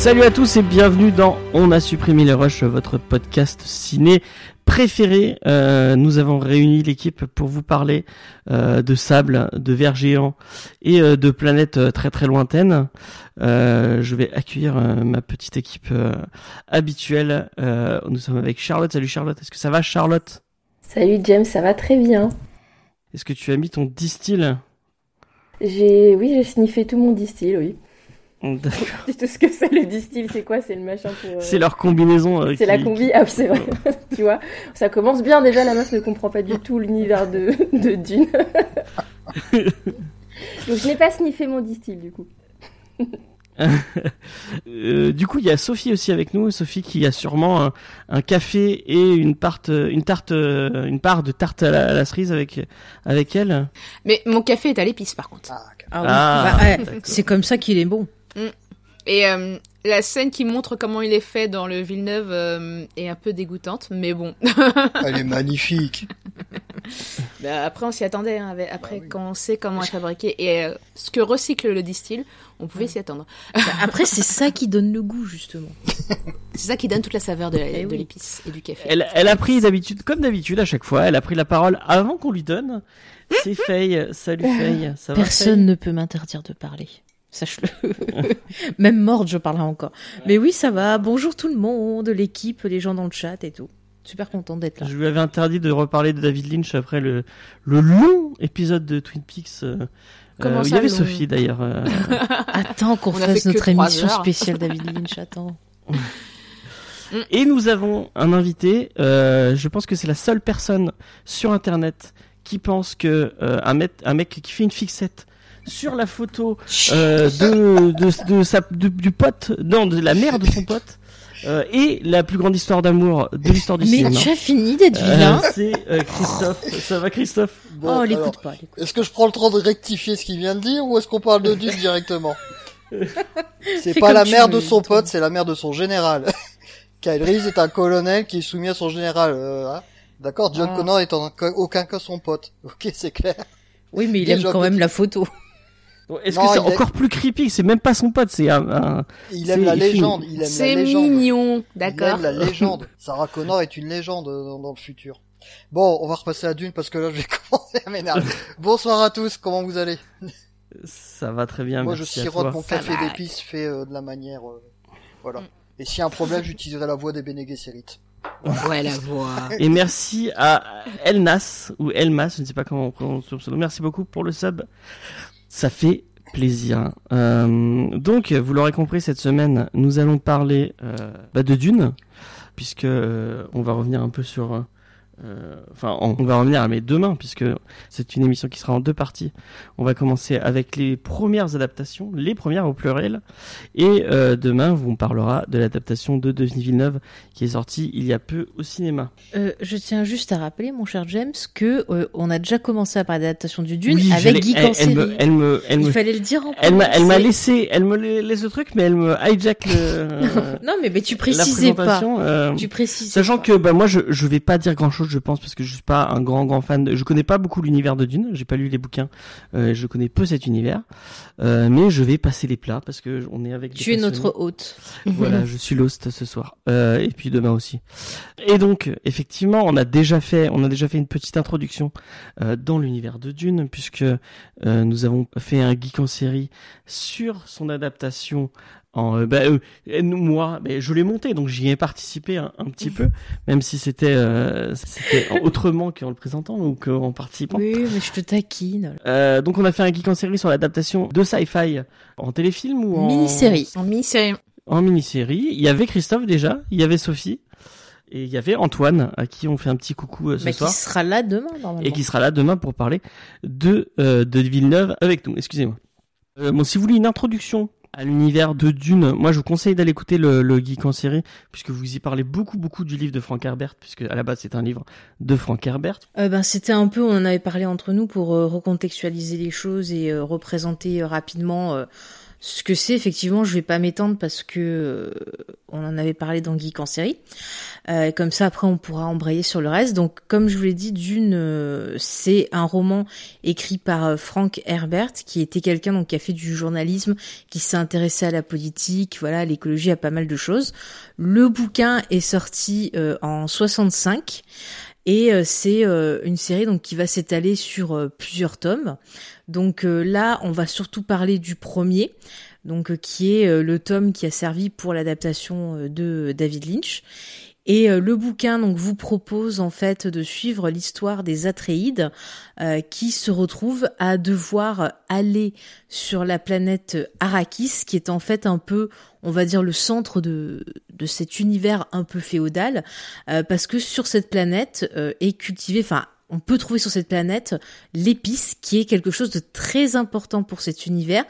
Salut à tous et bienvenue dans On a supprimé les rushs, votre podcast ciné préféré. Euh, nous avons réuni l'équipe pour vous parler euh, de sable, de vers géants et euh, de planètes très très lointaines. Je vais accueillir ma petite équipe habituelle. Nous sommes avec Charlotte. Salut Charlotte. Est-ce que ça va Charlotte? Salut James, ça va très bien. Est-ce que tu as mis ton distil? J'ai, oui, j'ai sniffé tout mon distil, oui. D'accord. Sais ce que c'est le distil, c'est quoi C'est le machin pour. euh, C'est leur combinaison. euh, C'est la combi. Ah oui, c'est vrai. tu vois, ça commence bien déjà. La meuf ne comprend pas du tout l'univers de, de Dune. Donc je n'ai pas sniffé mon distil du coup. Euh, du coup, il y a Sophie aussi avec nous. Sophie qui a sûrement un, un café et une tarte, une tarte, euh, une part de tarte à la, à la cerise avec avec elle. Mais mon café est à l'épice par contre. Ah. Ah oui. Ah, Bah, ouais, c'est comme ça qu'il est bon. Et euh, la scène qui montre comment il est fait dans le Villeneuve euh, est un peu dégoûtante, mais bon. Elle est magnifique. Bah, après, on s'y attendait. hein, avec- après, Bah oui. quand on sait comment est fabriqué et euh, ce que recycle le distill, on pouvait s'y attendre. Bah, Après, c'est ça qui donne le goût, justement. C'est ça qui donne toute la saveur de Eh de oui. l'épice et du café. Elle, elle a pris d'habitude, comme d'habitude à chaque fois, elle a pris la parole avant qu'on lui donne. C'est Faye. Salut Faye. Ça va Personne ne peut m'interdire de parler. Sache-le. Même morte, je parlerai encore. Mais oui, ça va. Bonjour tout le monde, l'équipe, les gens dans le chat et tout. Super contente d'être là. Je lui avais interdit de reparler de David Lynch après le, le long épisode de Twin Peaks. euh, Comment euh, où il y ça, avait long Sophie d'ailleurs. euh, Attends qu'on fasse notre émission heures. spéciale David Lynch. Attends. Et nous avons un invité. euh, je pense que c'est la seule personne sur Internet qui pense que euh, un, mec, un mec qui fait une fixette sur la photo euh, de, de, de sa, de- du pote, non, de la mère de son pote, euh, et la plus grande histoire d'amour de l'histoire du Mais cinéma. tu as fini d'être Euh, vilain. c'est euh, Christophe. Ça va Christophe? Bon, oh, l'écoute pas. l'écoute. Est-ce que je prends le temps de rectifier ce qu'il vient de dire ou est-ce qu'on parle de Dune directement? C'est pas la mère veux, de son pote, c'est la mère de son général. Kyle Reese est un colonel qui est soumis à son général. euh, hein. D'accord, John Ah. Connor est en aucun cas son pote. Ok, c'est clair. Oui, mais il Déjà aime quand même la photo. Est-ce que c'est il est- encore plus creepy C'est même pas son pote, c'est un, un- Il C'est- aime la il légende. Il aime la C'est légende. mignon, Il d'accord. aime la légende. Sarah Connor est une légende dans, dans le futur. Bon, on va repasser à Dune parce que là, je vais commencer à m'énerver. Bonsoir à tous, comment vous allez? Ça va très bien. Moi, je merci à sirote toi. mon café d'épices fait euh, de la manière... euh, voilà. Mm. Et s'il y a un problème, j'utiliserai la voix des Bene Gesserit. Ouais, la voix. Et merci à Elnas ou Elmas, je ne sais pas comment on prononce son pseudo. Merci beaucoup pour le sub. Ça fait plaisir. Euh, donc, vous l'aurez compris, cette semaine, nous allons parler euh, bah, de Dune, puisque euh, on va revenir un peu sur. Euh, euh, Enfin, on va revenir, mais demain, puisque c'est une émission qui sera en deux parties. On va commencer avec les premières adaptations, les premières au pluriel, et euh, demain, on parlera de l'adaptation de Denis Villeneuve qui est sortie il y a peu au cinéma. Euh, je tiens juste à rappeler, mon cher James, que euh, on a déjà commencé à parler d'adaptation du Dune Oui, avec Geek elle, en elle me, elle me, Il me, fallait le dire en elle m'a, elle m'a premier. laissé, elle me la- laisse le truc, mais elle me hijack le, Non, mais, mais tu précisais pas. euh, Tu précises. Sachant que bah moi je je vais pas dire grand chose je pense parce que je suis pas un grand grand fan de, je connais pas beaucoup l'univers de Dune j'ai pas lu les bouquins euh, je connais peu cet univers euh, mais je vais passer les plats parce que on est avec tu es notre hôte. voilà, je suis lost ce soir. Euh, et puis demain aussi. Et donc, effectivement, on a déjà fait, on a déjà fait une petite introduction dans l'univers de Dune, puisque nous avons fait un geek en série sur son adaptation En, euh, bah, euh, moi, ben, je l'ai monté, donc j'y ai participé un, un petit peu, même si c'était euh, c'était autrement qu'en le présentant ou qu'en participant. Oui, mais je te taquine. Euh, donc on a fait un geek en série sur l'adaptation de sci-fi en téléfilm ou en Mini-série. En mini-série. En mini-série. Il y avait Christophe déjà, il y avait Sophie et il y avait Antoine à qui on fait un petit coucou euh, ce Mais qui soir sera là demain, normalement. et qui sera là demain pour parler de euh, de Villeneuve avec nous. Excusez-moi. Euh, bon, si vous voulez une introduction à l'univers de Dune, moi je vous conseille d'aller écouter le, le geek en série puisque vous y parlez beaucoup beaucoup du livre de Frank Herbert puisque à la base c'est un livre de Frank Herbert. Euh, ben, c'était un peu, on en avait parlé entre nous pour euh, recontextualiser les choses et euh, représenter rapidement ce que c'est. Effectivement, je vais pas m'étendre parce que euh, on en avait parlé dans Geek en série. Euh, comme ça, après, on pourra embrayer sur le reste. Donc, comme je vous l'ai dit, Dune, euh, c'est un roman écrit par Frank Herbert, qui était quelqu'un donc qui a fait du journalisme, qui s'est intéressé à la politique, voilà, à l'écologie, à pas mal de choses. Le bouquin est sorti en 65. Et c'est une série donc qui va s'étaler sur plusieurs tomes. Donc euh, là, on va surtout parler du premier, donc euh, qui est euh, le tome qui a servi pour l'adaptation de David Lynch. Et le bouquin donc vous propose en fait de suivre l'histoire des Atréides euh, qui se retrouvent à devoir aller sur la planète Arrakis, qui est en fait un peu, on va dire, le centre de, de cet univers un peu féodal, parce que sur cette planète est cultivé, enfin on peut trouver sur cette planète l'épice, qui est quelque chose de très important pour cet univers,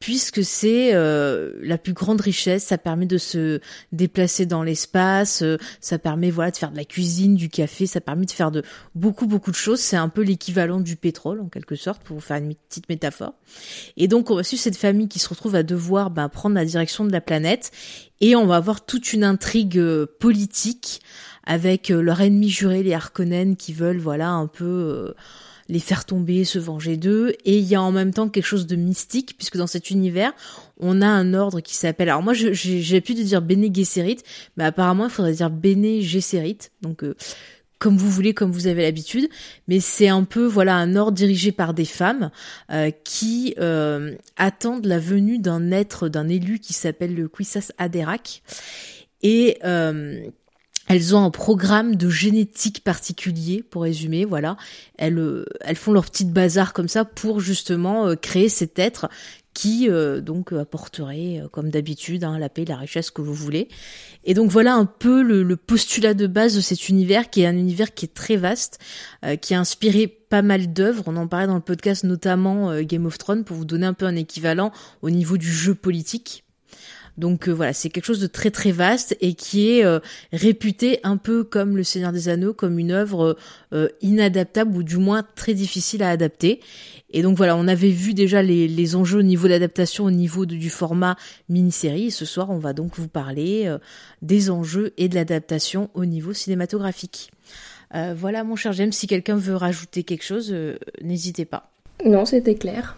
puisque c'est euh, la plus grande richesse, ça permet de se déplacer dans l'espace, euh, ça permet voilà de faire de la cuisine, du café, ça permet de faire de beaucoup beaucoup de choses, c'est un peu l'équivalent du pétrole en quelque sorte pour vous faire une petite métaphore. Et donc on va suivre cette famille qui se retrouve à devoir ben, prendre la direction de la planète. Et on va avoir toute une intrigue euh, politique avec euh, leur ennemi juré les Harkonnen qui veulent voilà un peu euh, les faire tomber, se venger d'eux, et il y a en même temps quelque chose de mystique, puisque dans cet univers, on a un ordre qui s'appelle... Alors moi, j'ai pu dire Bene Gesserit, mais apparemment, il faudrait dire Bene Gesserit, donc euh, comme vous voulez, comme vous avez l'habitude, mais c'est un peu, voilà, un ordre dirigé par des femmes qui attendent la venue d'un être, d'un élu qui s'appelle le Quissas Aderak, et... elles ont un programme de génétique particulier, pour résumer, voilà. Elles, euh, elles font leur petite bazar comme ça pour justement euh, créer cet être qui euh, donc apporterait, comme d'habitude, hein, la paix, la richesse que vous voulez. Et donc voilà un peu le, postulat de base de cet univers, qui est un univers qui est très vaste, qui a inspiré pas mal d'œuvres. On en parlait dans le podcast, notamment Game of Thrones, pour vous donner un peu un équivalent au niveau du jeu politique. Donc euh, voilà, c'est quelque chose de très très vaste et qui est euh, réputé un peu comme Le Seigneur des Anneaux, comme une œuvre euh, inadaptable ou du moins très difficile à adapter. Et donc voilà, on avait vu déjà les, les enjeux au niveau d'adaptation, au niveau de- du format mini-série. Et ce soir, on va donc vous parler euh, des enjeux et de l'adaptation au niveau cinématographique. Euh, voilà, mon cher James, si quelqu'un veut rajouter quelque chose, euh, n'hésitez pas. Non, c'était clair.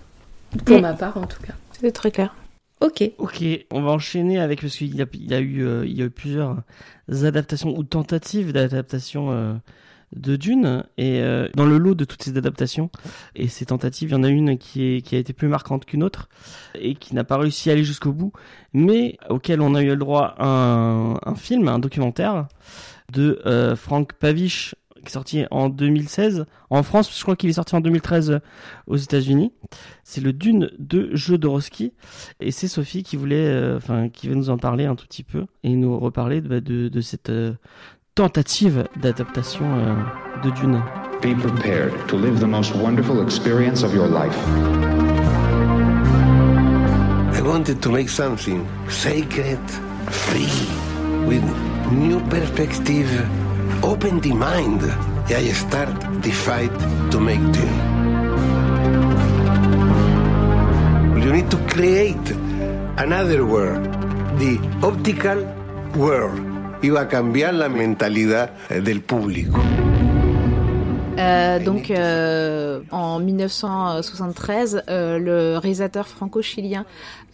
Pour ma part, en tout cas. C'était très clair. Ok. Ok, on va enchaîner avec parce qu'il y a, eu euh, eu plusieurs adaptations ou tentatives d'adaptation euh, de Dune et euh, dans le lot de toutes ces adaptations et ces tentatives, il y en a une qui a été plus marquante qu'une autre et qui n'a pas réussi à aller jusqu'au bout, mais auquel on a eu le droit un, film, un documentaire de Frank Pavich qui est sorti en 2016 en France, je crois qu'il est sorti en 2013 aux États-Unis. C'est le Dune de Jodorowsky et c'est Sophie qui voulait, euh, enfin, qui va nous en parler un tout petit peu et nous reparler de, de, de cette euh, tentative d'adaptation euh, de Dune. Be prepared to live the most wonderful experience of your life. I wanted to make something sacred, free, with new perspective, open the mind. I start the fight to make Dune. You need to create another world, the optical world. Iba a cambiar la mentalidad eh, del público. Euh, donc, euh, en 1973, euh, le réalisateur franco-chilien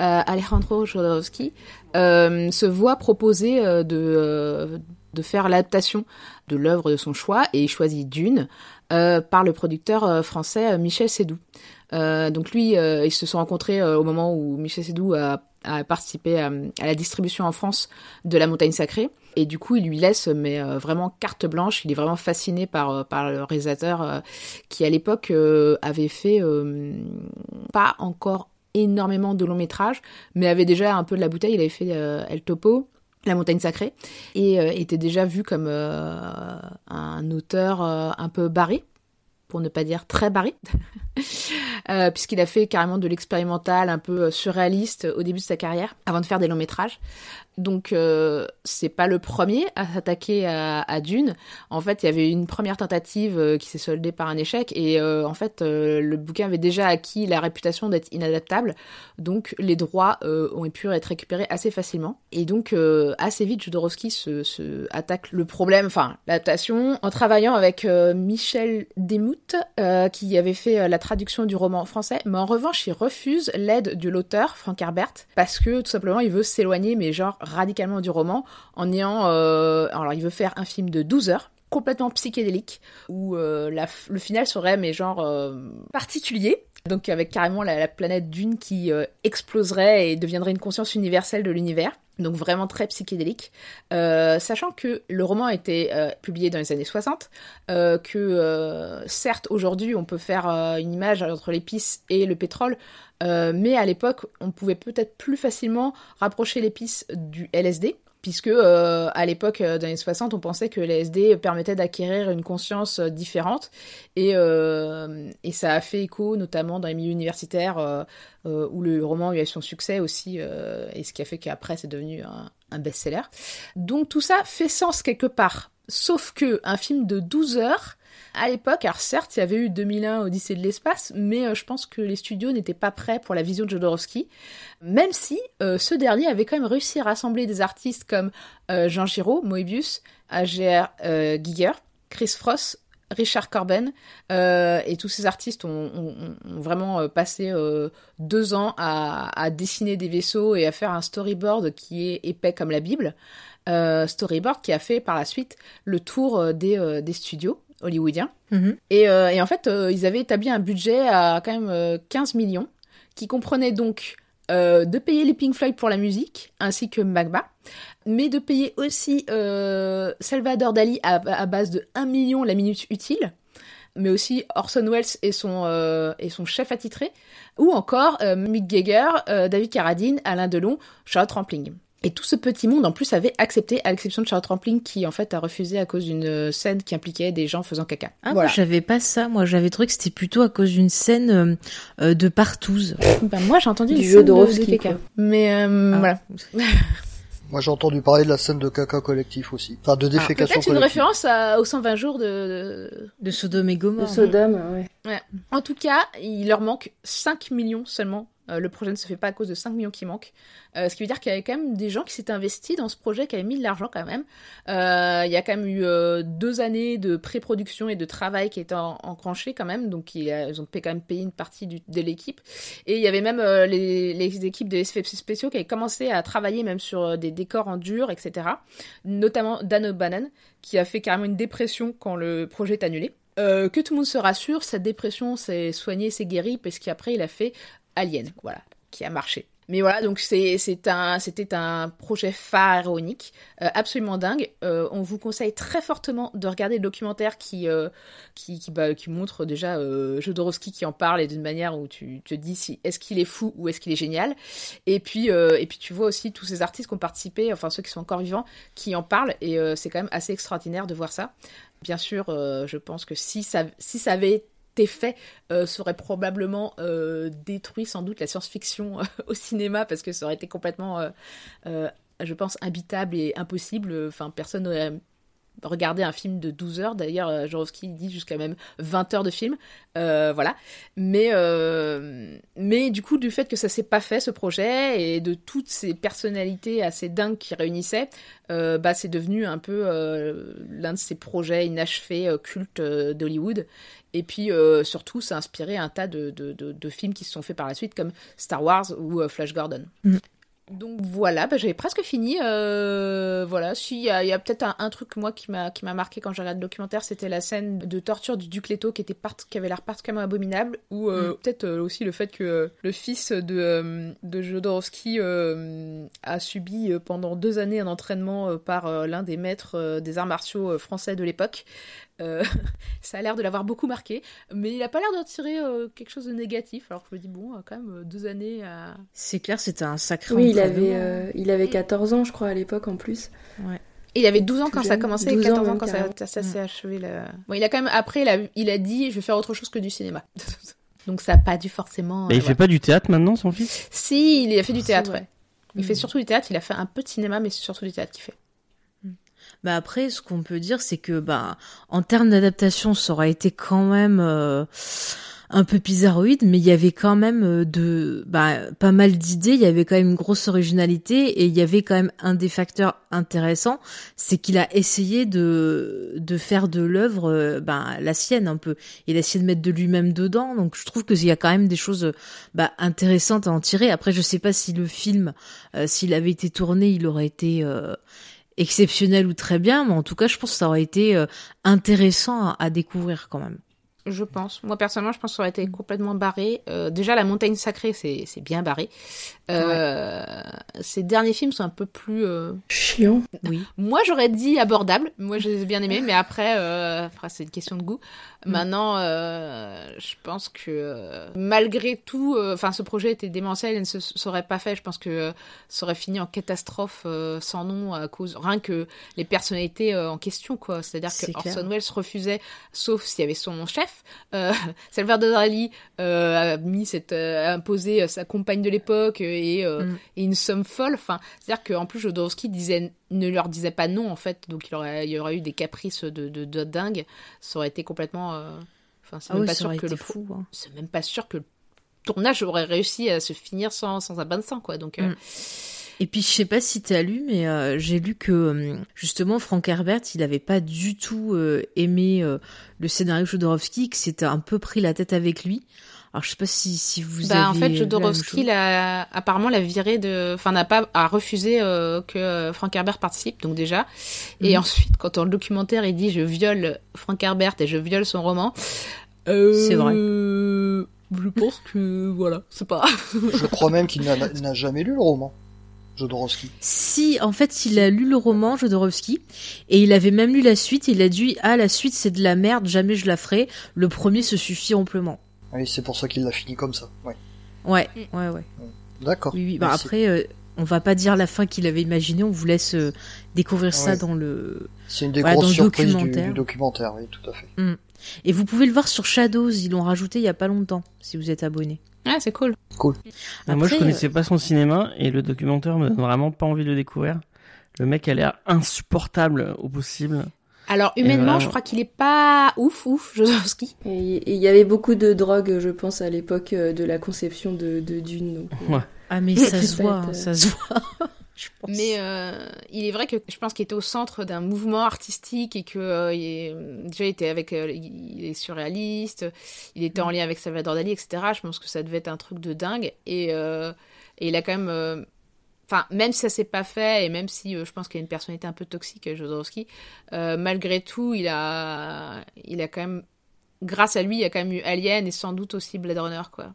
euh, Alejandro Jodorowsky euh, se voit proposer euh, de, de faire l'adaptation de l'œuvre de son choix et il choisit Dune euh, par le producteur euh, français euh, Michel Sédou. Donc lui, ils se sont rencontrés au moment où Michel Sédou a, participé à, la distribution en France de La Montagne Sacrée. Et du coup, il lui laisse mais vraiment carte blanche. Il est vraiment fasciné par par le réalisateur qui à l'époque avait fait pas encore énormément de longs métrages, mais avait déjà un peu de la bouteille. Il avait fait El Topo, La Montagne Sacrée, et euh, était déjà vu comme euh, un auteur euh, un peu barré, pour ne pas dire très barré, puisqu'il a fait carrément de l'expérimental un peu surréaliste au début de sa carrière, avant de faire des longs métrages. Donc euh, c'est pas le premier à s'attaquer à, Dune. En fait, il y avait une première tentative euh, qui s'est soldée par un échec et euh, en fait le bouquin avait déjà acquis la réputation d'être inadaptable. Donc les droits ont pu être récupérés assez facilement et donc assez vite Jodorowsky se, attaque le problème, enfin l'adaptation, en travaillant avec Michel euh, qui avait fait la traduction du roman français, mais en revanche il refuse l'aide de l'auteur Frank Herbert parce que tout simplement il veut s'éloigner mais genre radicalement du roman en ayant euh, alors il veut faire un film de 12 heures complètement psychédélique où euh, la le final serait mais genre euh, particulier donc avec carrément la, la planète Dune qui euh, exploserait et deviendrait une conscience universelle de l'univers. Donc vraiment très psychédélique. Euh, sachant que le roman a été euh, publié dans les années 60 euh, que certes aujourd'hui on peut faire une image entre l'épice et le pétrole mais à l'époque, on pouvait peut-être plus facilement rapprocher l'épice du LSD, puisque euh, à l'époque, euh, dans les 60, on pensait que le LSD permettait d'acquérir une conscience euh, différente, et, euh, et ça a fait écho notamment dans les milieux universitaires, où le roman a eu son succès aussi, et ce qui a fait qu'après c'est devenu un, un best-seller. Donc tout ça fait sens quelque part, sauf que un film de 12 heures, à l'époque, alors certes, il y avait eu 2001 Odyssée de l'espace, mais euh, je pense que les studios n'étaient pas prêts pour la vision de Jodorowsky, même si euh, ce dernier avait quand même réussi à rassembler des artistes comme euh, Jean Giraud, Moebius, A.G.R. Euh, Giger, Chris Frost, Richard Corben, et tous ces artistes ont, vraiment passé deux ans à, dessiner des vaisseaux et à faire un storyboard qui est épais comme la Bible. Storyboard qui a fait par la suite le tour des studios hollywoodiens. Mhm. Et, euh, et en fait, euh, ils avaient établi un budget à quand même euh, 15 millions, qui comprenait donc euh, de payer les Pink Floyd pour la musique, ainsi que Magma, mais de payer aussi euh, Salvador Dali à, à base de 1 million la minute utile, mais aussi Orson Welles et son, euh, et son chef attitré, ou encore euh, Mick euh, David Carradine, Alain Delon, Charlotte Rampling. Et tout ce petit monde, en plus, avait accepté, à l'exception de Charlotte Rampling, qui, en fait, a refusé à cause d'une euh, scène qui impliquait des gens faisant caca. Ah, voilà. moi, j'avais pas ça. Moi, j'avais trouvé que c'était plutôt à cause d'une scène euh, euh, de partouze. Ben, moi, j'ai entendu Du une jeu scène de, de caca. quoi. Mais, euh, Ah. voilà. Moi, j'ai entendu parler de la scène de caca collectif aussi. Enfin, de défécation Peut-être une référence à, aux 120 jours de, de- De Sodome et De Gomorre. Sodome, ouais. En tout cas, il leur manque 5 millions seulement. Euh, le projet ne se fait pas à cause de 5 millions qui manquent. Euh, ce qui veut dire qu'il y avait quand même des gens qui s'étaient investis dans ce projet, qui avaient mis de l'argent quand même. Euh, il y a quand même eu deux années de pré-production et de travail qui étaient en- enclenchés quand même. Donc ils ont quand même payé une partie de l'équipe. Et il y avait même les, équipes de SFP spéciaux qui avaient commencé à travailler même sur des décors en dur, etc. Notamment Dan O'Bannon, qui a fait carrément une dépression quand le projet est annulé. Que tout le monde se rassure, cette dépression s'est soignée, s'est guérie, parce qu'après il a fait Alien, voilà, qui a marché. Mais voilà, donc c'était un projet pharaonique, euh, absolument dingue. Euh, on vous conseille très fortement de regarder le documentaire qui euh, qui bah, qui montre déjà Jodorowsky qui en parle et d'une manière où tu te dis si est-ce qu'il est fou ou est-ce qu'il est génial. Et puis et puis tu vois aussi tous ces artistes qui ont participé, enfin ceux qui sont encore vivants, qui en parlent et c'est quand même assez extraordinaire de voir ça. Bien sûr, je pense que si ça si ça avait été fait euh, ça aurait probablement euh, détruit sans doute la science-fiction euh, au cinéma parce que ça aurait été complètement, je pense, imbitable et impossible. Enfin, personne regardé un film de 12 heures. D'ailleurs, euh, Jodorowsky dit jusqu'à même 20 heures de film. Euh, voilà. Mais, euh, mais du coup, du fait que ça s'est pas fait, ce projet, et de toutes ces personnalités assez dingues qui réunissaient, bah, c'est devenu un peu l'un de ces projets inachevés, cultes d'Hollywood. Et puis surtout, ça a inspiré un tas de, de, de, films qui se sont faits par la suite, comme Star Wars ou Flash Gordon. Donc voilà, bah, j'avais presque fini. Euh, voilà, si il y a, peut-être un, un truc moi qui m'a qui m'a marqué quand j'ai regardé le documentaire, c'était la scène de torture du duc Leto qui était part... qui avait l'air particulièrement abominable, ou euh, peut-être euh, aussi le fait que le fils de de Jodorowsky a subi pendant deux années un entraînement par l'un des maîtres des arts martiaux français de l'époque. Euh, ça a l'air de l'avoir beaucoup marqué, mais il a pas l'air d'en tirer euh, quelque chose de négatif. Alors que je me dis bon, euh, quand même deux années à C'est clair, c'était un sacré Oui, il avait, euh, il avait 14 ans, je crois, à l'époque en plus. Et il avait 12 ans Tout quand ça a commencé, et 12 ans, 14 ans quand ça, carrément. ça, ça s'est achevé. Là. Bon, il a quand même, après, il a, il a dit, je vais faire autre chose que du cinéma. Donc ça n'a pas dû forcément... Mais il euh, fait pas du théâtre maintenant, son fils? Si, il a fait du C'est théâtre, ouais. Il fait surtout du théâtre, il a fait un peu de cinéma, mais c'est surtout du théâtre qu'il fait. Bah après, ce qu'on peut dire, c'est que bah en termes d'adaptation, ça aurait été quand même euh, un peu bizarroïde, mais il y avait quand même euh, de bah pas mal d'idées. Il y avait quand même une grosse originalité et il y avait quand même un des facteurs intéressants, c'est qu'il a essayé de de faire de l'œuvre euh, bah, la sienne un peu. Il a essayé de mettre de lui-même dedans, donc je trouve qu'il y a quand même des choses bah, intéressantes à en tirer. Après, je sais pas si le film, euh, s'il avait été tourné, il aurait été exceptionnel ou très bien, mais en tout cas, je pense que ça aurait été euh, intéressant à, à découvrir quand même. Je pense. Moi, personnellement, je pense que ça aurait été complètement barré. Euh, déjà, La Montagne Sacrée, c'est c'est bien barré. Euh, Ces derniers films sont un peu plus... euh, Chiant. Oui. Moi, j'aurais dit abordable. Moi, je les ai bien aimés, mais après, euh, après, c'est une question de goût. Mm. Maintenant, euh, je pense que euh, malgré tout, euh, enfin, ce projet était démentiel et ne se serait pas fait. Je pense que ça aurait fini en catastrophe sans nom à cause rien que les personnalités en question, quoi. C'est-à-dire que clair. Orson Welles refusait, sauf s'il y avait son chef. Salvador Dali a mis cette, a imposé sa compagne de l'époque et, euh, Mm. et une somme folle. Enfin, c'est-à-dire qu'en plus Jodorowsky disait ne leur disait pas non en fait, donc il aurait, il y aurait eu des caprices de, de, de dingue. Ça aurait été complètement. euh, Enfin, c'est Ah même oui, pas sûr que le fou. hein. c'est même pas sûr que le tournage aurait réussi à se finir sans, sans un bain de sang, quoi. Donc, euh, Mm. Et puis je sais pas si t'as lu, mais euh, j'ai lu que justement Frank Herbert, il avait pas du tout aimé le scénario de Jodorowsky, que c'était un peu pris la tête avec lui. Alors je sais pas si si vous bah, en avez fait, la même Jodorowsky l'a apparemment l'a viré de, enfin n'a pas a refusé euh, que euh, Frank Herbert participe, donc déjà. Et Mhm. ensuite, quand dans le documentaire il dit je viole Frank Herbert et je viole son roman, euh, C'est vrai. Je pense que voilà, c'est pas. Je crois même qu'il n'a n'a jamais lu le roman. Jodorowsky. Si, en fait, il a lu le roman Jodorowsky et il avait même lu la suite. Et il a dit ah la suite c'est de la merde, jamais je la ferai. Le premier se suffit amplement. Oui, c'est pour ça qu'il l'a fini comme ça. Ouais. Ouais, Mm. ouais, ouais. D'accord. Oui, oui. Bah, après, euh, on va pas dire la fin qu'il avait imaginée. On vous laisse euh, découvrir ça Ouais. dans le. C'est une des Voilà, grosses surprises du, documentaire. du documentaire, oui, tout à fait. Et vous pouvez le voir sur Shadows. Ils l'ont rajouté il y a pas longtemps. Si vous êtes abonné. Ah, c'est cool. Ah, Moi, je connaissais pas son cinéma et le documentaire me donne vraiment pas envie de le découvrir. Le mec a l'air insupportable au possible. Alors humainement, je crois qu'il est pas ouf, ouf, Jodorowsky. Et il y avait beaucoup de drogue, je pense, à l'époque euh, de la conception de, de Dune. Donc, euh, Ouais. Ah mais ça C'est se pas voit, être, hein, euh, ça se voit. je pense. Mais euh, il est vrai que je pense qu'il était au centre d'un mouvement artistique et que euh, il est- déjà il était avec euh, il est surréaliste, il était en lien avec Salvador Dali, etc. Je pense que ça devait être un truc de dingue et, euh, et il a quand même euh, Enfin, même si ça s'est pas fait, et même si euh, je pense qu'il a une personnalité un peu toxique, euh, Jodorowsky, euh, malgré tout, il a, il a quand même, grâce à lui, il y a quand même eu Alien et sans doute aussi Blade Runner, quoi.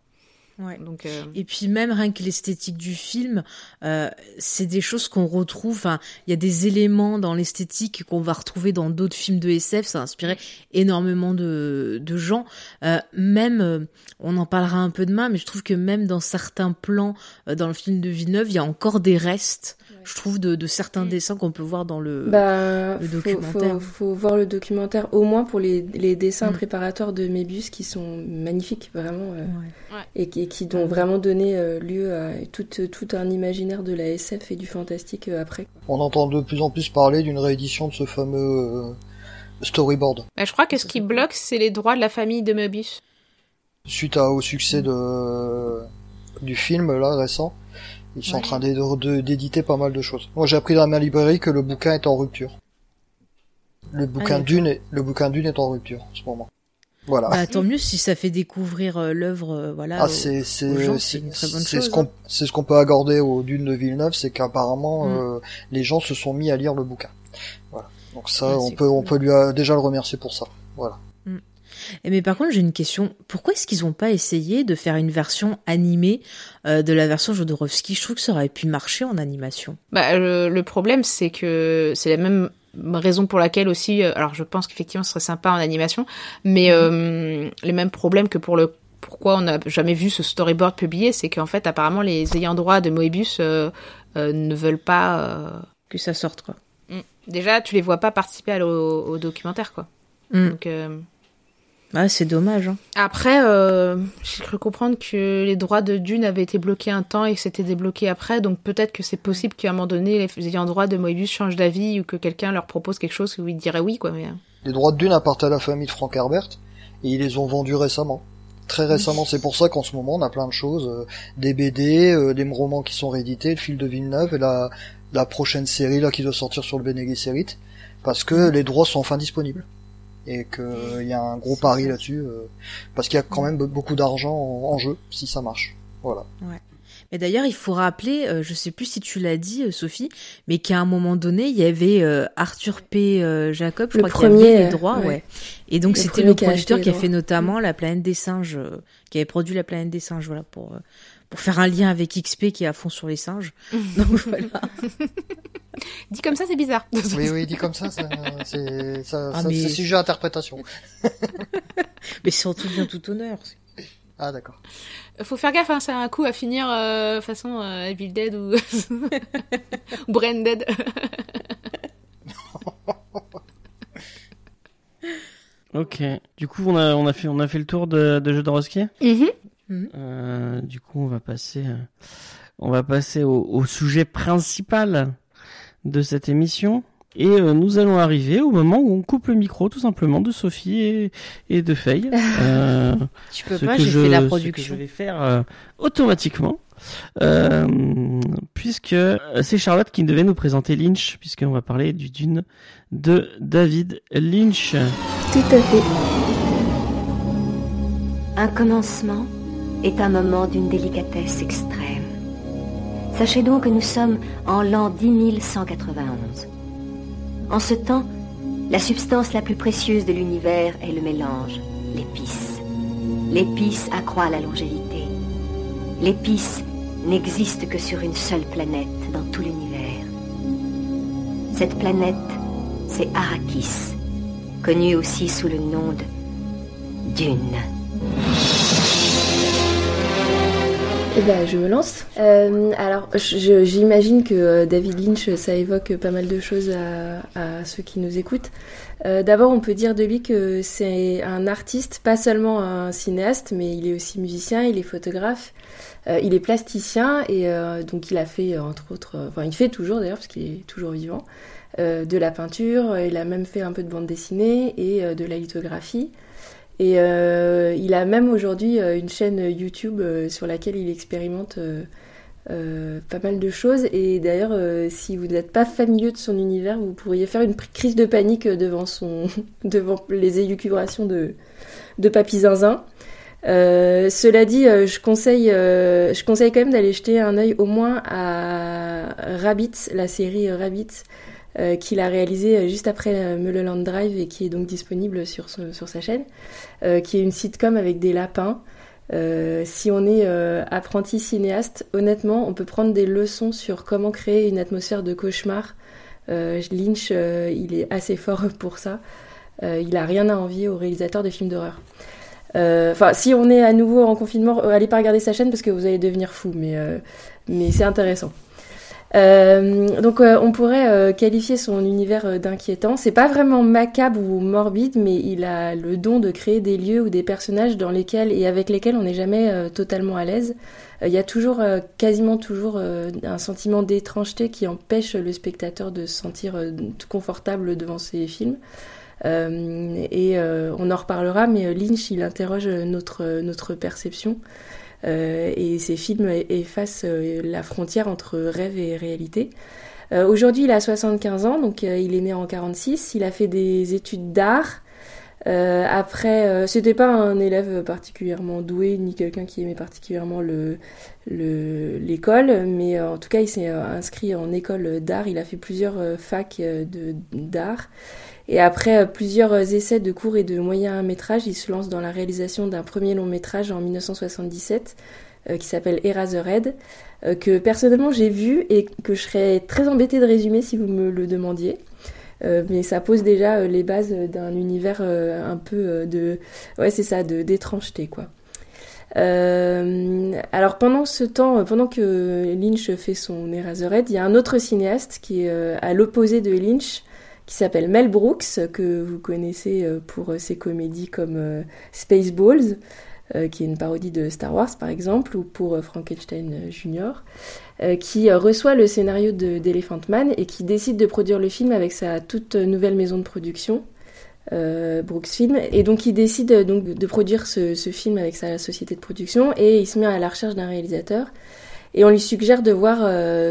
Ouais. Donc, euh, Et puis même rien que l'esthétique du film, euh, c'est des choses qu'on retrouve. Enfin, il y a des éléments dans l'esthétique qu'on va retrouver dans d'autres films de SF. Ça a inspiré énormément de, de gens. Euh, même, euh, on en parlera un peu demain, mais je trouve que même dans certains plans euh, dans le film de Villeneuve, il y a encore des restes. Je trouve de, de certains Mm. dessins qu'on peut voir dans le. Bah, le documentaire. Faut, faut voir le documentaire, au moins pour les, les dessins Mm. préparatoires de Mébius qui sont magnifiques, vraiment, euh, Ouais. et, qui- et qui ont vraiment donné euh, lieu à tout, tout un imaginaire de la SF et du fantastique euh, après. On entend de plus en plus parler d'une réédition de ce fameux euh, storyboard. bah, je crois que ce qui bloque, c'est les droits de la famille de Moebius. Suite à, au succès de, du film, là, récent, ils sont en train d'éditer pas mal de choses. Moi, j'ai appris dans ma librairie que le bouquin est en rupture. Le bouquin d'accord. d'une est, le bouquin d'une est en rupture, en ce moment. Voilà. Bah, tant mieux si ça fait découvrir euh, l'œuvre, euh, voilà. Ah, c'est c'est c'est ce qu'on hein. c'est ce qu'on peut accorder aux dunes de Villeneuve, c'est qu'apparemment Mm. euh, les gens se sont mis à lire le bouquin. Voilà. Donc ça, Ouais, on peut on peut lui euh, déjà le remercier pour ça. Voilà. Et mais par contre, j'ai une question. Pourquoi est-ce qu'ils ont pas essayé de faire une version animée euh, de la version Jodorowsky? Je trouve que ça aurait pu marcher en animation. Bah, le, le problème, c'est que c'est la même raison pour laquelle aussi, euh, alors je pense qu'effectivement ce serait sympa en animation, mais euh, les mêmes problèmes que pour le pourquoi on n'a jamais vu ce storyboard publié, c'est qu'en fait apparemment les ayants droit de Moebius euh, euh, ne veulent pas. Que ça sorte, quoi. mm. Déjà, tu les vois pas participer à au, au documentaire, quoi. Mm. Donc, Ah, c'est dommage. Hein. Après, euh, j'ai cru comprendre que les droits de Dune avaient été bloqués un temps et que c'était débloqué après, donc peut-être que c'est possible qu'à un moment donné, les ayants droit de Moebius changent d'avis ou que quelqu'un leur propose quelque chose où ils diraient oui, quoi. Mais... euh, Les droits de dune appartiennent à la famille de Frank Herbert et ils les ont vendus récemment. Très récemment, c'est pour ça qu'en ce moment on a plein de choses, euh, des BD, euh, des romans qui sont réédités, le fil de Villeneuve et la, la prochaine série là qui doit sortir sur le Bene Gesserit, parce que les droits sont enfin disponibles et qu'il y a un gros pari là-dessus, euh, parce qu'il y a quand même be- beaucoup d'argent en, en jeu si ça marche. Voilà. Mais d'ailleurs, il faut rappeler, euh, je sais plus si tu l'as dit, euh, Sophie, mais qu'à un moment donné, il y avait euh, Arthur P. euh, Jacob, je Le crois qu'il premier, avait les droits, ouais. ouais. Et donc c'était le qui a acheté producteur qui a fait notamment La Planète des Singes, euh, qui avait produit La Planète des Singes, voilà, pour euh, pour faire un lien avec XP qui est à fond sur les singes. donc voilà. Dit comme ça, c'est bizarre. Oui, oui, dit comme ça, ça c'est ça, Ah, ça- mais- c'est sujet à interprétation. Mais surtout bien tout honneur. Ah d'accord. Faut faire gaffe, hein, c'est un coup à finir euh, façon euh, Evil Dead ou, ou Brain Dead. Ok. Du coup, on a, on a fait, on a fait le tour de, de Jodorowsky. Mhm. Euh, du coup, on va passer, euh, on va passer au, au sujet principal de cette émission. Et euh, nous allons arriver au moment où on coupe le micro, tout simplement, de Sophie et, et de Faye. Euh, Tu peux ce pas, que j'ai je- fait la ce que production. je vais faire euh, automatiquement. Euh, puisque c'est Charlotte qui devait nous présenter Lynch, puisqu'on va parler du Dune de David Lynch. Tout à fait. Un commencement est un moment d'une délicatesse extrême. Sachez donc que nous sommes en l'an 10191. En ce temps, la substance la plus précieuse de l'univers est le mélange, l'épice. L'épice accroît la longévité. L'épice n'existe que sur une seule planète dans tout l'univers. Cette planète, c'est Arrakis, connue aussi sous le nom de Dune. Eh ben, je me lance. Euh, alors, j'imagine que euh, David Lynch, ça évoque pas mal de choses à, à ceux qui nous écoutent. Euh, D'abord, on peut dire de lui que c'est un artiste, pas seulement un cinéaste, mais il est aussi musicien, il est photographe, euh, il est plasticien et euh, donc il a fait euh, entre autres, enfin il fait toujours d'ailleurs parce qu'il est toujours vivant, de la peinture. Il a même fait un peu de bande dessinée et de la lithographie. Et euh, il a même aujourd'hui euh, une chaîne YouTube euh, sur laquelle il expérimente pas mal de choses. Et d'ailleurs, si vous n'êtes pas familier de son univers, vous pourriez faire une crise de panique devant, son, devant les élucubrations de, de Papy Zinzin. Cela dit, je conseille, je conseille quand même d'aller jeter un œil au moins à Rabbit, la série Rabbit, euh, qu'il a réalisé euh, juste après euh, Mulholland Drive et qui est donc disponible sur, sur sa chaîne, euh, qui est une sitcom avec des lapins. Si on est apprenti cinéaste, honnêtement, on peut prendre des leçons sur comment créer une atmosphère de cauchemar. Lynch, il est assez fort pour ça. Il a rien à envier aux réalisateurs de films d'horreur. Enfin, si on est à nouveau en confinement, allez pas regarder sa chaîne parce que vous allez devenir fou, mais, mais c'est intéressant. Euh, donc euh, on pourrait euh, qualifier son univers euh, d'inquiétant. C'est pas vraiment macabre ou morbide, mais il a le don de créer des lieux ou des personnages dans lesquels et avec lesquels on n'est jamais euh, totalement à l'aise. Il y a toujours, quasiment toujours, un sentiment d'étrangeté qui empêche le spectateur de se sentir confortable devant ses films. Et on en reparlera, mais Lynch, il interroge notre, notre perception. Euh, et ces films effacent euh, la frontière entre rêve et réalité. Euh, Aujourd'hui, il a 75 ans, donc il est né en 46. Il a fait des études d'art. Après, euh, c'était pas un élève particulièrement doué ni quelqu'un qui aimait particulièrement le l'école, mais en tout cas, il s'est inscrit en école d'art. Il a fait plusieurs facs d'art. Et après plusieurs essais de courts et de moyens métrages, il se lance dans la réalisation d'un premier long métrage en 1977 qui s'appelle Eraserhead, que personnellement j'ai vu et que je serais très embêtée de résumer si vous me le demandiez. Euh, mais ça pose déjà euh, les bases d'un univers euh, un peu de ouais c'est ça d'étrangeté quoi alors pendant ce temps, pendant que Lynch fait son Eraserhead, il y a un autre cinéaste qui est à l'opposé de Lynch, qui s'appelle Mel Brooks, que vous connaissez pour ses comédies comme Spaceballs, qui est une parodie de Star Wars par exemple, ou pour Frankenstein Jr. Euh, qui euh, reçoit le scénario d'Elephant Man et qui décide de produire le film avec sa toute nouvelle maison de production, euh, Brooks Film. Et donc il décide donc de produire ce, film avec sa société de production et il se met à la recherche d'un réalisateur. Et on lui suggère de voir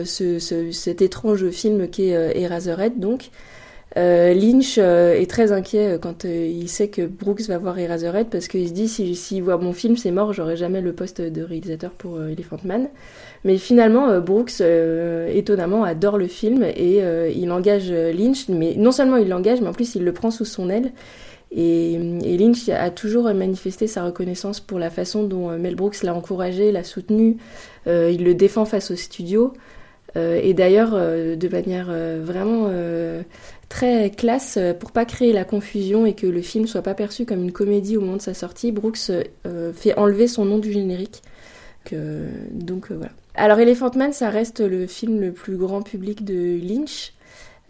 cet étrange film qui est Eraserhead donc. Lynch est très inquiet quand il sait que Brooks va voir Eraserhead parce qu'il se dit s'il si, voit mon film c'est mort, j'aurai jamais le poste de réalisateur pour Elephant Man. Mais finalement, euh, Brooks, euh, étonnamment, adore le film et euh, il engage Lynch. Mais non seulement il l'engage, mais en plus il le prend sous son aile. Et, Lynch a toujours manifesté sa reconnaissance pour la façon dont Mel Brooks l'a encouragé, l'a soutenu. il le défend face au studio. et d'ailleurs, de manière vraiment très classe, pour pas créer la confusion et que le film soit pas perçu comme une comédie au moment de sa sortie, Brooks fait enlever son nom du générique. donc voilà. Alors Elephant Man, ça reste le film le plus grand public de Lynch.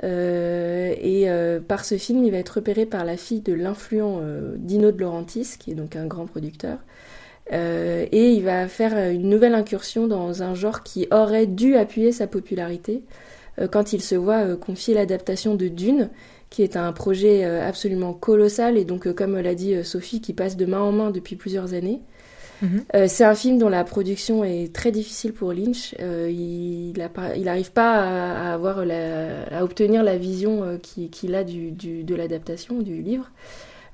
Euh, et euh, par ce film, il va être repéré par la fille de l'influent euh, Dino de Laurentiis, qui est donc un grand producteur. et il va faire une nouvelle incursion dans un genre qui aurait dû appuyer sa popularité quand il se voit confier l'adaptation de Dune, qui est un projet absolument colossal et donc, comme l'a dit Sophie, qui passe de main en main depuis plusieurs années. Mhm. Euh, c'est un film dont la production est très difficile pour Lynch. Euh, il n'arrive pas à, avoir à obtenir la vision euh, qu'il a du, de l'adaptation du livre.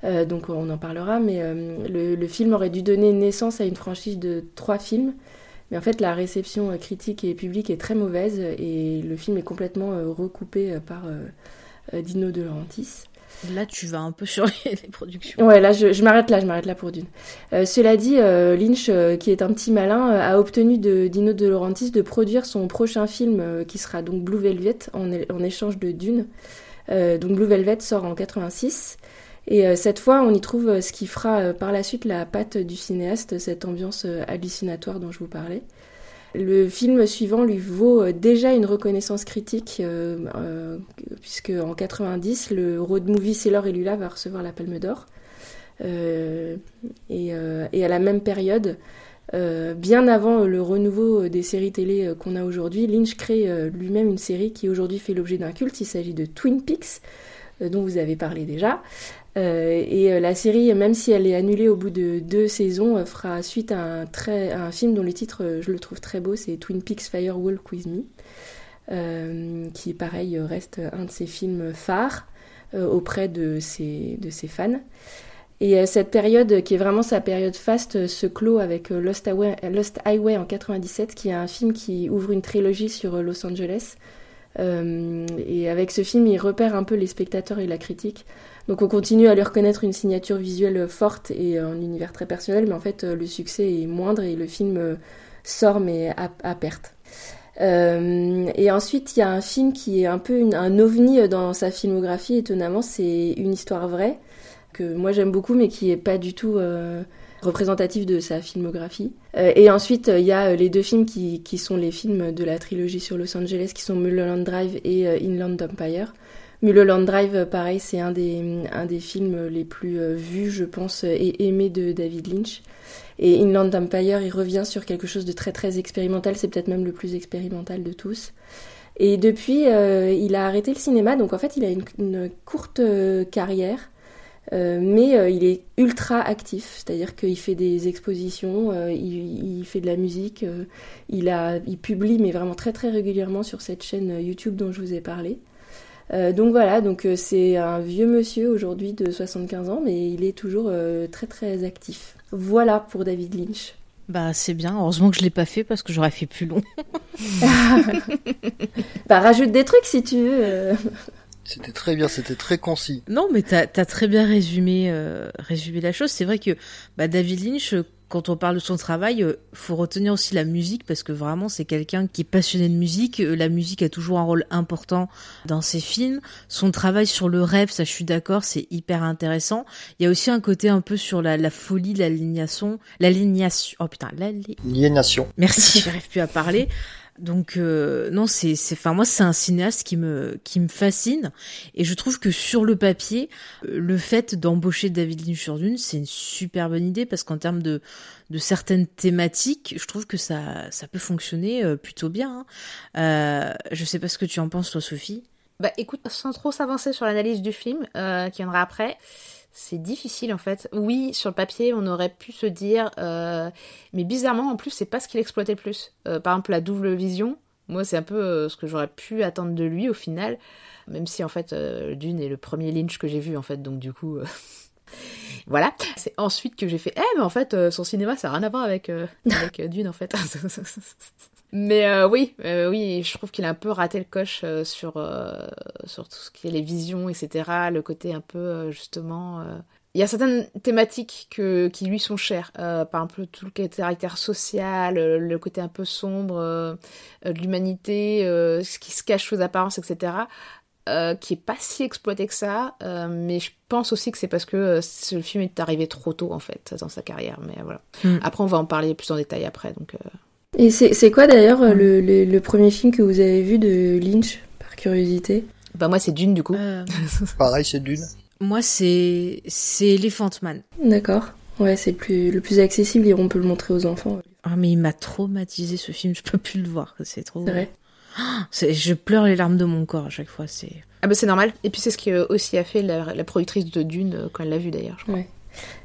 donc on en parlera, mais le, film aurait dû donner naissance à une franchise de trois films. Mais en fait, la réception critique et publique est très mauvaise et le film est complètement recoupé par Dino De Laurentiis. Là, tu vas un peu sur les, productions. Ouais, là, je, m'arrête là, je m'arrête là pour d'une. Euh, cela dit, euh, Lynch, euh, qui est un petit malin, a obtenu de Dino De Laurentiis de produire son prochain film, qui sera donc Blue Velvet, en, en échange de Dune. donc Blue Velvet sort en 86. Et cette fois, on y trouve ce qui fera par la suite la patte du cinéaste, cette ambiance hallucinatoire dont je vous parlais. Le film suivant lui vaut euh, déjà une reconnaissance critique, euh, euh, puisque en 90, le road movie Sailor et Lula va recevoir la Palme d'Or. et, à la même période, bien avant le renouveau des séries télé qu'on a aujourd'hui, Lynch crée lui-même une série qui aujourd'hui fait l'objet d'un culte. Il s'agit de Twin Peaks, dont vous avez parlé déjà. Euh, et euh, la série, même si elle est annulée au bout de deux saisons, euh, fera suite à un, très, un film dont le titre, je le trouve très beau, c'est Twin Peaks Firewalk With Me, qui pareil reste un de ses films phares auprès de ses, de ses fans. Et cette période, qui est vraiment sa période faste, se clôt avec Lost Highway, Lost Highway en 97, qui est un film qui ouvre une trilogie sur Los Angeles. et avec ce film, il repère un peu les spectateurs et la critique donc on continue à lui reconnaître une signature visuelle forte et un univers très personnel, mais en fait le succès est moindre et le film euh, sort mais à, perte. Euh, et ensuite, il y a un film qui est un peu un ovni dans sa filmographie, étonnamment, c'est Une histoire vraie, que moi j'aime beaucoup, mais qui est pas du tout euh, représentatif de sa filmographie. et ensuite, il y a les deux films qui, qui, sont les films de la trilogie sur Los Angeles, qui sont Mulholland Drive et Inland Empire. Mulholland Drive, pareil, c'est un des, un des films les plus euh, vus, je pense, et aimés de David Lynch. Et Inland Empire, il revient sur quelque chose de très très expérimental, c'est peut-être même le plus expérimental de tous. Et depuis, euh, il a arrêté le cinéma, donc en fait, il a une, courte euh, carrière, mais il est ultra actif, c'est-à-dire qu'il fait des expositions, il, il, fait de la musique, il, a, il publie, mais vraiment très très régulièrement sur cette chaîne YouTube dont je vous ai parlé. Euh, donc voilà, donc euh, c'est un vieux monsieur aujourd'hui de 75 ans, mais il est toujours euh, très très actif. Voilà pour David Lynch. Bah c'est bien, heureusement que je l'ai pas fait parce que j'aurais fait plus long. bah rajoute des trucs si tu veux. C'était très bien, c'était très concis. Non, mais t'as as très bien résumé, euh, résumé la chose. C'est vrai que bah, David Lynch, quand on parle de son travail, euh, faut retenir aussi la musique parce que vraiment c'est quelqu'un qui est passionné de musique. Euh, La musique a toujours un rôle important dans ses films. Son travail sur le rêve, ça je suis d'accord, c'est hyper intéressant. Il y a aussi un côté un peu sur la, la folie, l'alignation, l'alignation. Oh putain, l'ali- Liénation. Merci, j'arrive plus à parler. Donc euh, non, c'est c'est enfin moi c'est un cinéaste qui me qui me fascine et je trouve que sur le papier euh, le fait d'embaucher David Lynch sur Dune, c'est une super bonne idée parce qu'en termes de de certaines thématiques, je trouve que ça ça peut fonctionner euh, plutôt bien. Hein. Euh, je sais pas ce que tu en penses toi Sophie. Bah écoute, sans trop s'avancer sur l'analyse du film, euh, qui viendra après, c'est difficile en fait. Oui, sur le papier, on aurait pu se dire, euh, mais bizarrement, en plus, c'est pas ce qu'il exploitait le plus. Euh, par exemple, la double vision, moi, c'est un peu euh, ce que j'aurais pu attendre de lui au final, même si en fait, Dune est le premier Lynch que j'ai vu en fait, donc du coup. Voilà, c'est ensuite que j'ai fait, eh, mais en fait, son cinéma, ça n'a rien à voir avec, Dune, en fait. mais euh, oui, euh, oui, je trouve qu'il a un peu raté le coche euh, sur, sur tout ce qui est les visions, etc. Le côté un peu, justement... Il y a certaines thématiques que, qui lui sont chères, par exemple tout le caractère social, le côté un peu sombre de l'humanité, ce qui se cache sous apparence, etc qui est pas si exploité que ça, mais je pense aussi que c'est parce que ce film est arrivé trop tôt en fait dans sa carrière. Mais voilà. Mm. Après, on va en parler plus en détail après. Donc, Et c'est c'est quoi d'ailleurs euh, le, le, le premier film que vous avez vu de Lynch, par curiosité? Bah moi c'est Dune du coup. Euh, Pareil, c'est d'une. moi c'est c'est Elephant Man. D'accord. Ouais, c'est le plus, le plus accessible et on peut le montrer aux enfants. Ah mais il m'a traumatisé ce film, je peux plus le voir, c'est trop. C'est vrai? C'est- Je pleure les larmes de mon corps à chaque fois. C'est. Ah bah c'est normal. Et puis c'est ce qui euh, aussi a fait la, la productrice de Dune quand elle l'a vu d'ailleurs. Je crois.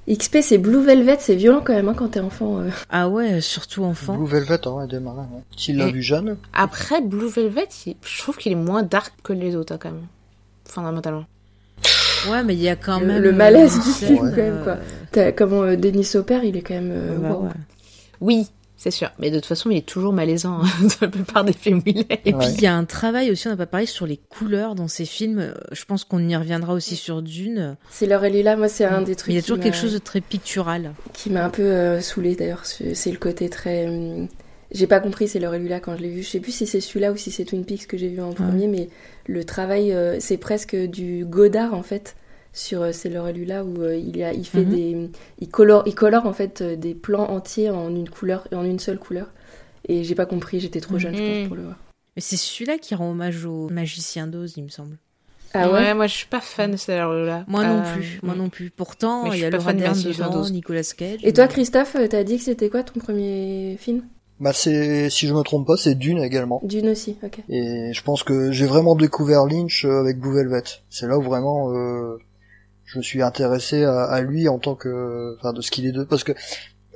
XP, c'est Blue Velvet, c'est violent quand même hein, quand t'es enfant. euh. Ah ouais, surtout enfant. Blue Velvet, hein, marins. Ouais. S'il l'a vu jeune, Après Blue Velvet, il- je trouve qu'il est moins dark que les autres hein, quand même, fondamentalement. Ouais, mais il y a quand même le malaise du film, quand même, euh, quoi. T'as- Comment euh, Denis Hopper, il est quand même. euh, bah wow. ouais. Oui, c'est sûr. Mais de toute façon, il est toujours malaisant hein, dans la plupart des films où il est. Et Ouais. puis il y a un travail aussi, on n'a pas parlé sur les couleurs dans ces films. Euh, Je pense qu'on y reviendra aussi sur Dune. C'est et Lila, moi c'est un des trucs. Il y a toujours quelque chose de très pictural. qui m'a un peu euh, saoulée d'ailleurs. C'est le côté très. hum, J'ai pas compris, c'est et Lula quand je l'ai vu. Je sais plus si c'est celui-là ou si c'est Twin Peaks que j'ai vu en premier, mais le travail, euh, c'est presque du Godard en fait sur euh, C'est Laure et Lula où euh, il, a, il fait Mhm. des. Il colore, il colore en fait euh, des plans entiers en une couleur, en une seule couleur. Et j'ai pas compris, j'étais trop jeune, je Mhm. pense, pour le voir. Mais c'est celui-là qui rend hommage au magicien d'Oz, il me semble. Ah ouais, moi je suis pas fan de celle là. Moi non plus, moi non plus. Pourtant, il y a Laura fan de dedans, d'Oz. Nicolas Cage. Et toi, Christophe, t'as dit que c'était quoi ton premier film? Bah c'est, si je me trompe pas, c'est Dune également. Dune aussi, ok. Et je pense que j'ai vraiment découvert Lynch avec Blue Velvet. C'est là où vraiment euh, je me suis intéressé à, à lui en tant que, enfin, de ce qu'il est de, parce que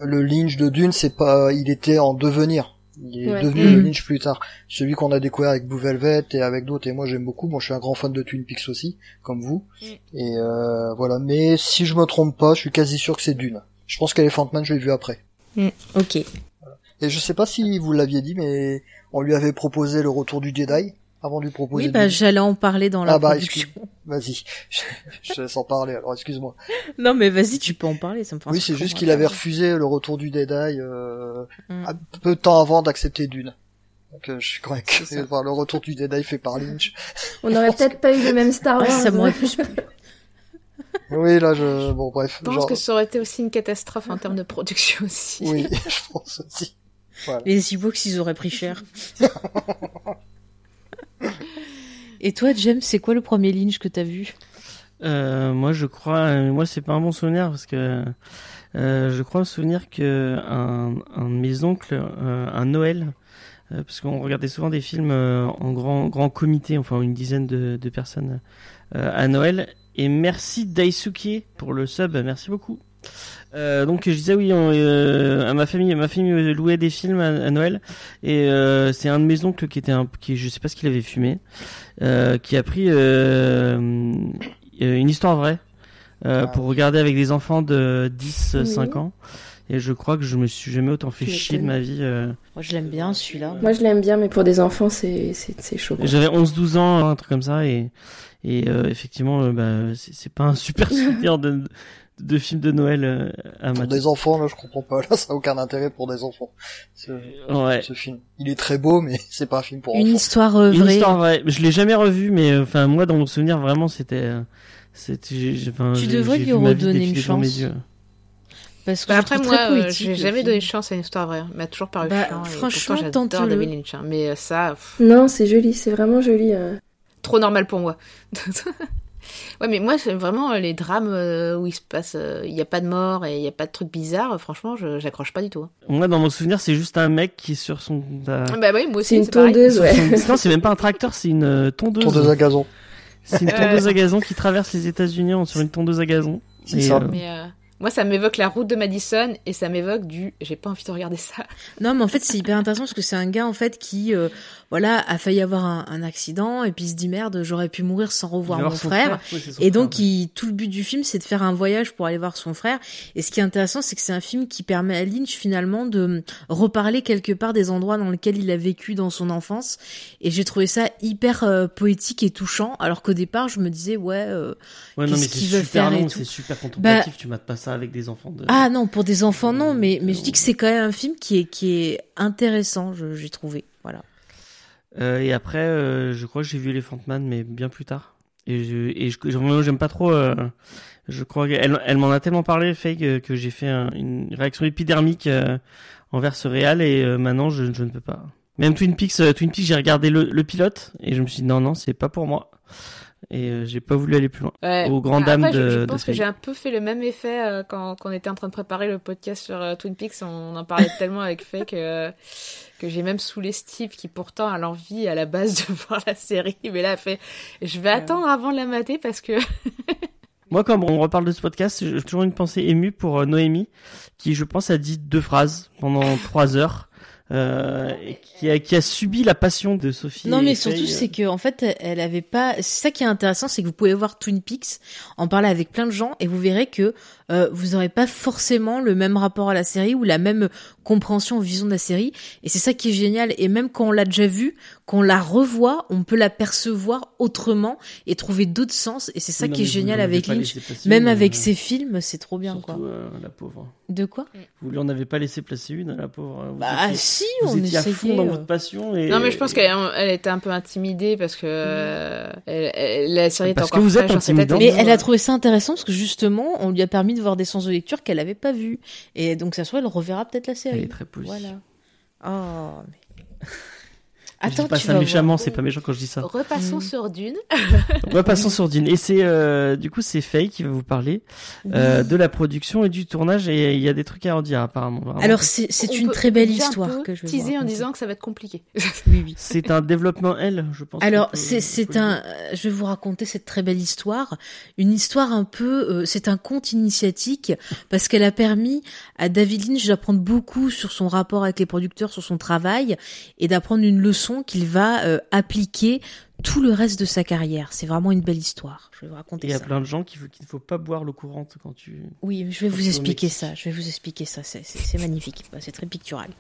le Lynch de Dune, c'est pas, il était en devenir. Il est Ouais. devenu le Lynch plus tard. Celui qu'on a découvert avec Blue Velvet et avec d'autres. Et moi, j'aime beaucoup. Bon, je suis un grand fan de Twin Peaks aussi, comme vous. Et euh, voilà. Mais si je me trompe pas, je suis quasi sûr que c'est Dune. Je pense qu'Elephant Man, je l'ai vu après. Ok. Et je sais pas si vous l'aviez dit, mais on lui avait proposé le retour du Jedi avant de lui proposer. Oui, bah j'allais en parler dans la Ah bah, production. excuse- Vas-y, je, je te laisse en parler, alors excuse-moi. Non, mais vas-y, tu peux en parler, ça me fait Oui, c'est juste qu'il avait refusé le retour du Jedi euh, Mm. un peu de temps avant d'accepter Dune. Donc euh, je suis convaincu de voir le retour du Jedi fait par Lynch. On aurait peut-être pas eu le même Star Wars. Ouais, ça m'aurait plus plu. Oui, là, je... Bon, bref. Je pense genre- que ça aurait été aussi une catastrophe en termes de production aussi. Oui, je pense aussi. Voilà. Les Ewoks, ils auraient pris cher. Et toi, James, c'est quoi le premier Lynch que t'as vu? Euh, moi, je crois, euh, moi, c'est pas un bon souvenir parce que euh, je crois me souvenir que un, un de mes oncles, un Noël, parce qu'on regardait souvent des films en grand grand comité, enfin une dizaine de, de personnes à Noël. Et merci Daisuke pour le sub, merci beaucoup. Euh, donc je disais oui, on, euh, à ma famille, ma famille louait des films à, à Noël et euh, c'est un de mes oncles qui était un, qui je sais pas ce qu'il avait fumé, euh, qui a pris euh, une histoire vraie euh, Ah pour regarder avec des enfants de 10, Oui. 5 ans et je crois que je me suis jamais autant fait chier de ma vie. euh. Moi, je l'aime bien celui-là. Moi, je l'aime bien, mais pour des enfants, c'est c'est c'est chaud. J'avais 11-12 ans, un truc comme ça et et euh, effectivement euh, bah, c'est c'est pas un super souvenir de de film de Noël euh, à Pour ma des enfants, là, je comprends pas. Là, ça a aucun intérêt pour des enfants. Ce, ouais. ce film. Il est très beau, mais c'est pas un film pour Une enfants. histoire euh, Une vraie. histoire vraie. Je l'ai jamais revu, mais euh, enfin moi dans mon souvenir vraiment c'était euh, c'était. Tu devrais lui redonner une chance. yeux. Parce que Bah je après, moi, euh, j'ai jamais donné chance à une histoire vraie. Il m'a toujours paru Bah, chiant. franchement, j'adore. David Lynch. hein. Mais euh, ça, pff, Non, c'est joli, c'est vraiment joli. hein. trop normal pour moi. ouais, mais moi, c'est vraiment euh, les drames euh, où il se passe, euh, il n'y a pas de mort et il n'y a pas de trucs bizarres. Franchement, je j'accroche pas du tout. hein. Moi dans mon souvenir c'est juste un mec qui est sur son. euh, Bah oui, moi aussi, C'est une pareil. tondeuse, ouais. son- Non c'est même pas un tracteur, c'est une tondeuse. Tondeuse à gazon. C'est une tondeuse à gazon qui traverse les États-Unis en- sur une tondeuse à gazon. C'est ça. euh, Mais euh, moi, ça m'évoque la route de Madison et ça m'évoque du. J'ai pas envie de regarder ça. Non, mais en fait, c'est hyper intéressant parce que c'est un gars en fait qui, euh, voilà, a failli avoir un, un accident et puis il se dit merde, j'aurais pu mourir sans revoir mon frère. Et donc, frère, ouais. il, tout le but du film, c'est de faire un voyage pour aller voir son frère. Et ce qui est intéressant, c'est que c'est un film qui permet à Lynch finalement de reparler quelque part des endroits dans lesquels il a vécu dans son enfance. Et j'ai trouvé ça hyper euh, poétique et touchant. Alors qu'au départ, je me disais ouais. euh, Ouais, qu'est-ce veulent super faire et tout. c'est super contemplatif. Tu mates pas ça avec des enfants de. Ah non, pour des enfants non, mais mais je Euh, dis que c'est quand même un film qui est qui est intéressant. J'ai trouvé. Voilà. Euh, et après, euh, je crois que j'ai vu Elephant Man, mais bien plus tard. Et je, et je, j'aime pas trop. euh, je crois qu'elle, elle m'en a tellement parlé, Faye, que, j'ai fait un- une réaction épidermique envers ce réal, et maintenant je, je ne peux pas. Même Twin Peaks, Twin Peaks, j'ai regardé le, le pilote et je me suis dit non, non, c'est pas pour moi. Et euh, j'ai pas voulu aller plus loin. Ouais. Aux grandes dames je, de- je de pense que j'ai un peu fait le même effet euh, quand, quand on était en train de préparer le podcast sur euh, Twin Peaks. On en parlait tellement avec Faye que, que j'ai même saoulé Steve qui pourtant a l'envie à la base de voir la série. Mais là, elle fait Je vais attendre avant de la mater parce que. Moi, quand on reparle de ce podcast, j'ai toujours une pensée émue pour euh, Noémie, qui, je pense, a dit deux phrases pendant trois heures, euh, qui, a, qui a subi la passion de Sophie. Non, mais surtout, c'est que en fait, elle avait pas. C'est ça qui est intéressant, c'est que vous pouvez voir Twin Peaks, en parler avec plein de gens, et vous verrez que euh, vous aurez pas forcément le même rapport à la série ou la même compréhension ou vision de la série. Et c'est ça qui est génial. Et même quand on l'a déjà vue, qu'on la revoit, on peut la percevoir autrement et trouver d'autres sens. Et c'est ça non, qui est génial avec Lynch. placer Même avec euh, ses films, c'est trop bien, surtout, quoi. euh, la pauvre. De quoi Vous lui en avez pas laissé placer une, la pauvre. Vous Bah étiez, si, vous on étiez à essayait. fond dans euh. votre passion. Et, Non, mais je pense qu'elle elle était un peu intimidée parce que euh, elle- elle- la série Parce que encore vous êtes. Mais elle a trouvé ça intéressant parce que justement, on lui a permis de voir des sens de lecture qu'elle avait pas vus. Et donc, ça se trouve, elle reverra peut-être la Elle série. est très. Voilà. Oh, mais... je dis pas ça méchamment, c'est pas méchant quand je dis ça. Repassons sur Dune. Repassons sur Dune. Et c'est euh, du coup c'est Faye qui va vous parler euh, de la production et du tournage et il y a des trucs à en dire apparemment. Vraiment. Alors, c'est une peut très belle un histoire peu que je vais teaser vous en disant que ça va être compliqué. Oui, oui. c'est un développement L, je pense. Alors, c'est c'est un. Je vais vous raconter cette très belle histoire, une histoire un peu. euh, c'est un conte initiatique parce qu'elle a permis à David Lynch d'apprendre beaucoup sur son rapport avec les producteurs, sur son travail et d'apprendre une leçon qu'il va euh, appliquer tout le reste de sa carrière. C'est vraiment une belle histoire. Je vais vous raconter Il y a ça. plein de gens qui qu'il ne faut pas boire l'eau courante quand tu. Oui, je vais Quand vous expliquer ça. Je vais vous expliquer ça. C'est- magnifique. Bah, C'est très pictural.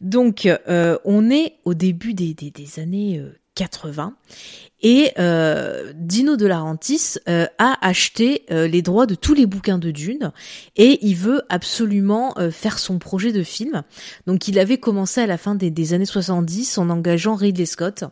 Donc, euh, on est au début des, des, des années euh, 80 et euh, Dino De Laurentiis euh, a acheté euh, les droits de tous les bouquins de Dune et il veut absolument euh, faire son projet de film. Donc, il avait commencé à la fin des, des années 70 en engageant Ridley Scott.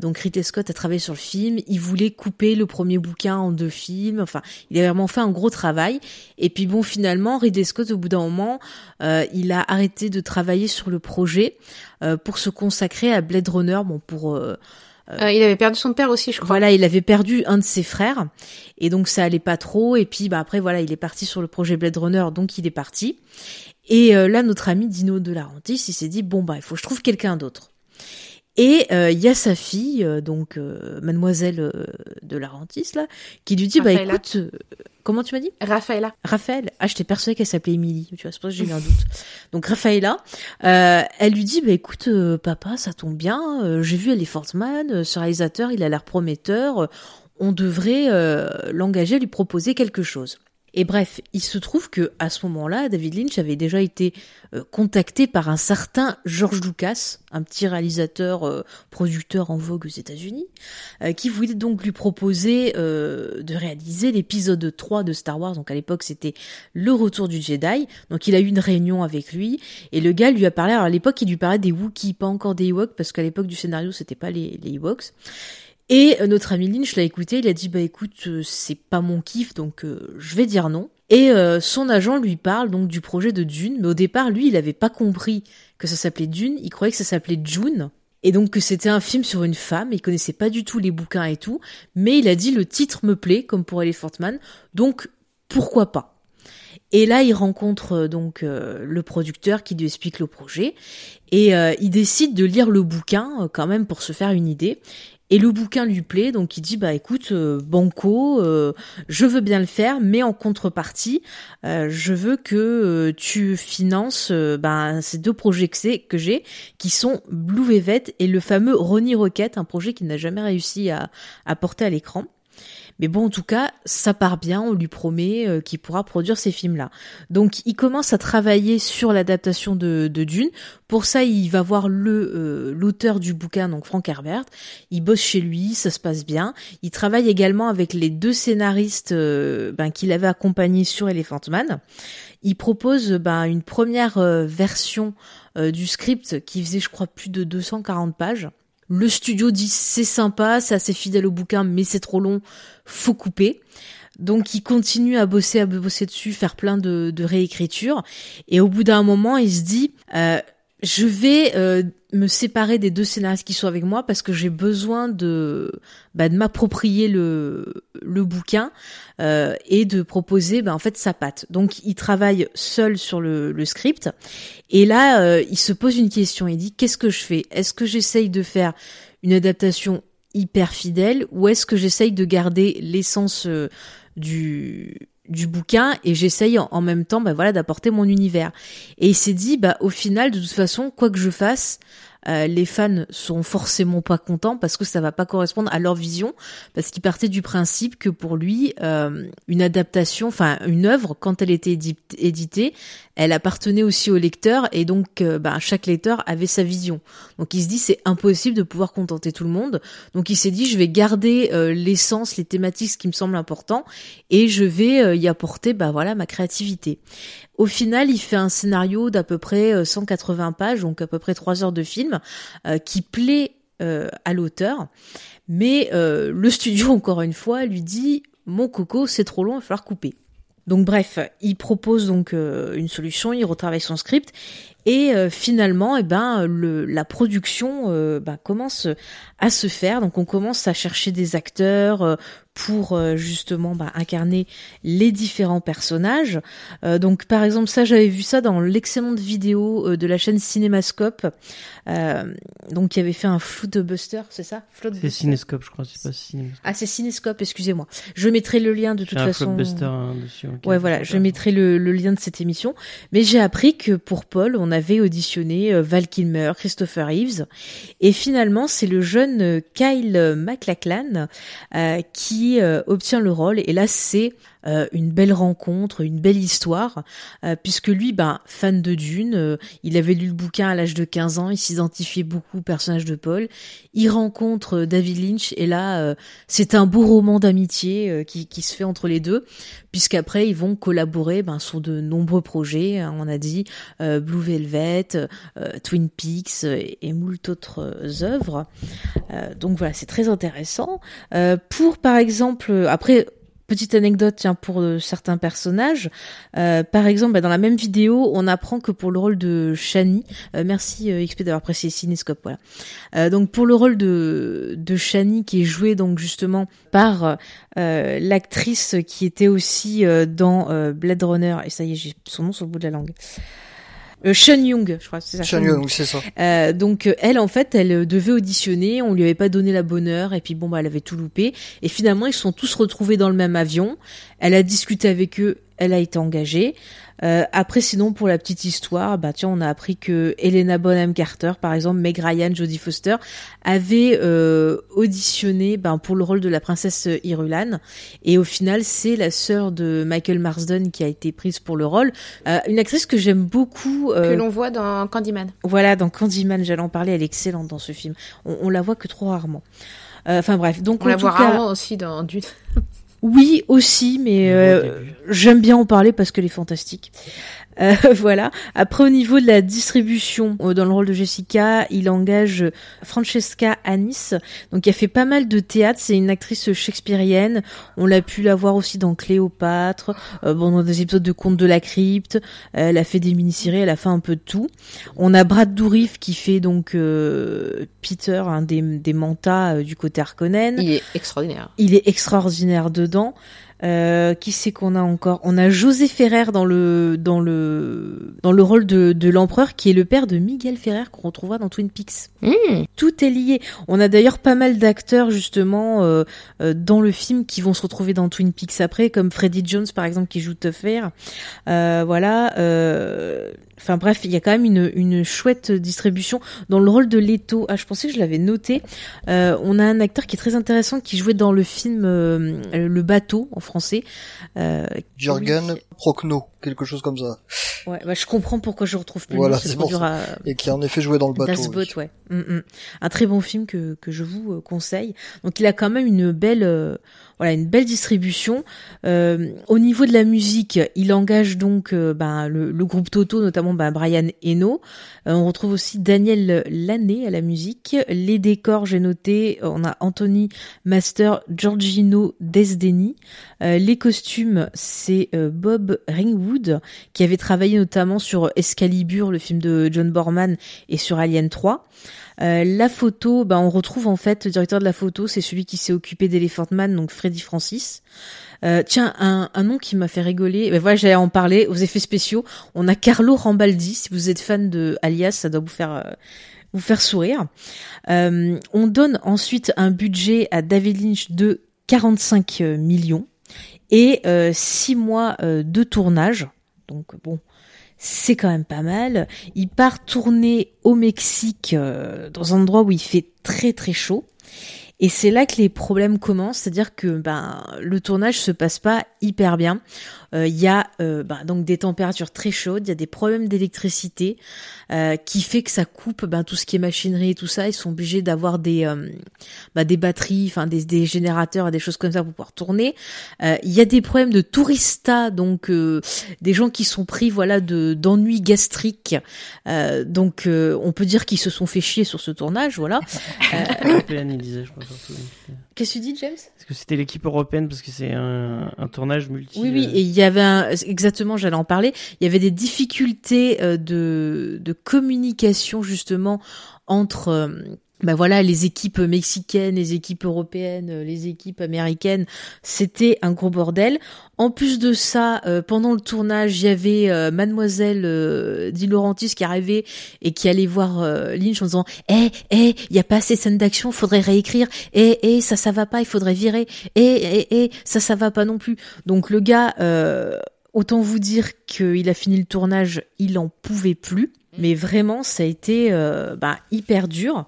Donc Ridley Scott a travaillé sur le film, il voulait couper le premier bouquin en deux films, enfin, il a vraiment fait un gros travail. Et puis bon, finalement, Ridley Scott, au bout d'un moment, euh, il a arrêté de travailler sur le projet euh, pour se consacrer à Blade Runner, bon, pour... euh, Euh, il avait perdu son père aussi, je crois. voilà, il avait perdu un de ses frères et donc ça allait pas trop. Et puis bah après voilà, il est parti sur le projet Blade Runner, donc il est parti. Et euh, là, notre ami Dino De Laurentiis, il s'est dit bon bah il faut que je trouve quelqu'un d'autre. Et il y a sa fille, donc mademoiselle de Larentis, là, qui lui dit, bah écoute, Comment tu m'as dit? Raphaëla. Raphaël. Ah, j'étais persuadée qu'elle s'appelait Émilie. Tu vois, c'est pour ça que j'ai eu un doute. Donc Raphaëla, euh, elle lui dit, bah écoute, euh, papa, ça tombe bien. Euh, j'ai vu Elephant Man. ce réalisateur, il a l'air prometteur. on devrait l'engager, lui proposer quelque chose. Et bref, il se trouve que à ce moment-là, David Lynch avait déjà été euh, contacté par un certain George Lucas, un petit réalisateur euh, producteur en vogue aux États-Unis, euh, qui voulait donc lui proposer de réaliser l'épisode 3 de Star Wars. Donc à l'époque, c'était Le Retour du Jedi. Donc il a eu une réunion avec lui et le gars lui a parlé. Alors à l'époque, il lui parlait des Wookiees, pas encore des Ewoks, parce qu'à l'époque du scénario, c'était pas les, les Ewoks. Et euh, notre ami Lynch l'a écouté, il a dit bah écoute euh, c'est pas mon kiff donc euh, je vais dire non. Et son agent lui parle donc du projet de Dune, mais au départ lui il avait pas compris que ça s'appelait Dune, il croyait que ça s'appelait June. Et donc que c'était un film sur une femme, il connaissait pas du tout les bouquins et tout, mais il a dit le titre me plaît comme pour Elephant Man, donc pourquoi pas? Et là, il rencontre donc le producteur qui lui explique le projet et il décide de lire le bouquin quand même pour se faire une idée. Et le bouquin lui plaît, donc il dit bah écoute, euh, Banco, euh, je veux bien le faire, mais en contrepartie, euh, je veux que tu finances ben, ces deux projets que j'ai, qui sont Blue Velvet et le fameux Ronnie Rocket, un projet qu'il n'a jamais réussi à, à porter à l'écran. Mais bon, en tout cas, ça part bien, on lui promet euh, qu'il pourra produire ces films-là. Donc, il commence à travailler sur l'adaptation de, Dune. Pour ça, il va voir le euh, l'auteur du bouquin, donc Frank Herbert. Il bosse chez lui, ça se passe bien. Il travaille également avec les deux scénaristes euh, ben, qu'il avait accompagnés sur Elephant Man. Il propose ben, une première version du script qui faisait, je crois, plus de 240 pages. Le studio dit c'est sympa, c'est assez fidèle au bouquin, mais c'est trop long, faut couper. Donc il continue à bosser, à bosser dessus, faire plein de, de réécritures. Et au bout d'un moment, il se dit, euh, je vais euh, me séparer des deux scénaristes qui sont avec moi parce que j'ai besoin de, bah, de m'approprier le, le bouquin euh, et de proposer bah, en fait sa patte. Donc il travaille seul sur le, script et là euh, il se pose une question. Il dit qu'est-ce que je fais? Est-ce que j'essaye de faire une adaptation hyper fidèle ou est-ce que j'essaye de garder l'essence euh, du du bouquin et j'essaye en, même temps bah voilà d'apporter mon univers. Et il s'est dit bah au final de toute façon quoi que je fasse euh, les fans sont forcément pas contents parce que ça va pas correspondre à leur vision, parce qu'il partait du principe que pour lui, euh, une adaptation, enfin une œuvre, quand elle était éditée, elle appartenait aussi au lecteur et donc euh, bah, chaque lecteur avait sa vision. Donc il se dit c'est impossible de pouvoir contenter tout le monde. Donc il s'est dit je vais garder l'essence, les thématiques, ce qui me semble important et je vais y apporter bah voilà ma créativité. Au final, il fait un scénario d'à peu près 180 euh, pages, donc à peu près 3 heures de film, euh, qui plaît euh, à l'auteur. Mais le studio, encore une fois, lui dit Mon coco, c'est trop long, il va falloir couper. Donc bref, il propose donc une solution, il retravaille son script et finalement, eh ben, le, la production ben, commence à se faire. Donc on commence à chercher des acteurs pour euh, justement bah, incarner les différents personnages. Euh, donc par exemple ça j'avais vu ça dans l'excellente vidéo euh, de la chaîne Cinémascope, donc qui avait fait un Floodbuster, c'est ça? C'est Cinescope je crois, c'est pas Cinescope. Ah c'est Cinescope, excusez-moi. Je mettrai le lien de toute un façon. Floodbuster hein, dessus. ouais voilà, je mettrai le, le, lien de cette émission. Mais j'ai appris que pour Paul on avait auditionné Val Kilmer, Christopher Reeves, et finalement c'est le jeune Kyle MacLachlan qui euh, obtient le rôle. Et là c'est euh, une belle rencontre, une belle histoire, euh, puisque lui, ben, fan de Dune, il avait lu le bouquin à l'âge de 15 ans, il s'identifiait beaucoup au personnage de Paul, il rencontre David Lynch et là c'est un beau roman d'amitié qui, qui, se fait entre les deux, puisqu'après ils vont collaborer ben, sur de nombreux projets, hein, on a dit Blue Velvet, Twin Peaks et, et moult autres œuvres. donc voilà, c'est très intéressant. pour par exemple, après, petite anecdote pour euh, certains personnages. Euh, par exemple, bah, dans la même vidéo, on apprend que pour le rôle de Shani, euh, merci XP d'avoir précisé Cinescope, voilà. donc pour le rôle de de Shani qui est joué donc justement par l'actrice qui était aussi dans Blade Runner et ça y est, j'ai son nom sur le bout de la langue. Euh, Sean Young, je crois, c'est ça. Sean Young, c'est ça. Euh, donc euh, elle, en fait, elle devait auditionner, on lui avait pas donné la bonne heure, et puis bon, bah, elle avait tout loupé. Et finalement, ils se sont tous retrouvés dans le même avion. Elle a discuté avec eux, elle a été engagée. Euh, après, sinon, pour la petite histoire, bah tiens, on a appris que Helena Bonham Carter, par exemple, Meg Ryan, Jodie Foster, avaient euh, auditionné ben, pour le rôle de la princesse Irulan. Et au final, c'est la sœur de Michael Marsden qui a été prise pour le rôle. Euh, une actrice que j'aime beaucoup. Que euh, l'on voit dans Candyman. voilà, dans Candyman, j'allais en parler, elle est excellente dans ce film. On, on la voit que trop rarement. Euh, Enfin bref, donc On en la voit cas, rarement aussi dans Dune. Oui aussi, mais euh, j'aime bien en parler parce qu'elle est fantastique. Euh, voilà. Après, au niveau de la distribution, euh, dans le rôle de Jessica, il engage Francesca Anis, donc qui a fait pas mal de théâtre. C'est une actrice shakespearienne. On l'a pu la voir aussi dans Cléopâtre, euh, bon, dans des épisodes de Contes de la Crypte. Euh, elle a fait des mini-séries, elle a fait un peu de tout. On a Brad Dourif qui fait donc euh, Peter, un des, des mantas euh, du côté Harkonnen. Il est extraordinaire. Il est extraordinaire dedans. Euh, qui c'est qu'on a encore? On a José Ferrer dans le dans le dans le rôle de, de l'empereur, qui est le père de Miguel Ferrer qu'on retrouvera dans Twin Peaks. Mmh. Tout est lié. On a d'ailleurs pas mal d'acteurs justement euh, euh, dans le film qui vont se retrouver dans Twin Peaks après, comme Freddie Jones par exemple qui joue Tuffer. Euh, voilà. euh, Enfin bref, il y a quand même une, une chouette distribution dans le rôle de Leto. Ah, je pensais que je l'avais noté. Euh, on a un acteur qui est très intéressant qui jouait dans le film euh, Le Bateau en français. Euh, Jürgen Prochnow, quelque chose comme ça. ouais, bah, je comprends pourquoi je retrouve plus. le Voilà, c'est dur à, Et qui a en effet joué dans le bateau. Das oui. Boot, ouais. Mm, mm. Un très bon film que, que je vous euh, conseille. Donc il a quand même une belle, euh, voilà, une belle distribution. Euh, au niveau de la musique, il engage donc euh, ben, le, groupe Toto, notamment ben, Brian Eno. Euh, on retrouve aussi Daniel Lanné à la musique. Les décors, j'ai noté, on a Anthony Master, Giorgino Desdeni. Les costumes, c'est Bob Ringwood qui avait travaillé notamment sur Excalibur, le film de John Borman, et sur Alien 3. Euh, la photo, bah, on retrouve en fait le directeur de la photo, c'est celui qui s'est occupé d'Elephant Man, donc Freddy Francis. Euh, tiens, un, un nom qui m'a fait rigoler. Ben voilà, j'allais en parler. Aux effets spéciaux, on a Carlo Rambaldi. Si vous êtes fan de Alias, ça doit vous faire euh, vous faire sourire. Euh, on donne ensuite un budget à David Lynch de 45 millions et euh, six mois euh, de tournage. Donc bon, c'est quand même pas mal. Il part tourner au Mexique euh, dans un endroit où il fait très très chaud. Et c'est là que les problèmes commencent, c'est-à-dire que ben le tournage se passe pas hyper bien. Euh, Il y a euh, ben, donc des températures très chaudes, il y a des problèmes d'électricité euh, qui fait que ça coupe ben, tout ce qui est machinerie et tout ça. Ils sont obligés d'avoir des euh, ben, des batteries, enfin des, des générateurs et des choses comme ça pour pouvoir tourner. Euh, Il y a des problèmes de tourista, donc euh, des gens qui sont pris voilà de d'ennuis gastriques. Euh, donc euh, on peut dire qu'ils se sont fait chier sur ce tournage, voilà. Qu'est-ce que tu dis, James? Est-ce que c'était l'équipe européenne parce que c'est un, un tournage multi. Oui, oui, euh, et il y avait un, exactement, j'allais en parler. Il y avait des difficultés euh, de, de communication justement entre, euh, ben voilà, les équipes mexicaines, les équipes européennes, euh, les équipes américaines. C'était un gros bordel. En plus de ça, euh, pendant le tournage, il y avait euh, Mademoiselle Di qui arrivait et qui allait voir Lynch en disant "Eh, eh, il y a pas assez de scènes d'action, faudrait réécrire. Eh, eh, ça, ça va pas, il faudrait virer. Eh, eh, eh, ça, ça va pas non plus." Donc le gars, autant vous dire qu'il a fini le tournage, il en pouvait plus. Mais vraiment, ça a été euh, bah, hyper dur.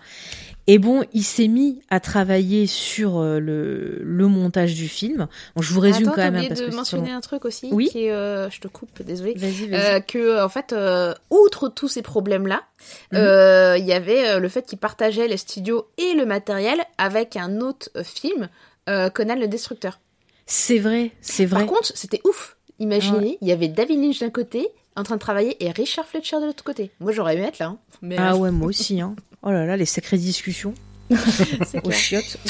Et bon, il s'est mis à travailler sur euh, le, le montage du film. Bon, je vous résume Attends, quand même hein, parce de que mentionner un truc aussi. Oui. Qui est, euh, je te coupe, désolé. Vas-y, vas-y. Euh, que en fait, euh, outre tous ces problèmes-là, Mhm. il y avait le fait qu'il partageait les studios et le matériel avec un autre film, Conan le Destructeur. C'est vrai, c'est vrai. Par contre, c'était ouf. Imaginez, il y avait David Lynch d'un côté, en train de travailler, et Richard Fletcher de l'autre côté. Moi, j'aurais aimé être là. hein. Mais, ah euh, ouais, moi aussi. Hein. Oh là là, les sacrées discussions c'est aux chiottes.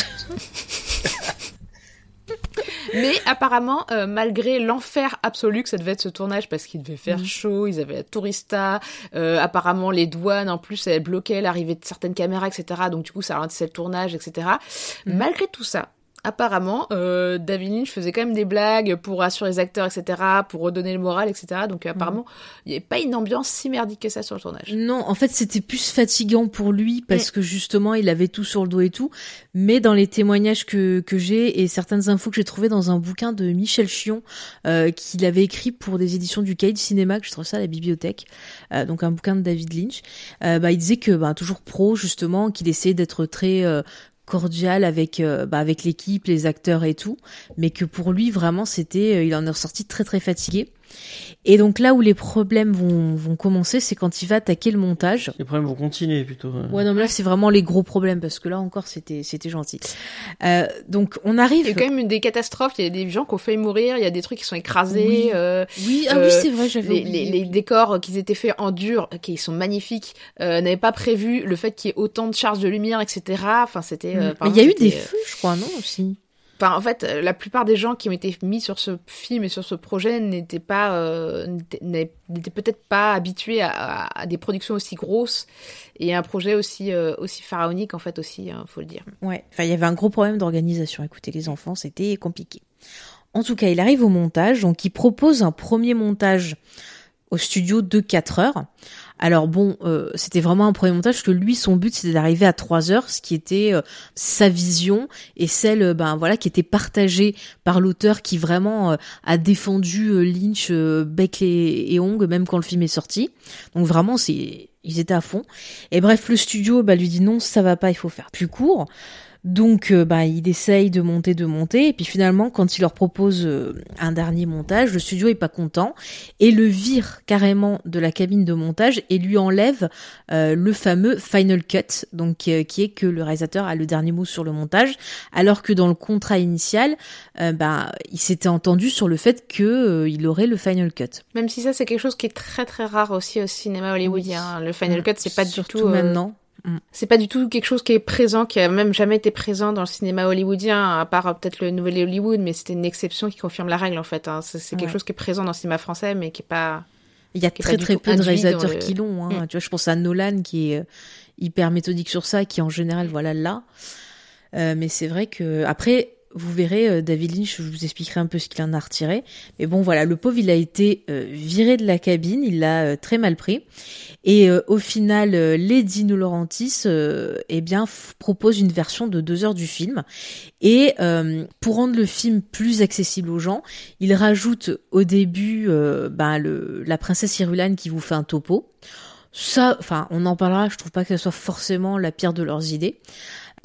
Mais apparemment, euh, malgré l'enfer absolu que ça devait être ce tournage, parce qu'il devait faire Mhm. chaud, ils avaient la tourista, euh, apparemment les douanes en plus elles bloquaient l'arrivée de certaines caméras, etc. Donc du coup ça ralentissait le tournage, etc. Mhm. Malgré tout ça, apparemment, euh, David Lynch faisait quand même des blagues pour rassurer les acteurs, etc., pour redonner le moral, etc. Donc apparemment, il n'y avait pas une ambiance si merdique que ça sur le tournage. Non, en fait, c'était plus fatigant pour lui parce que justement, il avait tout sur le dos et tout. Mais dans les témoignages que, que j'ai et certaines infos que j'ai trouvées dans un bouquin de Michel Chion, euh, qu'il avait écrit pour des éditions du du Cinéma, que je trouve ça à la bibliothèque, euh, donc un bouquin de David Lynch, bah, il disait que bah, toujours pro, justement, qu'il essayait d'être très cordial avec euh, bah, avec l'équipe, les acteurs et tout, mais que pour lui vraiment c'était, euh, il en est ressorti très très fatigué. Et donc là où les problèmes vont, vont commencer, c'est quand il va attaquer le montage. Les problèmes vont continuer plutôt. euh. Ouais, non, mais là c'est vraiment les gros problèmes parce que là encore c'était c'était gentil. Euh, donc on arrive. Il y a quand même une des catastrophes, il y a des gens qui ont failli mourir, il y a des trucs qui sont écrasés. Oui. euh, Oui, ah euh, oui c'est vrai, j'avais les, les, les décors qui étaient faits en dur, qui sont magnifiques, euh, n'avaient pas prévu le fait qu'il y ait autant de charges de lumière, etc. Enfin, c'était. euh, Mm. Mais il y a eu des euh, feux, je crois, non aussi. Enfin, en fait, euh, la plupart des gens qui été mis sur ce film et sur ce projet n'étaient pas, euh, n'étaient- peut-être pas habitués à, à- à des productions aussi grosses et à un projet aussi euh, aussi pharaonique en fait aussi, hein, faut le dire. Ouais. Enfin, il y avait un gros problème d'organisation. Écoutez, les enfants, c'était compliqué. En tout cas, il arrive au montage, donc il propose un premier montage au studio de 4 heures. Alors bon, euh, c'était vraiment un premier montage parce que lui, son but, c'était d'arriver à 3 heures, ce qui était euh, sa vision et celle, euh, ben voilà, qui était partagée par l'auteur qui vraiment euh, a défendu euh, Lynch euh, bec et, ongles, même quand le film est sorti. Donc vraiment, c'est ils étaient à fond. Et bref, le studio bah, lui dit non, ça va pas, il faut faire plus court. Donc, euh, bah, il essaye de monter, de monter, et puis finalement, quand il leur propose euh, un dernier montage, le studio est pas content et le vire carrément de la cabine de montage et lui enlève euh, le fameux final cut, donc euh, qui est que le réalisateur a le dernier mot sur le montage, alors que dans le contrat initial, euh, bah, il s'était entendu sur le fait que il aurait le final cut. Même si ça c'est quelque chose qui est très très rare aussi au cinéma hollywoodien. Le final cut c'est pas du tout euh, maintenant. c'est pas du tout quelque chose qui est présent, qui a même jamais été présent dans le cinéma hollywoodien, à part euh, peut-être le nouvel Hollywood, mais c'était une exception qui confirme la règle en fait. hein. C'est quelque Ouais. chose qui est présent dans le cinéma français, mais qui est pas. Il y a très très peu de réalisateurs le- qui l'ont. Hein. Mm. Tu vois, je pense à Nolan qui est euh, hyper méthodique sur ça, qui en général voilà là. Euh, mais c'est vrai que après vous verrez euh, David Lynch, je vous expliquerai un peu ce qu'il en a retiré. Mais bon voilà, le pauvre il a été euh, viré de la cabine, il l'a euh, très mal pris. Et au final, Laurentiis euh, eh bien propose une version de deux heures du film. Et pour rendre le film plus accessible aux gens, il rajoute au début ben, la princesse Irulane qui vous fait un topo. Ça, enfin, on en parlera. Je trouve pas que ce soit forcément la pire de leurs idées.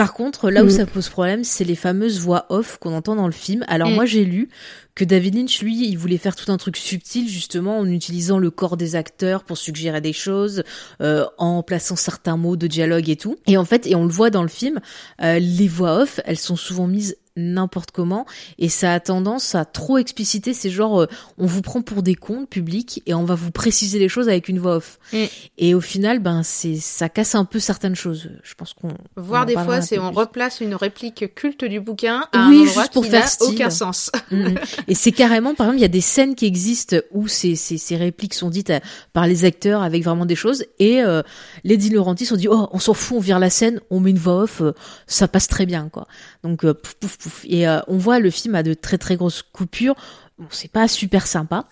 Par contre, là où Mm. ça pose problème, c'est les fameuses voix off qu'on entend dans le film. Alors Mm. moi, j'ai lu que David Lynch, lui, il voulait faire tout un truc subtil, justement, en utilisant le corps des acteurs pour suggérer des choses, euh, en plaçant certains mots de dialogue et tout. Et en fait, et on le voit dans le film, euh, les voix off, elles sont souvent mises n'importe comment et ça a tendance à trop expliciter c'est genre euh, on vous prend pour des cons publics et on va vous préciser les choses avec une voix off Mm. et au final ben c'est ça casse un peu certaines choses je pense qu'on on Voire des fois, c'est on replace une réplique culte du bouquin à Oui, un endroit juste pour qui faire aucun sens. Mhm. Et c'est carrément, par exemple, il y a des scènes qui existent où ces, ces, ces répliques sont dites à- par les acteurs avec vraiment des choses et euh, les Di Laurentiis ont dit oh on s'en fout, on vire la scène, on met une voix off, euh, ça passe très bien quoi. Donc euh, pouf pouf et euh, on voit le film a de très très grosses coupures. Bon, c'est pas super sympa.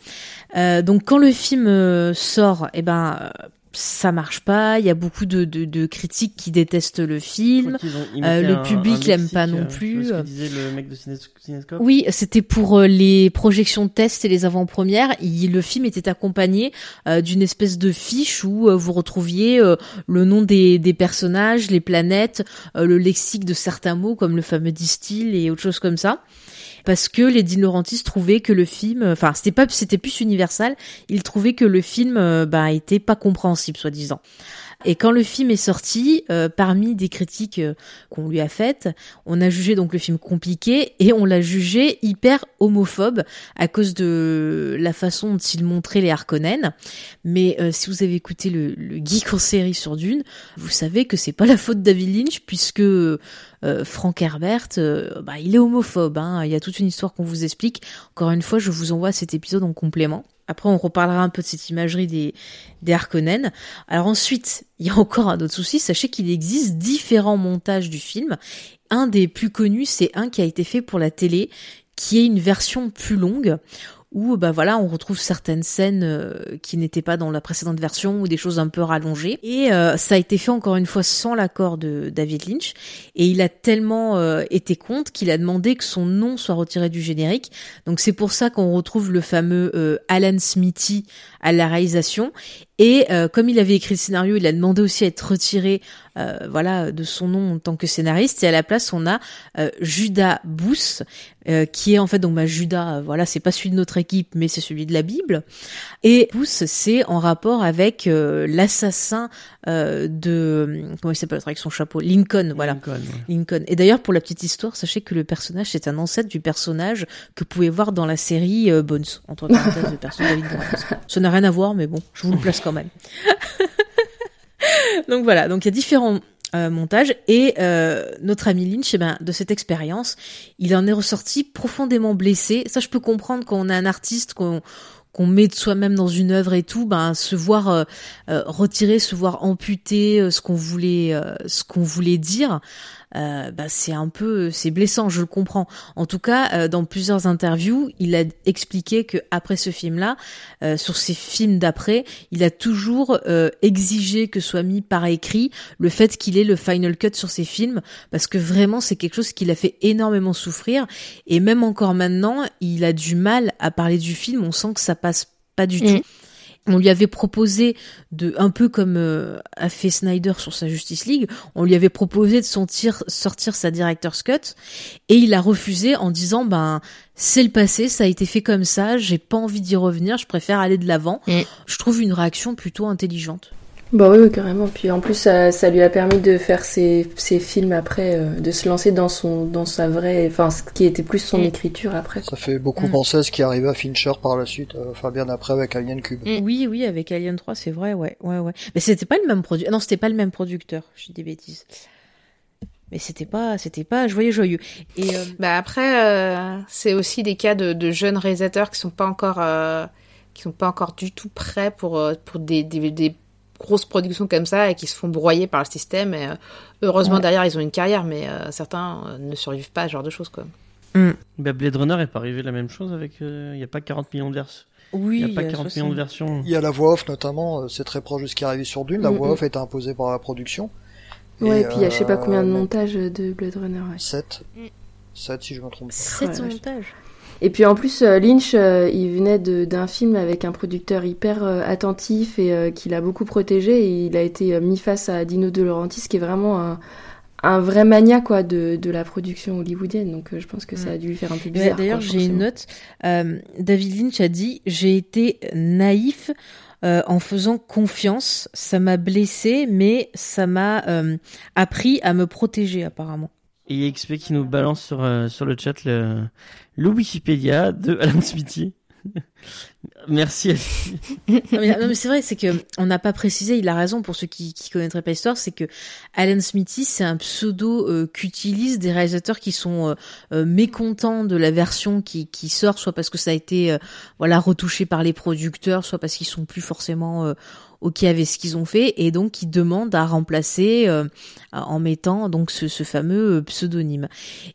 Euh, donc quand le film euh, sort, eh ben ça marche pas. Il y a beaucoup de, de, de critiques qui détestent le film. ont- Euh, le un- public l'aime pas non euh, plus. C'est ce que disait le mec de Ciné- Cinescope. Oui, c'était pour euh, les projections de test et les avant-premières. Le film était accompagné euh, d'une espèce de fiche où euh, vous retrouviez le nom des, des personnages, les planètes, le lexique de certains mots comme le fameux distil et autre chose comme ça. Parce que les Dean Laurentiis trouvaient que le film, euh, enfin c'était pas, c'était plus universal. Ils trouvaient que le film, euh, bah, était pas compréhensible, soi-disant. Et quand le film est sorti, euh, parmi des critiques euh, qu'on lui a faites, on a jugé donc le film compliqué et on l'a jugé hyper homophobe à cause de la façon dont il montrait les Harkonnen. Mais euh, si vous avez écouté le, le geek en série sur Dune, vous savez que c'est pas la faute David Lynch puisque euh, Frank Herbert, euh, bah, il est homophobe. Hein. Il y a toute une histoire qu'on vous explique. Encore une fois, je vous envoie cet épisode en complément. Après, on reparlera un peu de cette imagerie des, des Harkonnen. Alors ensuite, il y a encore un autre souci. Sachez qu'il existe différents montages du film. Un des plus connus, c'est un qui a été fait pour la télé, qui est une version plus longue où bah voilà on retrouve certaines scènes euh, qui n'étaient pas dans la précédente version ou des choses un peu rallongées. Et euh, ça a été fait encore une fois sans l'accord de David Lynch. Et il a tellement euh, été contre qu'il a demandé que son nom soit retiré du générique. Donc c'est pour ça qu'on retrouve le fameux Alan Smithy à la réalisation et comme il avait écrit le scénario il a demandé aussi à être retiré voilà de son nom en tant que scénariste et à la place on a Judas Booth euh, qui est en fait donc bah, Judas, euh, voilà, c'est pas celui de notre équipe, mais c'est celui de la Bible. Et Pousse, c'est en rapport avec euh, de comment il s'appelle avec son chapeau, Lincoln, voilà, Lincoln. Et d'ailleurs, pour la petite histoire, sachez que le personnage c'est un ancêtre du personnage que vous pouvez voir dans la série Bones, entre parenthèses, de personnage Ça n'a rien à voir, mais bon, je vous le place quand même. donc voilà, donc il y a différents euh, montage et euh, notre ami Lynch, eh ben, de cette expérience, il en est ressorti profondément blessé. Ça, je peux comprendre quand on est un artiste, qu'on qu'on met de soi-même dans une œuvre et tout, ben se voir euh, retirer, se voir amputer ce qu'on voulait, ce qu'on voulait dire. Euh, bah, c'est un peu, c'est blessant, je le comprends. En tout cas, euh, dans plusieurs interviews, il a expliqué que après ce film-là, euh, sur ses films d'après, il a toujours exigé que soit mis par écrit le fait qu'il ait le final cut sur ses films, parce que vraiment c'est quelque chose qui l'a fait énormément souffrir. Et même encore maintenant, il a du mal à parler du film. On sent que ça passe pas du mm. tout. On lui avait proposé de, un peu comme euh, a fait Snyder sur sa Justice League, on lui avait proposé de sortir, sortir sa director's cut et il a refusé en disant ben c'est le passé, ça a été fait comme ça, j'ai pas envie d'y revenir, je préfère aller de l'avant. Mm. Je trouve une réaction plutôt intelligente. Bah oui, carrément. Puis en plus, ça, ça, lui a permis de faire ses, ses films après, euh, de se lancer dans son, dans sa vraie, enfin, ce qui était plus son mm. écriture après. Ça fait beaucoup mm. penser à ce qui arrivait à Fincher par la suite, euh, enfin bien après avec Alien Cube. Mm. Oui, oui, avec Alien 3, c'est vrai, ouais, ouais, ouais. Mais c'était pas le même producteur. Non, c'était pas le même producteur. Je dis des bêtises. Mais c'était pas, c'était pas joyeux joyeux. Et euh, bah après, c'est aussi des cas de, de, jeunes réalisateurs qui sont pas encore, qui sont pas encore du tout prêts pour pour des, des, des grosses productions comme ça et qui se font broyer par le système. Et, euh, heureusement, derrière, ils ont une carrière, mais euh, certains euh, ne survivent pas à ce genre de choses. Quoi. Mm. Bah, Blade Runner n'est pas arrivé la même chose avec. Il n'y a pas 40 millions de versions. Oui, il n'y a pas 40 millions de versions. Il y a la voix off notamment, c'est très proche de ce qui est arrivé sur Dune. La mm, voix mm. off est imposée par la production. Ouais, et, puis il y a je sais pas combien de montages de Blade Runner. 7. 7 si je me trompe pas. 7 montages et puis en plus, euh, Lynch, euh, il venait d'un film avec un producteur hyper euh, attentif et qui l'a beaucoup protégé. Et il a été mis face à Dino De Laurentiis, qui est vraiment un, un vrai mania quoi de, de la production hollywoodienne. Donc je pense que ça a dû lui faire un peu bizarre. D'ailleurs, j'ai une note. David Lynch a dit j'ai été naïf. en faisant confiance, ça m'a blessé, mais ça m'a appris à me protéger apparemment. Et il y a XP qui nous balance sur, sur le chat le, le Wikipédia de Alan Smithy. Merci. non mais, c'est vrai, c'est que on n'a pas précisé. Il a raison pour ceux qui, qui connaîtraient pas l'histoire, c'est que Alan Smithy, c'est un pseudo euh, qu'utilisent des réalisateurs qui sont euh, euh, mécontents de la version qui, qui sort, soit parce que ça a été voilà retouché par les producteurs, soit parce qu'ils sont plus forcément ok avec ce qu'ils ont fait et donc ils demandent à remplacer en mettant donc ce, ce fameux pseudonyme.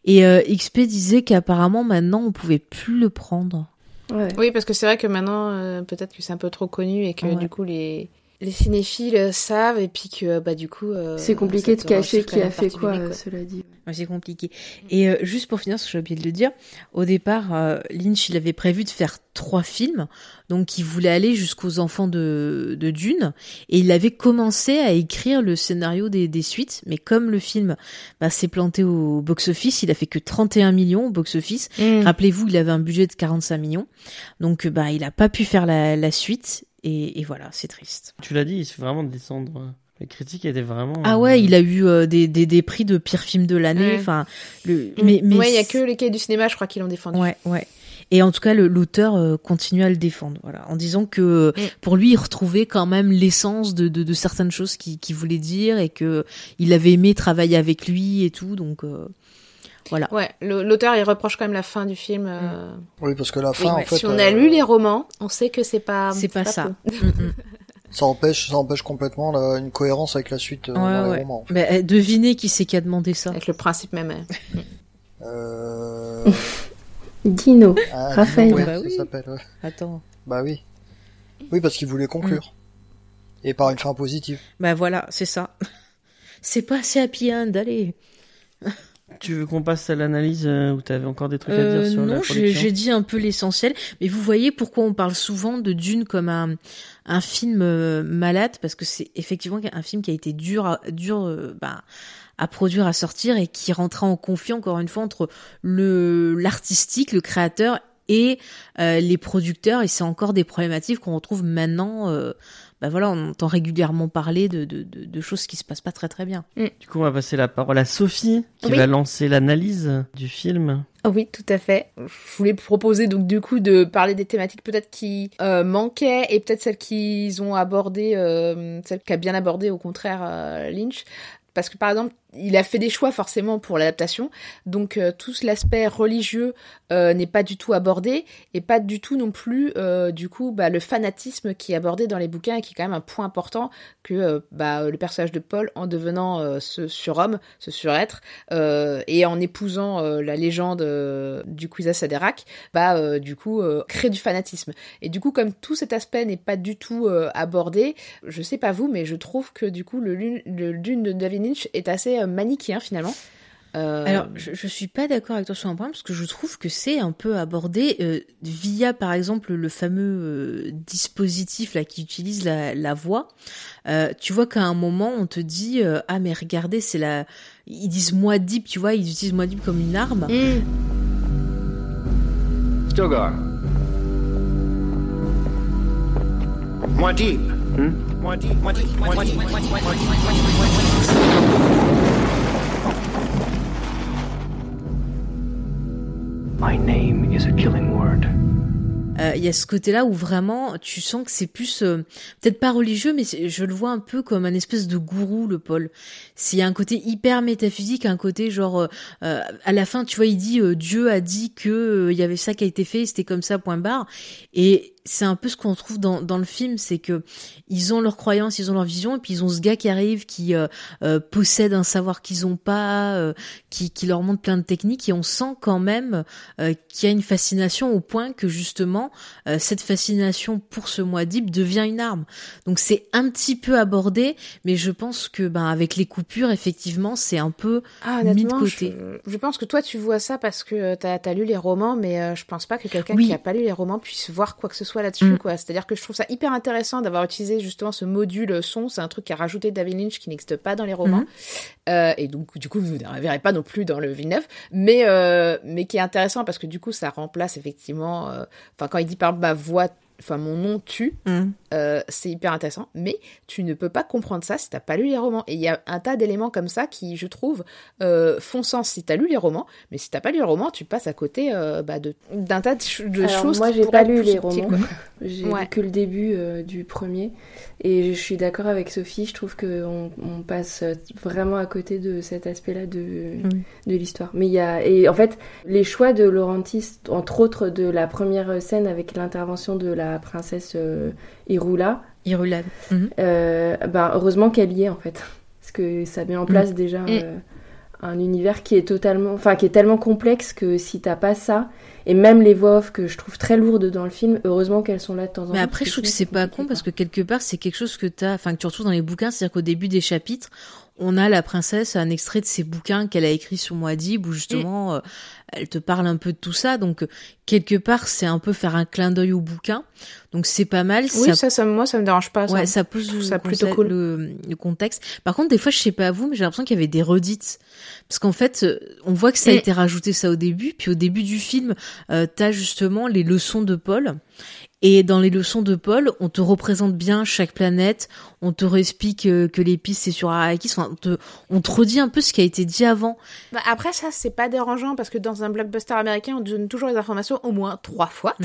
Et XP disait qu'apparemment maintenant on pouvait plus le prendre. Oui, parce que c'est vrai que maintenant, euh, peut-être que c'est un peu trop connu et que du coup, les, les cinéphiles savent et puis que bah du coup euh, c'est compliqué de cacher qui a fait quoi cela dit. C'est compliqué. Et euh, juste pour finir ce que j'ai oublié de le dire au départ Lynch il avait prévu de faire trois films donc il voulait aller jusqu'aux enfants de, de Dune et il avait commencé à écrire le scénario des, des suites mais comme le film bah, s'est planté au box office il a fait que 31 millions au box office mm. rappelez-vous il avait un budget de 45 millions donc bah il a pas pu faire la, la suite et, voilà, c'est triste. Tu l'as dit, il vraiment descendre. Les critiques étaient vraiment. Ah ouais, il a eu euh, des, des, des, prix de pire film de l'année. Enfin, le. Mm. Mais, mais ouais, il y a que les cahiers du cinéma, je crois, qui l'ont défendu. Ouais, ouais. Et en tout cas, l'auteur euh, continue à le défendre, voilà, en disant que mm. pour lui, il retrouvait quand même l'essence de, de, de, certaines choses qu'il voulait dire et que il avait aimé travailler avec lui et tout. Donc euh, Voilà. Ouais, l'auteur il reproche quand même la fin du film. euh, Oui, parce que la oui, fin, en fait, si on euh, a lu les romans, on sait que c'est pas. C'est pas ça. Mm, mm. ça empêche, ça empêche complètement la- une cohérence avec la suite euh, Ouais, dans les ouais. romans. en fait. Bah, eh, devinez qui c'est qui a demandé ça. Avec le principe même. hein. Euh... Dino. ah, Raphaël. Bah ça oui. s'appelle. ouais. Attends. Bah oui. Oui, parce qu'il voulait conclure. Et par une fin positive. Bah voilà, c'est ça. C'est pas assez happy end, allez. Tu veux qu'on passe à l'analyse euh, ou t'avais encore des trucs à Euh, dire sur la non, j'ai production j'ai dit un peu l'essentiel, mais vous voyez pourquoi on parle souvent de Dune comme un, un film euh, malade, parce que c'est effectivement un film qui a été dur, à, dur euh, bah, à produire, à sortir, et qui rentrait en conflit encore une fois entre le l'artistique, le créateur et euh, les producteurs, et c'est encore des problématiques qu'on retrouve maintenant. euh, bah voilà, on entend régulièrement parler de, de, de, de choses qui se passent pas très très bien. Du coup, on va passer la parole à Sophie qui Oui. va lancer l'analyse du film. Ah Oui, tout à fait. Je voulais proposer donc du coup de parler des thématiques peut-être qui euh, manquaient et peut-être celles qu'ils ont abordées, euh, celles qu'a bien abordées au contraire euh, Lynch. Parce que par exemple, il a fait des choix forcément pour l'adaptation, donc euh, tout l'aspect religieux euh, n'est pas du tout abordé et pas du tout non plus euh, du coup bah, le fanatisme qui est abordé dans les bouquins et qui est quand même un point important que euh, bah, le personnage de Paul en devenant ce surhomme, ce surêtre et en épousant la légende du Kwisatz Haderach, bah du coup crée du fanatisme. Et du coup comme tout cet aspect n'est pas du tout abordé, je sais pas vous mais je trouve que du coup le Dune de David Lynch est assez euh, manichéen finalement. Euh, Alors, je, je suis pas d'accord avec toi sur un point parce que je trouve que c'est un peu abordé euh, via, par exemple, le fameux euh, dispositif là qui utilise la, la voix. Euh, tu vois qu'à un moment, on te dit euh, ah mais regardez, c'est la, ils disent Muad'Dib, tu vois, ils utilisent Muad'Dib comme une arme. hmm, Stilgar. Muad'Dib. Hmm? Muad'Dib. Muad'Dib. Muad'Dib. My name is a killing word. Euh, Il y a ce côté-là où vraiment tu sens que c'est plus euh, peut-être pas religieux, mais c'est- je le vois un peu comme un espèce de gourou, le Paul. A un côté hyper métaphysique, un côté genre euh, à la fin, tu vois, il dit Dieu a dit que il y avait ça qui a été fait, c'était comme ça, point barre. Et c'est un peu ce qu'on trouve dans, dans le film, c'est que ils ont leurs croyances, ils ont leur vision, et puis ils ont ce gars qui arrive, qui euh, euh, possède un savoir qu'ils ont pas, euh, qui, qui leur montre plein de techniques, et on sent quand même euh, qu'il y a une fascination au point que justement euh, cette fascination pour ce Muad'Dib devient une arme. Donc c'est un petit peu abordé, mais je pense que ben avec les coupures, effectivement, c'est un peu Ah, mis de côté. Je, je pense que toi tu vois ça parce que t'as as lu les romans, mais euh, je pense pas que quelqu'un Oui. qui a pas lu les romans puisse voir quoi que ce soit là-dessus, Mm. quoi. C'est-à-dire que je trouve ça hyper intéressant d'avoir utilisé justement ce module son. C'est un truc qu'a rajouté David Lynch qui n'existe pas dans les romans, Mhm. Euh, et donc du coup vous ne verrez pas non plus dans le Villeneuve, mais euh, mais qui est intéressant parce que du coup ça remplace effectivement. euh, Enfin quand il dit par ma voix, enfin mon nom tue. Euh, c'est hyper intéressant, mais tu ne peux pas comprendre ça si t'as pas lu les romans. Et il y a un tas d'éléments comme ça qui, je trouve, euh, font sens si t'as lu les romans, mais si t'as pas lu les romans, tu passes à côté euh, bah, de- d'un tas de, ch- de Alors, choses. moi, j'ai pas lu les romans. J'ai Ouais. lu que le début euh, du premier. Et je suis d'accord avec Sophie, je trouve qu'on on passe vraiment à côté de cet aspect-là de, Mm. de l'histoire. Mais il y a. Et en fait, les choix de Laurentis, entre autres de la première scène avec l'intervention de la princesse euh, Irula, Irulade. Mhm. euh, ben, heureusement qu'elle y est en fait. Parce que ça met en place déjà Mm. euh, un univers qui est totalement. Enfin, qui est tellement complexe que si t'as pas ça, et même les voix off que je trouve très lourdes dans le film, heureusement qu'elles sont là de temps en temps. Mais après, je trouve que c'est pas con parce que quelque part, c'est quelque chose que t'as, enfin, que tu retrouves dans les bouquins. C'est-à-dire qu'au début des chapitres, on a la princesse, un extrait de ses bouquins qu'elle a écrit sur Muad'Dib où justement, euh, elle te parle un peu de tout ça. Donc, euh, quelque part, c'est un peu faire un clin d'œil au bouquin. Donc, c'est pas mal. Oui, ça ça, ça, moi, ça me dérange pas. Ouais, ça. pose ça plutôt cool. le, le contexte. Par contre, des fois, je sais pas vous, mais j'ai l'impression qu'il y avait des redites. Parce qu'en fait, euh, on voit que ça a Mm. été rajouté ça au début, puis au début du film, euh, t'as justement les leçons de Paul. Et dans les leçons de Paul, on te représente bien chaque planète, on te réexplique euh, que les pistes c'est sur Arrakis, enfin, on te, on te redit un peu ce qui a été dit avant. Bah, après ça c'est pas dérangeant parce que dans un blockbuster américain on donne toujours les informations au moins trois fois,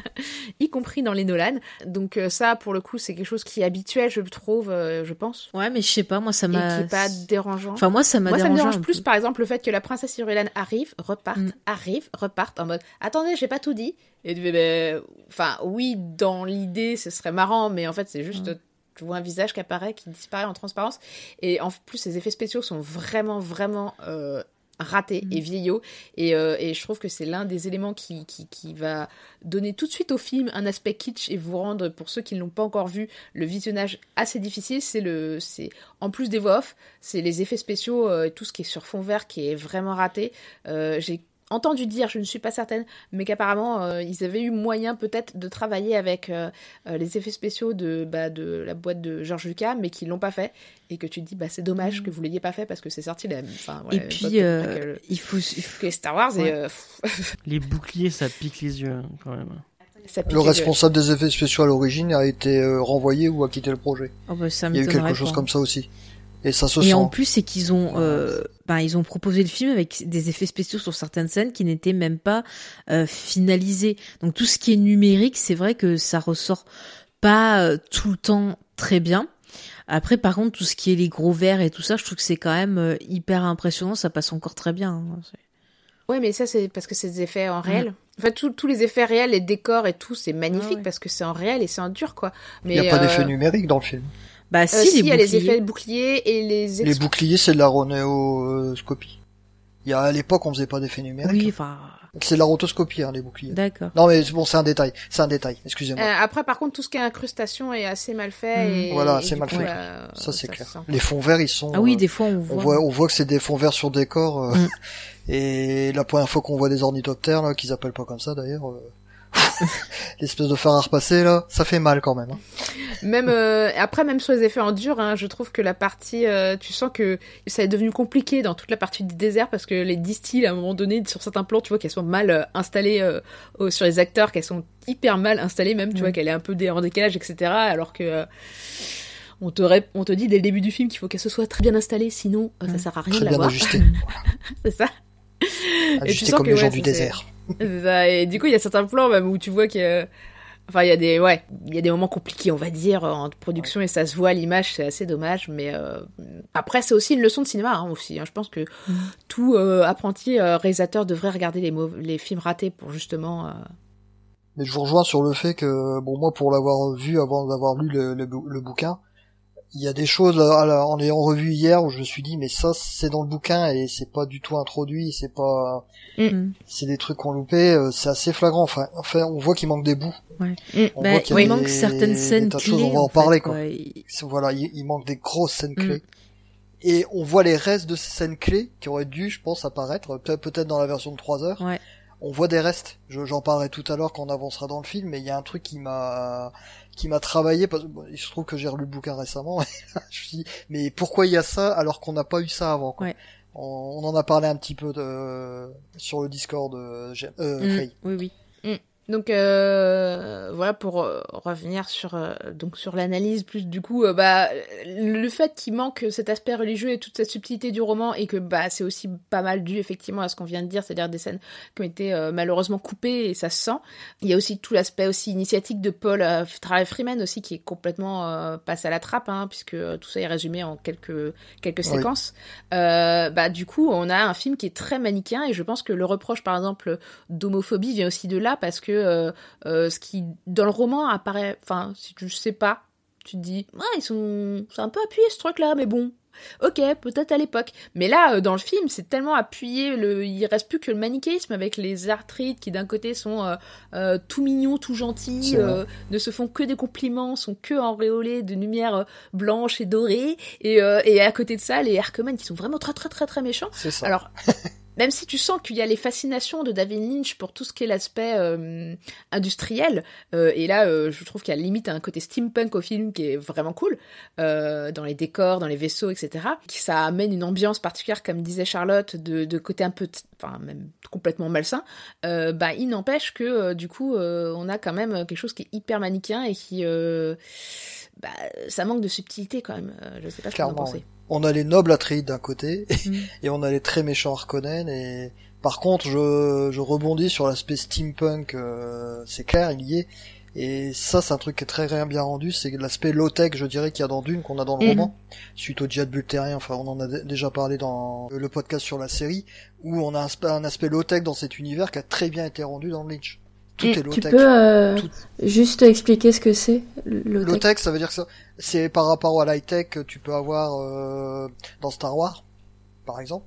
y compris dans les Nolan. Donc euh, ça pour le coup c'est quelque chose qui est habituel je trouve, euh, je pense. Ouais mais je sais pas, moi ça Et m'a... est pas dérangeant. Enfin moi ça m'a Moi, ça me dérange plus, peu. par exemple, le fait que la princesse Irulan arrive, reparte, Mm. arrive, reparte, en mode Attendez, j'ai pas tout dit. Et tu fais, ben, Enfin, oui, dans l'idée, ce serait marrant, mais en fait, c'est juste. Mm. Tu vois un visage qui apparaît, qui disparaît en transparence. Et en plus, les effets spéciaux sont vraiment, vraiment euh, ratés Mm. et vieillots. Et, euh, et je trouve que c'est l'un des éléments qui, qui, qui va donner tout de suite au film un aspect kitsch et vous rendre, pour ceux qui ne l'ont pas encore vu, le visionnage assez difficile. C'est le, c'est en plus des voix off, c'est les effets spéciaux, euh, et tout ce qui est sur fond vert qui est vraiment raté. Euh, J'ai entendu dire, je ne suis pas certaine, mais qu'apparemment euh, ils avaient eu moyen peut-être de travailler avec euh, euh, les effets spéciaux de, bah, de la boîte de George Lucas, mais qu'ils l'ont pas fait. Et que tu te dis, bah, c'est dommage que vous l'ayez pas fait parce que c'est sorti la, enfin, Et puis, euh, il faut... il faut- que les Star Wars Ouais. et euh, Les boucliers, ça pique les yeux, hein, quand même. ça pique Le responsable des effets spéciaux à l'origine a été euh, renvoyé ou a quitté le projet. Oh, bah, ça Il y a eu quelque chose pas. comme ça aussi. Et ça se Et sent. en plus, c'est qu'ils ont, euh, ben, ils ont proposé le film avec des effets spéciaux sur certaines scènes qui n'étaient même pas euh, finalisés. Donc tout ce qui est numérique, c'est vrai que ça ressort pas euh, tout le temps très bien. Après, par contre, tout ce qui est les gros verres et tout ça, je trouve que c'est quand même euh, hyper impressionnant. Ça passe encore très bien. hein. Ouais, mais ça, c'est parce que c'est des effets en réel. En fait, tous- les effets réels, les décors et tout, c'est magnifique Ah ouais. parce que c'est en réel et c'est en dur, quoi. Il n'y a pas euh, d'effet numérique dans le film. Bah euh, si, si, il y a les boucliers. effets boucliers et les Les boucliers, c'est de la ronéoscopie. Il y a, à l'époque, on faisait pas d'effet numérique. Oui, enfin, C'est de la rotoscopie, hein, les boucliers. d'accord. Non, mais bon, c'est un détail. C'est un détail. Excusez-moi. Euh, après, par contre, tout ce qui est incrustation est assez mal fait. Mm. Et, Voilà, c'est mal coup, fait. bah, ça, c'est clair. sent. Les fonds verts, ils sont. Ah oui, euh, des fois on on voit. on voit que c'est des fonds verts sur décor. euh, Mm. Et la première fois qu'on voit des ornithoptères, là, qu'ils appellent pas comme ça d'ailleurs, euh, l'espèce de fer à repasser, là, ça fait mal quand même. hein. Même euh, après, même sur les effets en dur, hein, je trouve que la partie, euh, tu sens que ça est devenu compliqué dans toute la partie du désert parce que les distilles, à un moment donné, sur certains plans, tu vois qu'elles sont mal euh, installées euh, sur les acteurs, qu'elles sont hyper mal installées même, tu vois qu'elle est un peu en décalage, etc. Alors que on te, rép- on te dit dès le début du film qu'il faut qu'elle se soit très bien installée, sinon ça Ouais. sert à rien de la voir. C'est ça. Ajusté sens comme que, les ouais, gens du désert. C'est ça. Et du coup, il y a certains plans même où tu vois que. Enfin, il y a des. Ouais, il y a des moments compliqués, on va dire, en production, et ça se voit à l'image, c'est assez dommage. Mais euh, après, c'est aussi une leçon de cinéma, hein, aussi. hein. Je pense que tout euh, apprenti euh, réalisateur devrait regarder les, les films ratés pour justement. euh, Mais je vous rejoins sur le fait que, bon, moi, pour l'avoir vu avant d'avoir lu le, le, bou- le bouquin, il y a des choses la- en ayant revu hier où je me suis dit, mais ça, c'est dans le bouquin et c'est pas du tout introduit, c'est pas, Mm. c'est des trucs qu'on loupait, euh, c'est assez flagrant. Enfin, enfin, on voit qu'il manque des bouts. Ouais. On Bah, voit qu'il manque certaines des scènes clés. choses, on va en, en parler, fait, quoi. Voilà, il, il manque des grosses scènes Mm. clés. Et on voit les restes de ces scènes clés qui auraient dû, je pense, apparaître, peut- peut-être dans la version de 3 heures. Ouais. On voit des restes. Je- J'en parlerai tout à l'heure quand on avancera dans le film, mais il y a un truc qui m'a qui m'a travaillé parce que bon, il se trouve que j'ai relu le bouquin récemment. je me suis dit, mais pourquoi il y a ça alors qu'on n'a pas eu ça avant quoi. Ouais. on, on en a parlé un petit peu de, sur le Discord de euh, Mm. Faye. Oui, oui. Donc euh, voilà pour euh, revenir sur euh, donc sur l'analyse plus du coup euh, bah le fait qu'il manque cet aspect religieux et toute cette subtilité du roman et que bah c'est aussi pas mal dû effectivement à ce qu'on vient de dire c'est-à-dire des scènes qui ont été euh, malheureusement coupées et ça se sent il y a aussi tout l'aspect aussi initiatique de Paul Travis Freeman aussi qui est complètement euh, passé à la trappe hein, puisque tout ça est résumé en quelques quelques Oui. séquences euh, bah du coup on a un film qui est très manichéen et je pense que le reproche par exemple d'homophobie vient aussi de là parce que euh, euh, ce qui dans le roman apparaît enfin si tu sais pas tu te dis ah ils sont c'est un peu appuyé ce truc là mais bon. Ok peut-être à l'époque. Mais là euh, dans le film c'est tellement appuyé le il reste plus que le manichéisme avec les arthrites qui d'un côté sont euh, euh, tout mignons tout gentils euh, ne se font que des compliments sont que enréolés de lumière blanche et dorée. Et, et à côté de ça les Harkonnen qui sont vraiment très très très très méchants. C'est ça. alors, même si tu sens qu'il y a les fascinations de David Lynch pour tout ce qui est l'aspect euh, industriel, euh, et là euh, je trouve qu'il y a limite un côté steampunk au film qui est vraiment cool, dans les décors, dans les vaisseaux, etc. Qui ça amène une ambiance particulière, comme disait Charlotte, de, de côté un peu, enfin même complètement malsain. bah il n'empêche que du coup on a quand même quelque chose qui est hyper manichéen et qui bah, ça manque de subtilité quand même. je sais pas ce que vous en pensez on a les nobles Atreides d'un côté mm. et on a les très méchants Harkonnen et par contre je, je rebondis sur l'aspect steampunk euh, c'est clair il y est et ça c'est un truc qui est très bien rendu c'est l'aspect low tech je dirais qu'il y a dans Dune qu'on a dans le mm. roman suite au djihad bultérien enfin on en a déjà parlé dans le podcast sur la série où on a un, un aspect low tech dans cet univers qui a très bien été rendu dans Lynch tout est Tu peux euh, juste expliquer ce que c'est low-tech? Ça veut dire que ça, c'est par rapport au high-tech que tu peux avoir euh, dans Star Wars, par exemple.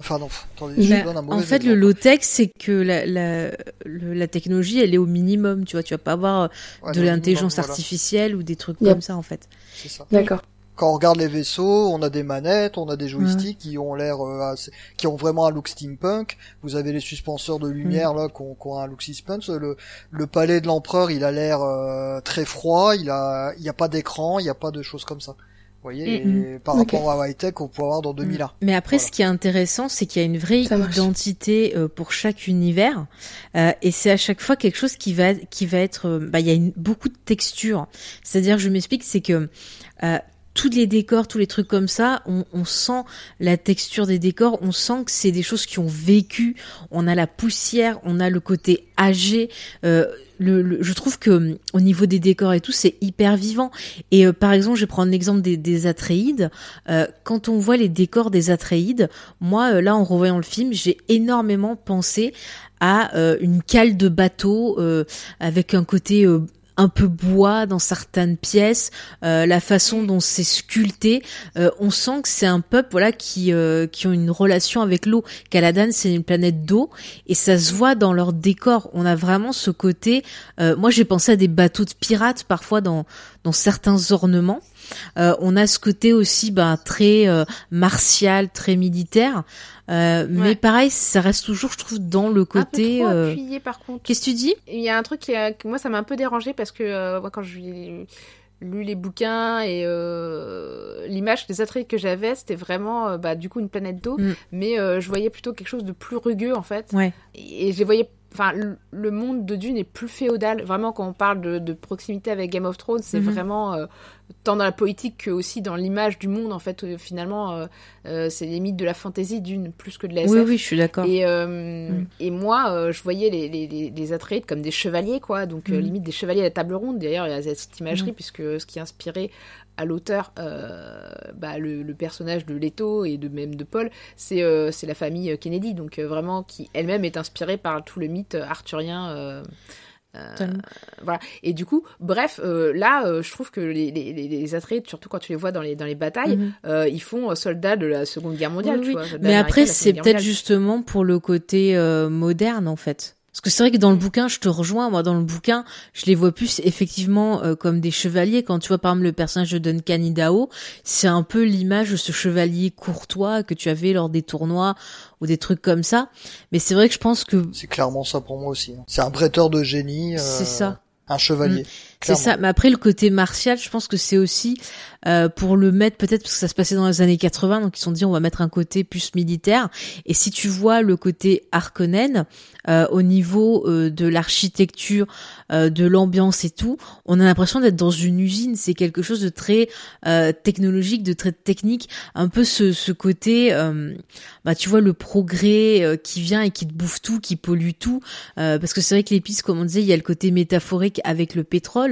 Enfin non, attendez, en fait, le low-tech, c'est que la, la, la, technologie, elle est au minimum, tu vois. Tu vas pas avoir euh, de l'intelligence artificielle ou des trucs comme ça, en fait. C'est ça. D'accord quand on regarde les vaisseaux, on a des manettes, on a des joysticks qui ont l'air, euh, qui ont vraiment un look steampunk. Vous avez les suspenseurs de lumière là, qui ont, un look steampunk. Le, le palais de l'empereur, il a l'air euh, très froid. Il a, il y a pas d'écran, il n'y a pas de choses comme ça. Vous voyez, mm-hmm. par rapport à high tech qu'on peut avoir dans 2001. Mais après, ce qui est intéressant, c'est qu'il y a une vraie identité euh, pour chaque univers, et c'est à chaque fois quelque chose qui va, qui va être, bah, il y a une, beaucoup de textures. C'est-à-dire, je m'explique, c'est que tous les décors, tous les trucs comme ça, on, sent la texture des décors, on sent que c'est des choses qui ont vécu. On a la poussière, on a le côté âgé. Euh, je trouve que au niveau des décors et tout, c'est hyper vivant. Et euh, par exemple, je vais prendre l'exemple des, des Atreides. Euh, quand on voit les décors des Atreides, moi, euh, là, en revoyant le film, j'ai énormément pensé à une cale de bateau avec un côté un peu bois dans certaines pièces, euh, la façon dont c'est sculpté, euh, on sent que c'est un peuple voilà qui euh, qui ont une relation avec l'eau. Caladan c'est une planète d'eau et ça se voit dans leur décor. On a vraiment ce côté. moi j'ai pensé à des bateaux de pirates parfois dans dans certains ornements. Euh, on a ce côté aussi bah, très euh, martial, très militaire. Euh, mais pareil, ça reste toujours, je trouve, dans le côté. Un peu trop appuyé, par contre. Qu'est-ce que tu dis? Il y a un truc qui, a... moi, ça m'a un peu dérangé parce que moi, quand je lu les bouquins et l'image des attraits que j'avais, c'était vraiment bah, du coup une planète d'eau, mm. mais je voyais plutôt quelque chose de plus rugueux en fait. Ouais. Et, et je les voyais enfin le monde de Dune est plus féodal. Vraiment quand on parle de, proximité avec Game of Thrones c'est mhm. vraiment euh, tant dans la politique que aussi dans l'image du monde en fait euh, finalement euh, c'est limite de la fantaisie Dune plus que de la SF. oui oui je suis d'accord. Et, et moi je voyais les, les, les, Atreides comme des chevaliers quoi. Donc mhm. limite des chevaliers à la table ronde. D'ailleurs il y a cette imagerie puisque ce qui inspirait à l'auteur euh, bah, le, personnage de Leto et de même de Paul, c'est euh, la famille Kennedy, donc euh, vraiment qui elle-même est inspirée par tout le mythe arthurien. voilà. Et du coup, bref, là, je trouve que les, les, les, athlètes, surtout quand tu les vois dans les, dans les batailles, mhm. ils font soldats de la Seconde Guerre mondiale. Tu vois, Mais après, c'est peut-être justement pour le côté moderne, en fait. Parce que c'est vrai que dans le bouquin, je te rejoins. Moi, dans le bouquin, je les vois plus effectivement euh, comme des chevaliers. Quand tu vois par exemple le personnage de Duncan Idaho, c'est un peu l'image de ce chevalier courtois que tu avais lors des tournois ou des trucs comme ça. Mais c'est vrai que je pense que c'est clairement ça pour moi aussi. Hein. C'est un bretteur de génie. Euh, c'est ça. Un chevalier. Mm. C'est ça. Mais après, le côté martial, je pense que c'est aussi euh, pour le mettre peut-être parce que ça se passait dans les années 80, donc ils se sont dit on va mettre un côté plus militaire. Et si tu vois le côté Harkonnen euh, au niveau euh, de l'architecture, euh, de l'ambiance et tout, on a l'impression d'être dans une usine. C'est quelque chose de très euh, technologique, de très technique, un peu ce, ce côté, bah tu vois le progrès qui vient et qui te bouffe tout, qui pollue tout. parce que c'est vrai que l'épice, comme on disait, il y a le côté métaphorique avec le pétrole.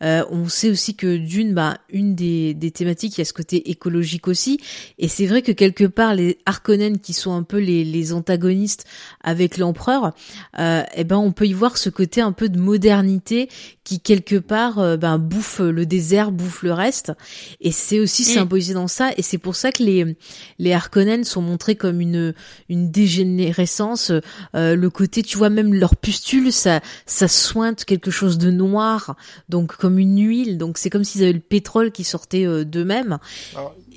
On sait aussi que d'une, bah une des des, thématiques, il y a ce côté écologique aussi. Et c'est vrai que quelque part, les Harkonnen, qui sont un peu les, antagonistes avec l'empereur, euh, eh ben on peut y voir ce côté un peu de modernité qui quelque part euh, ben, bouffe le désert, bouffe le reste. Et c'est aussi mm. symbolisé dans ça. Et c'est pour ça que les les Harkonnen sont montrés comme une une dégénérescence. Euh, le côté, tu vois, même leur pustule, ça ça sointe quelque chose de noir, donc comme une huile. Donc c'est comme s'ils avaient le pétrole qui sortait euh, d'eux-mêmes.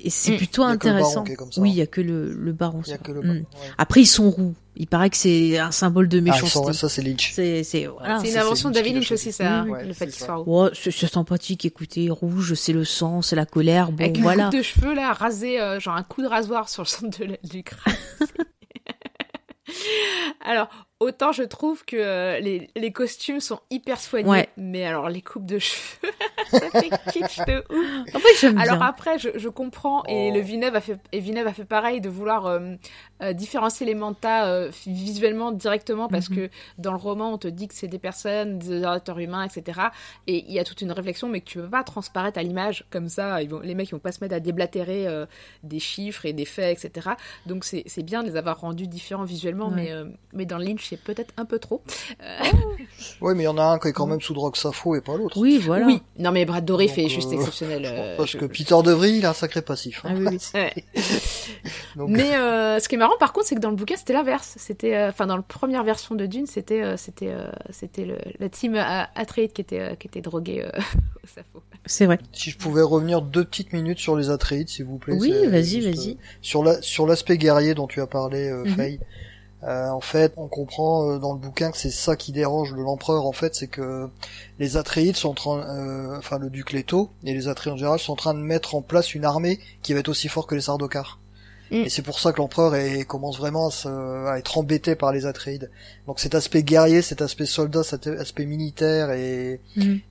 et c'est Mm. plutôt Il y a que le baron intéressant. qui est comme ça. Oui, il y a que le, le baron. Il y a ça. que le Mm. baron, ouais. Après, ils sont roux. Il paraît que c'est un symbole de Ah, méchanceté. ça c'est Lynch. c'est voilà. une invention de David Lynch aussi, ça, Oui, oui. le fait qu'il soit roux. Ouais, c'est sympathique. Écoutez, rouge, c'est le sang, c'est la colère. Bon, Avec une voilà. coupe de cheveux là, rasé, euh, genre un coup de rasoir sur le centre de la- du crâne. alors, autant je trouve que euh, les, les costumes sont hyper soignés, Ouais. mais alors les coupes de cheveux, ça fait kitsch de ouf. En fait, j'aime Alors bien. après, je, je comprends et Oh. le Villeneuve a fait et Villeneuve a fait pareil de vouloir euh, euh, différencier les mantas euh, visuellement directement parce Mhm. que dans le roman on te dit que c'est des personnes, des êtres humains, etc. Et il y a toute une réflexion, mais que tu peux pas transparaître à l'image comme ça. Ils vont, les mecs ils vont pas se mettre à déblatérer euh, des chiffres et des faits, etc. Donc c'est c'est bien de les avoir rendus différents visuellement, Ouais. mais euh, mais dans Lynch c'est peut-être un peu trop. Euh, Ouais, mais il y en a un qui est quand même sous drogue Safo et pas l'autre. Oui, voilà. Oui, non mais Brad Dourif Donc, est juste euh, exceptionnel. euh, Parce que Peter DeVry, il a un sacré passif. Ah hein. oui, oui. Donc, Mais euh, ce qui est marrant par contre, c'est que dans le bouquin, c'était l'inverse. C'était, euh, enfin, dans la première version de Dune, c'était, euh, c'était, euh, c'était le, la team Atreides qui était, euh, qui était droguée euh, au Sappho. C'est vrai. si je pouvais revenir deux petites minutes sur les Atreides, s'il vous plaît. Oui, vas-y, juste, vas-y. euh, Sur la, sur l'aspect guerrier dont tu as parlé, euh, Mhm. Faye. Euh, en fait, on comprend euh, dans le bouquin que c'est ça qui dérange l'empereur. En fait, c'est que les Atreides sont en train, euh, enfin le duc Leto et les Atreides en général sont en train de mettre en place une armée qui va être aussi forte que les Sardaukar. Mm. Et c'est pour ça que l'empereur commence vraiment à, se- à être embêté par les Atreides. Donc cet aspect guerrier, cet aspect soldat, cet aspect militaire et,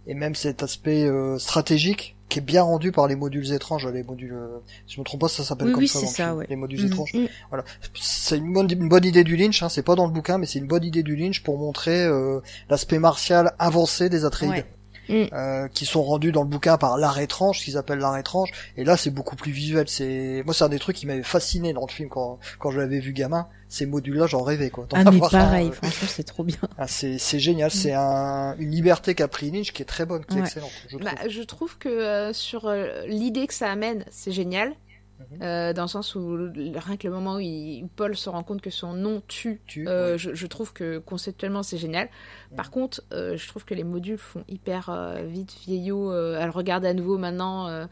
et même cet aspect stratégique qui est bien rendu par les modules étranges, les modules, euh, si je me trompe pas, ça s'appelle Oui, comme oui, ça, le ça, film, ouais. les modules Mhm. étranges. Voilà, c'est une bonne, une bonne idée du Lynch, hein, c'est pas dans le bouquin, mais c'est une bonne idée du Lynch pour montrer euh, l'aspect martial avancé des Atreides. Ouais. Mm. Euh, qui sont rendus dans le bouquin par l'art étrange, ce qu'ils appellent l'art étrange, et là c'est beaucoup plus visuel. C'est moi c'est un des trucs qui m'avait fasciné dans le film quand quand je l'avais vu gamin. Ces modules-là, j'en rêvais quoi. Ah, mais un, pareil, franchement, c'est trop bien. ah, c'est c'est génial, c'est un, une liberté qu'a pris Lynch qui est très bonne, qui est excellente. Je trouve. Bah, je trouve que euh, sur euh, l'idée que ça amène, c'est génial. Euh, dans le sens où rien que le moment où, il- Paul se rend compte que son nom tue, Tue, euh, ouais. je, je trouve que conceptuellement c'est génial. Par contre, euh, je trouve que les modules font hyper vite vieillot euh, à le regarder à nouveau maintenant.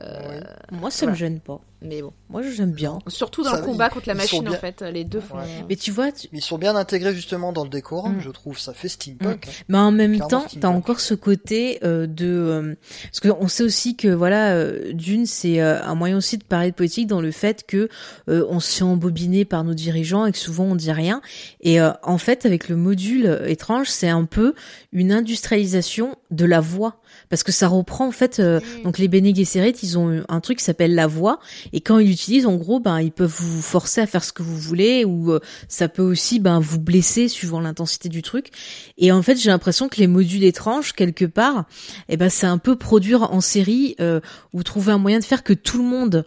Euh, euh, Moi, ça voilà. me gêne pas. Mais bon, Moi, j'aime bien. surtout dans Ça, le combat ils- contre la machine en fait, les deux font. Ouais. Mais tu vois, tu- ils sont bien intégrés justement dans le décor, Mm. je trouve. Ça fait steampunk. hein. Mais en même Clairement, temps, t'as encore ce côté euh, de euh, parce qu'on sait aussi que voilà, euh, d'une c'est euh, un moyen aussi de parler de politique dans le fait que euh, on se fait embobiner par nos dirigeants et que souvent on dit rien. Et euh, en fait, avec le module euh, étrange, c'est un peu une industrialisation de la voix parce que ça reprend en fait euh, donc les Bene Gesserit, ils ont un truc qui s'appelle la voix et quand ils l'utilisent, en gros, ben ils peuvent vous forcer à faire ce que vous voulez ou euh, ça peut aussi ben vous blesser suivant l'intensité du truc. Et en fait, j'ai l'impression que les modules étranges, quelque part, eh ben, c'est un peu produire en série euh, ou trouver un moyen de faire que tout le monde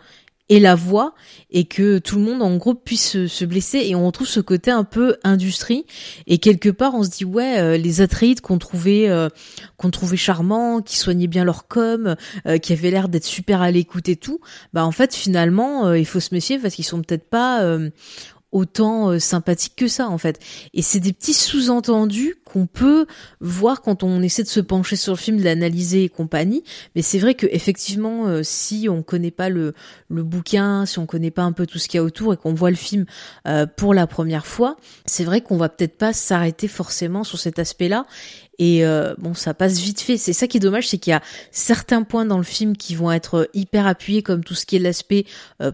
ait la voix et que tout le monde, en gros, puisse se, se blesser. Et on retrouve ce côté un peu industrie. Et quelque part, on se dit, ouais, euh, les Atreides qu'on trouvait, euh, qu'on trouvait charmants, qui soignaient bien leur com, euh, qui avaient l'air d'être super à l'écoute et tout, bah en fait, finalement, euh, il faut se méfier parce qu'ils sont peut-être pas... euh, autant euh, sympathiques que ça en fait et c'est des petits sous-entendus qu'on peut voir quand on essaie de se pencher sur le film, de l'analyser et compagnie. Mais c'est vrai que effectivement, euh, si on connaît pas le, bouquin, si on connaît pas un peu tout ce qu'il y a autour et qu'on voit le film euh, pour la première fois, c'est vrai qu'on va peut-être pas s'arrêter forcément sur cet aspect-là. Et euh, bon, ça passe vite fait. C'est ça qui est dommage, c'est qu'il y a certains points dans le film qui vont être hyper appuyés, comme tout ce qui est l'aspect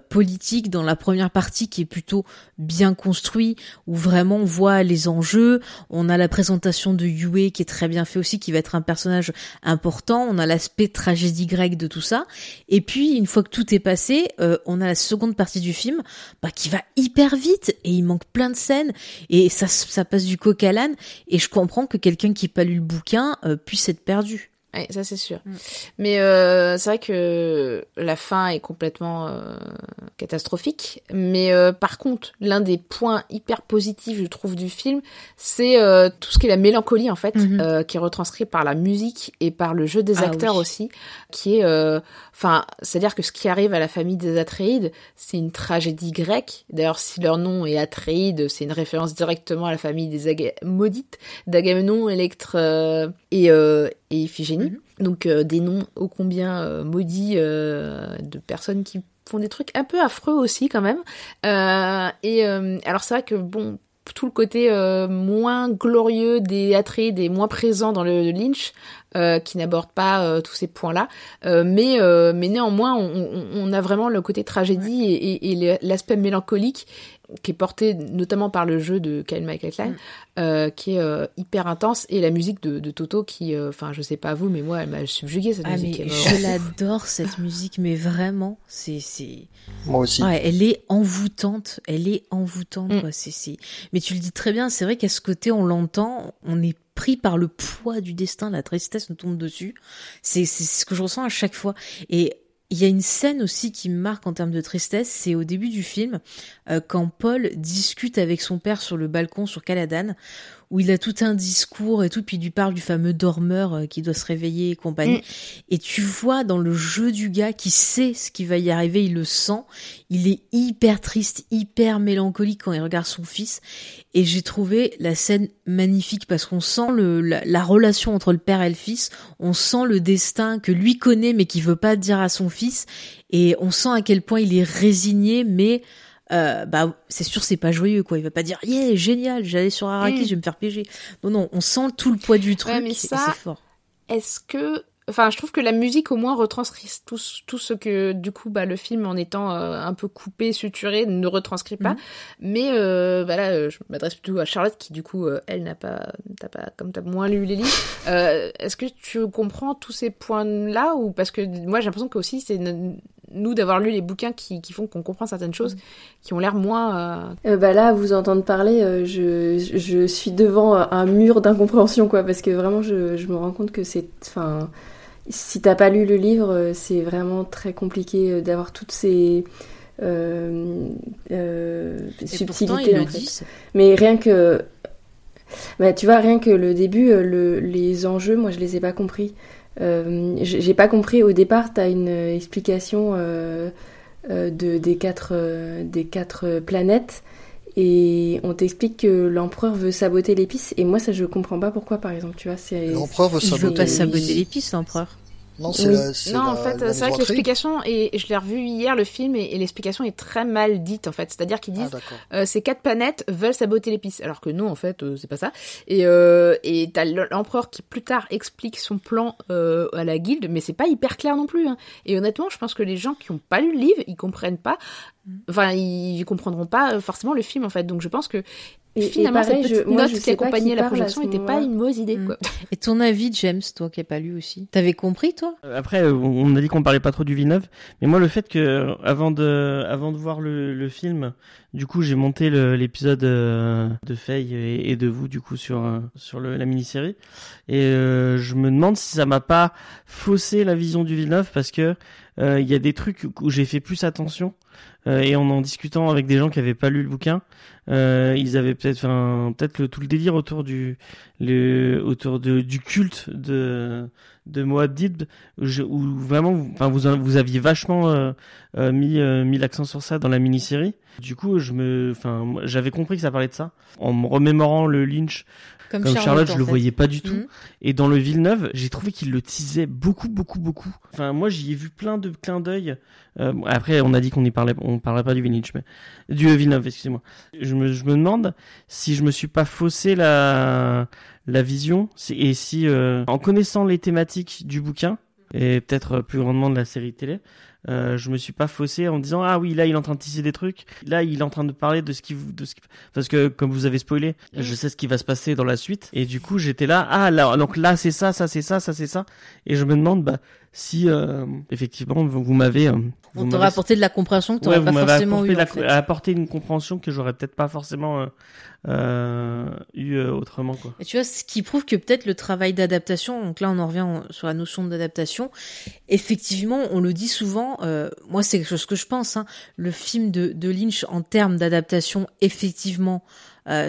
politique dans la première partie, qui est plutôt bien construit, où vraiment on voit les enjeux. On a la présentation de Yue qui est très bien fait aussi, qui va être un personnage important. On a l'aspect tragédie grecque de tout ça. Et puis une fois que tout est passé, euh, on a la seconde partie du film bah, qui va hyper vite et il manque plein de scènes et ça, ça passe du coq à l'âne. Et je comprends que quelqu'un qui n'a pas lu le bouquin euh, puisse être perdu. Ouais, ça c'est sûr. Mm. Mais euh, c'est vrai que la fin est complètement euh, catastrophique. Mais euh, par contre, l'un des points hyper positifs, je trouve, du film, c'est euh, tout ce qui est la mélancolie en fait, euh, qui est retranscrit par la musique et par le jeu des Ah acteurs oui. aussi, qui est, euh, enfin, c'est-à-dire que ce qui arrive à la famille des Atreides, c'est une tragédie grecque. D'ailleurs, si leur nom est Atreides, c'est une référence directement à la famille des Aga- maudites d'Agamemnon, Electre euh, et, Iphigénie. Donc euh, des noms ô combien euh, maudits euh, de personnes qui font des trucs un peu affreux aussi quand même. Et alors c'est vrai que bon, tout le côté moins glorieux des Atreides est moins présent dans le, Lynch, qui n'aborde pas tous ces points-là. mais, mais néanmoins, on, on, a vraiment le côté tragédie et, et l'aspect mélancolique qui est porté notamment par le jeu de Kyle Michael Klein, mm. euh, qui est euh, hyper intense, et la musique de, de Toto qui, euh, enfin, je sais pas vous, mais moi, elle m'a subjugué cette ah, musique. Mais je l'adore cette musique, mais vraiment, c'est, c'est. Moi aussi. Ouais, elle est envoûtante, elle est envoûtante, mm. quoi. C'est, c'est. Mais tu le dis très bien, c'est vrai qu'à ce côté, on l'entend, on est pris par le poids du destin, la tristesse nous tombe dessus. C'est, c'est ce que je ressens à chaque fois. Et il y a une scène aussi qui me marque en termes de tristesse, c'est au début du film, euh, quand Paul discute avec son père sur le balcon sur Caladan, où il a tout un discours et tout, puis il lui parle du fameux dormeur euh, qui doit se réveiller et compagnie. Mm. Et tu vois dans le jeu du gars qui sait ce qui va y arriver, il le sent, il est hyper triste, hyper mélancolique quand il regarde son fils. Et j'ai trouvé la scène magnifique parce qu'on sent le, la, relation entre le père et le fils, on sent le destin que lui connaît mais qui veut pas dire à son fils, et on sent à quel point il est résigné, mais euh, bah c'est sûr c'est pas joyeux quoi. Il va pas dire yeah génial, j'allais sur Araki, mm. je vais me faire piéger. Non non, on sent tout le poids du truc. mais ça, c'est fort. Est-ce que Enfin, je trouve que la musique au moins retranscrit tout, tout ce que du coup bah, le film en étant euh, un peu coupé, suturé, ne retranscrit pas. Mm. Mais euh, bah là, je m'adresse plutôt à Charlotte qui du coup, euh, elle n'a pas, t'as pas, comme t'as moins lu les livres. Euh, Est-ce que tu comprends tous ces points-là ou parce que moi j'ai l'impression que aussi c'est nous d'avoir lu les bouquins qui, qui font qu'on comprend certaines choses qui ont l'air moins. Euh... euh bah là, vous entendre parler, euh, je, je suis devant un mur d'incompréhension quoi, parce que vraiment, je, je me rends compte que c'est, enfin, si t'as pas lu le livre, c'est vraiment très compliqué d'avoir toutes ces euh, subtilités. En fait. Mais rien que, bah, tu vois, rien que le début, le, les enjeux, moi, je les ai pas compris. Euh, j'ai pas compris. Au départ, tu as une explication euh, euh, de, des, quatre, des quatre planètes. Et on t'explique que l'empereur veut saboter l'épice. Et moi ça je comprends pas pourquoi par exemple tu vois c'est l'empereur veut saboter veut pas saboter l'épice l'empereur non, c'est Non, en fait, c'est vrai que l'explication, et je l'ai revu hier le film, et, l'explication est très mal dite, en fait. C'est-à-dire qu'ils disent, ah, euh, ces quatre planètes veulent saboter l'épice. Alors que non, en fait, euh, c'est pas ça. Et euh, et t'as l'empereur qui plus tard explique son plan euh, à la guilde, mais c'est pas hyper clair non plus. Hein. Et honnêtement, je pense que les gens qui ont pas lu le livre, ils comprennent pas. Mm. Enfin, ils comprendront pas forcément le film, en fait. Donc je pense que et, finalement, cette petite note qui accompagnait la projection n'était pas une mauvaise idée. Mm. Quoi. Et ton avis, James, toi qui n'as pas lu aussi? T'avais compris, toi? Euh, Après, euh, on a dit qu'on parlait pas trop du Villeneuve, mais moi, le fait que avant de, avant de voir le, le film, du coup, j'ai monté l'épisode euh, de Faye et, de vous, du coup, sur sur le, la mini-série, et je me demande si ça m'a pas faussé la vision du Villeneuve parce que il y a des trucs où j'ai fait plus attention euh, et en en discutant avec des gens qui avaient pas lu le bouquin, euh, ils avaient peut-être, enfin, peut-être tout le délire autour du, autour de, du culte de de Moab Dib, où vraiment, enfin, vous, vous aviez vachement euh, euh mis mis l'accent sur ça dans la mini-série. Du coup, je me, enfin, j'avais compris que ça parlait de ça en me remémorant le Lynch comme, Charlotte, je le voyais pas du tout. Mhm. Et dans le Villeneuve, j'ai trouvé qu'il le teasait beaucoup, beaucoup, beaucoup. Enfin, moi, j'y ai vu plein de clins d'œil. Euh, après, on a dit qu'on y parlait, on parlait pas du Villeneuve, mais du Villeneuve, excusez-moi. Je me, je me demande si je me suis pas faussé la la vision et si, euh, en connaissant les thématiques du bouquin et peut-être plus grandement de la série télé, euh, je me suis pas faussé en disant ah oui là il est en train de tisser des trucs. Là il est en train de parler de ce qui de ce parce que comme vous avez spoilé mm. je sais ce qui va se passer dans la suite. Et du coup j'étais là ah là donc là c'est ça ça c'est ça ça c'est ça. Et je me demande bah si euh, effectivement vous, m'avez euh, on t'aurait apporté de la compréhension que tu ouais, pas forcément eu apporté une compréhension que j'aurais peut-être pas forcément euh, euh eu autrement quoi. Et tu vois ce qui prouve que peut-être le travail d'adaptation donc là on en revient sur la notion d'adaptation effectivement on le dit souvent moi c'est quelque chose que je pense hein, le film de, de Lynch en termes d'adaptation effectivement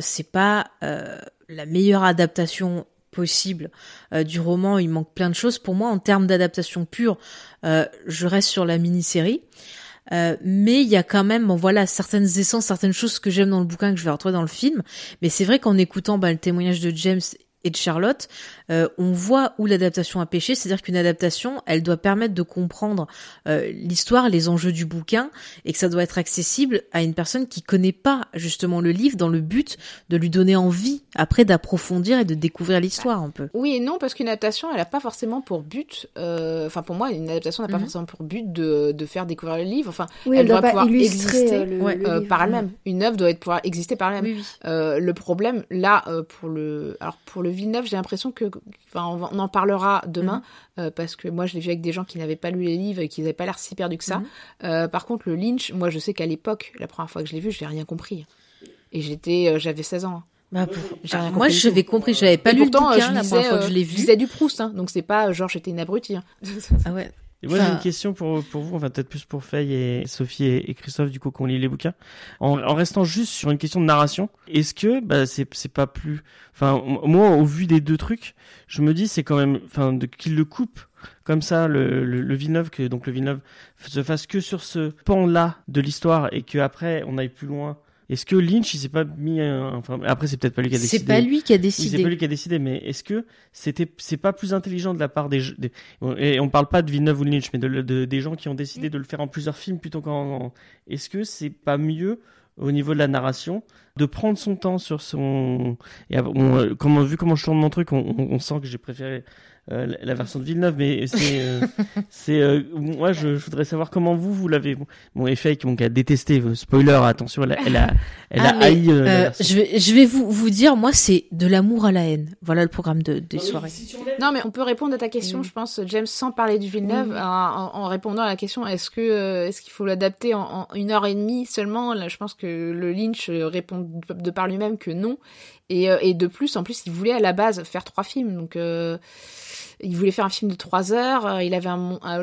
c'est pas la meilleure adaptation possible euh, du roman. Il manque plein de choses. Pour moi, en termes d'adaptation pure, euh, je reste sur la mini-série. Euh, mais il y a quand même, bon voilà, certaines essences, certaines choses que j'aime dans le bouquin que je vais retrouver dans le film. Mais c'est vrai qu'en écoutant bah, le témoignage de James et de Charlotte, euh, on voit où l'adaptation a péché, c'est-à-dire qu'une adaptation, elle doit permettre de comprendre euh, l'histoire, les enjeux du bouquin, et que ça doit être accessible à une personne qui connaît pas justement le livre, dans le but de lui donner envie après d'approfondir et de découvrir l'histoire un peu. Oui et non, parce qu'une adaptation, elle a pas forcément pour but, euh, enfin pour moi, une adaptation n'a pas Mhm. forcément pour but de, de faire découvrir le livre. Enfin, Oui, elle, elle doit, doit pas pouvoir illustrer, exister le- Ouais, le livre. par elle-même. Une œuvre doit être pouvoir exister par elle-même. Oui, oui. Euh, le problème, là, euh, pour le, alors pour le Villeneuve, j'ai l'impression que, enfin, on, en parlera demain, Mhm. euh, parce que moi, je l'ai vu avec des gens qui n'avaient pas lu les livres et qui n'avaient pas l'air si perdus que ça. Mhm. Euh, par contre, le Lynch, moi, je sais qu'à l'époque, la première fois que je l'ai vu, je n'ai rien compris. Et j'étais, euh, j'avais 16 ans. Bah, pour- J'ai rien Moi, j'avais compris, j'avais pas Et lu pourtant, le bouquin je la lisais, première fois que je l'ai je vu. lisais du Proust, hein, donc c'est pas genre j'étais une abrutie. hein. Ah ouais. Et moi, j'ai une question pour, pour vous, enfin peut-être plus pour Faye et Sophie et, et Christophe, du coup, qu'on lit les bouquins. En, en restant juste sur une question de narration, est-ce que bah, c'est c'est pas plus... Enfin, moi, au vu des deux trucs, je me dis c'est quand même... Enfin, de- qu'il le coupe comme ça, le, le, le Villeneuve, que donc le Villeneuve se fasse que sur ce pan-là de l'histoire et que après on aille plus loin. Est-ce que Lynch, il s'est pas mis... un- Enfin, après, c'est peut-être pas lui qui a décidé. C'est pas lui qui a Oui, c'est décidé. pas lui qui a décidé, mais est-ce que c'était c'est pas plus intelligent de la part des, des et on parle pas de Villeneuve ou de Lynch, mais de, de- des gens qui ont décidé de le faire en plusieurs films plutôt qu'en en- est-ce que c'est pas mieux au niveau de la narration de prendre son temps sur son et on, euh, comment vu comment je tourne mon truc, on, on- on sent que j'ai préféré euh, la, la version de Villeneuve, mais c'est euh, c'est euh, moi je, je voudrais savoir comment vous vous l'avez bon et Fake donc a détesté euh, spoiler attention elle a elle a, elle Ah, a mais, haï euh, la version. je vais, je vais vous, vous dire, moi, c'est de l'amour à la haine. Voilà le programme de, des soirées. Non, mais on peut répondre à ta question, Mm. je pense, James, sans parler du Villeneuve, Mm. en, en- répondant à la question est-ce que euh, est-ce qu'il faut l'adapter en, en une heure et demie seulement? Là, je pense que le Lynch répond de par lui-même que non. Et, euh, et de plus, en plus, il voulait à la base faire trois films, donc. euh, il voulait faire un film de trois heures. euh, Il avait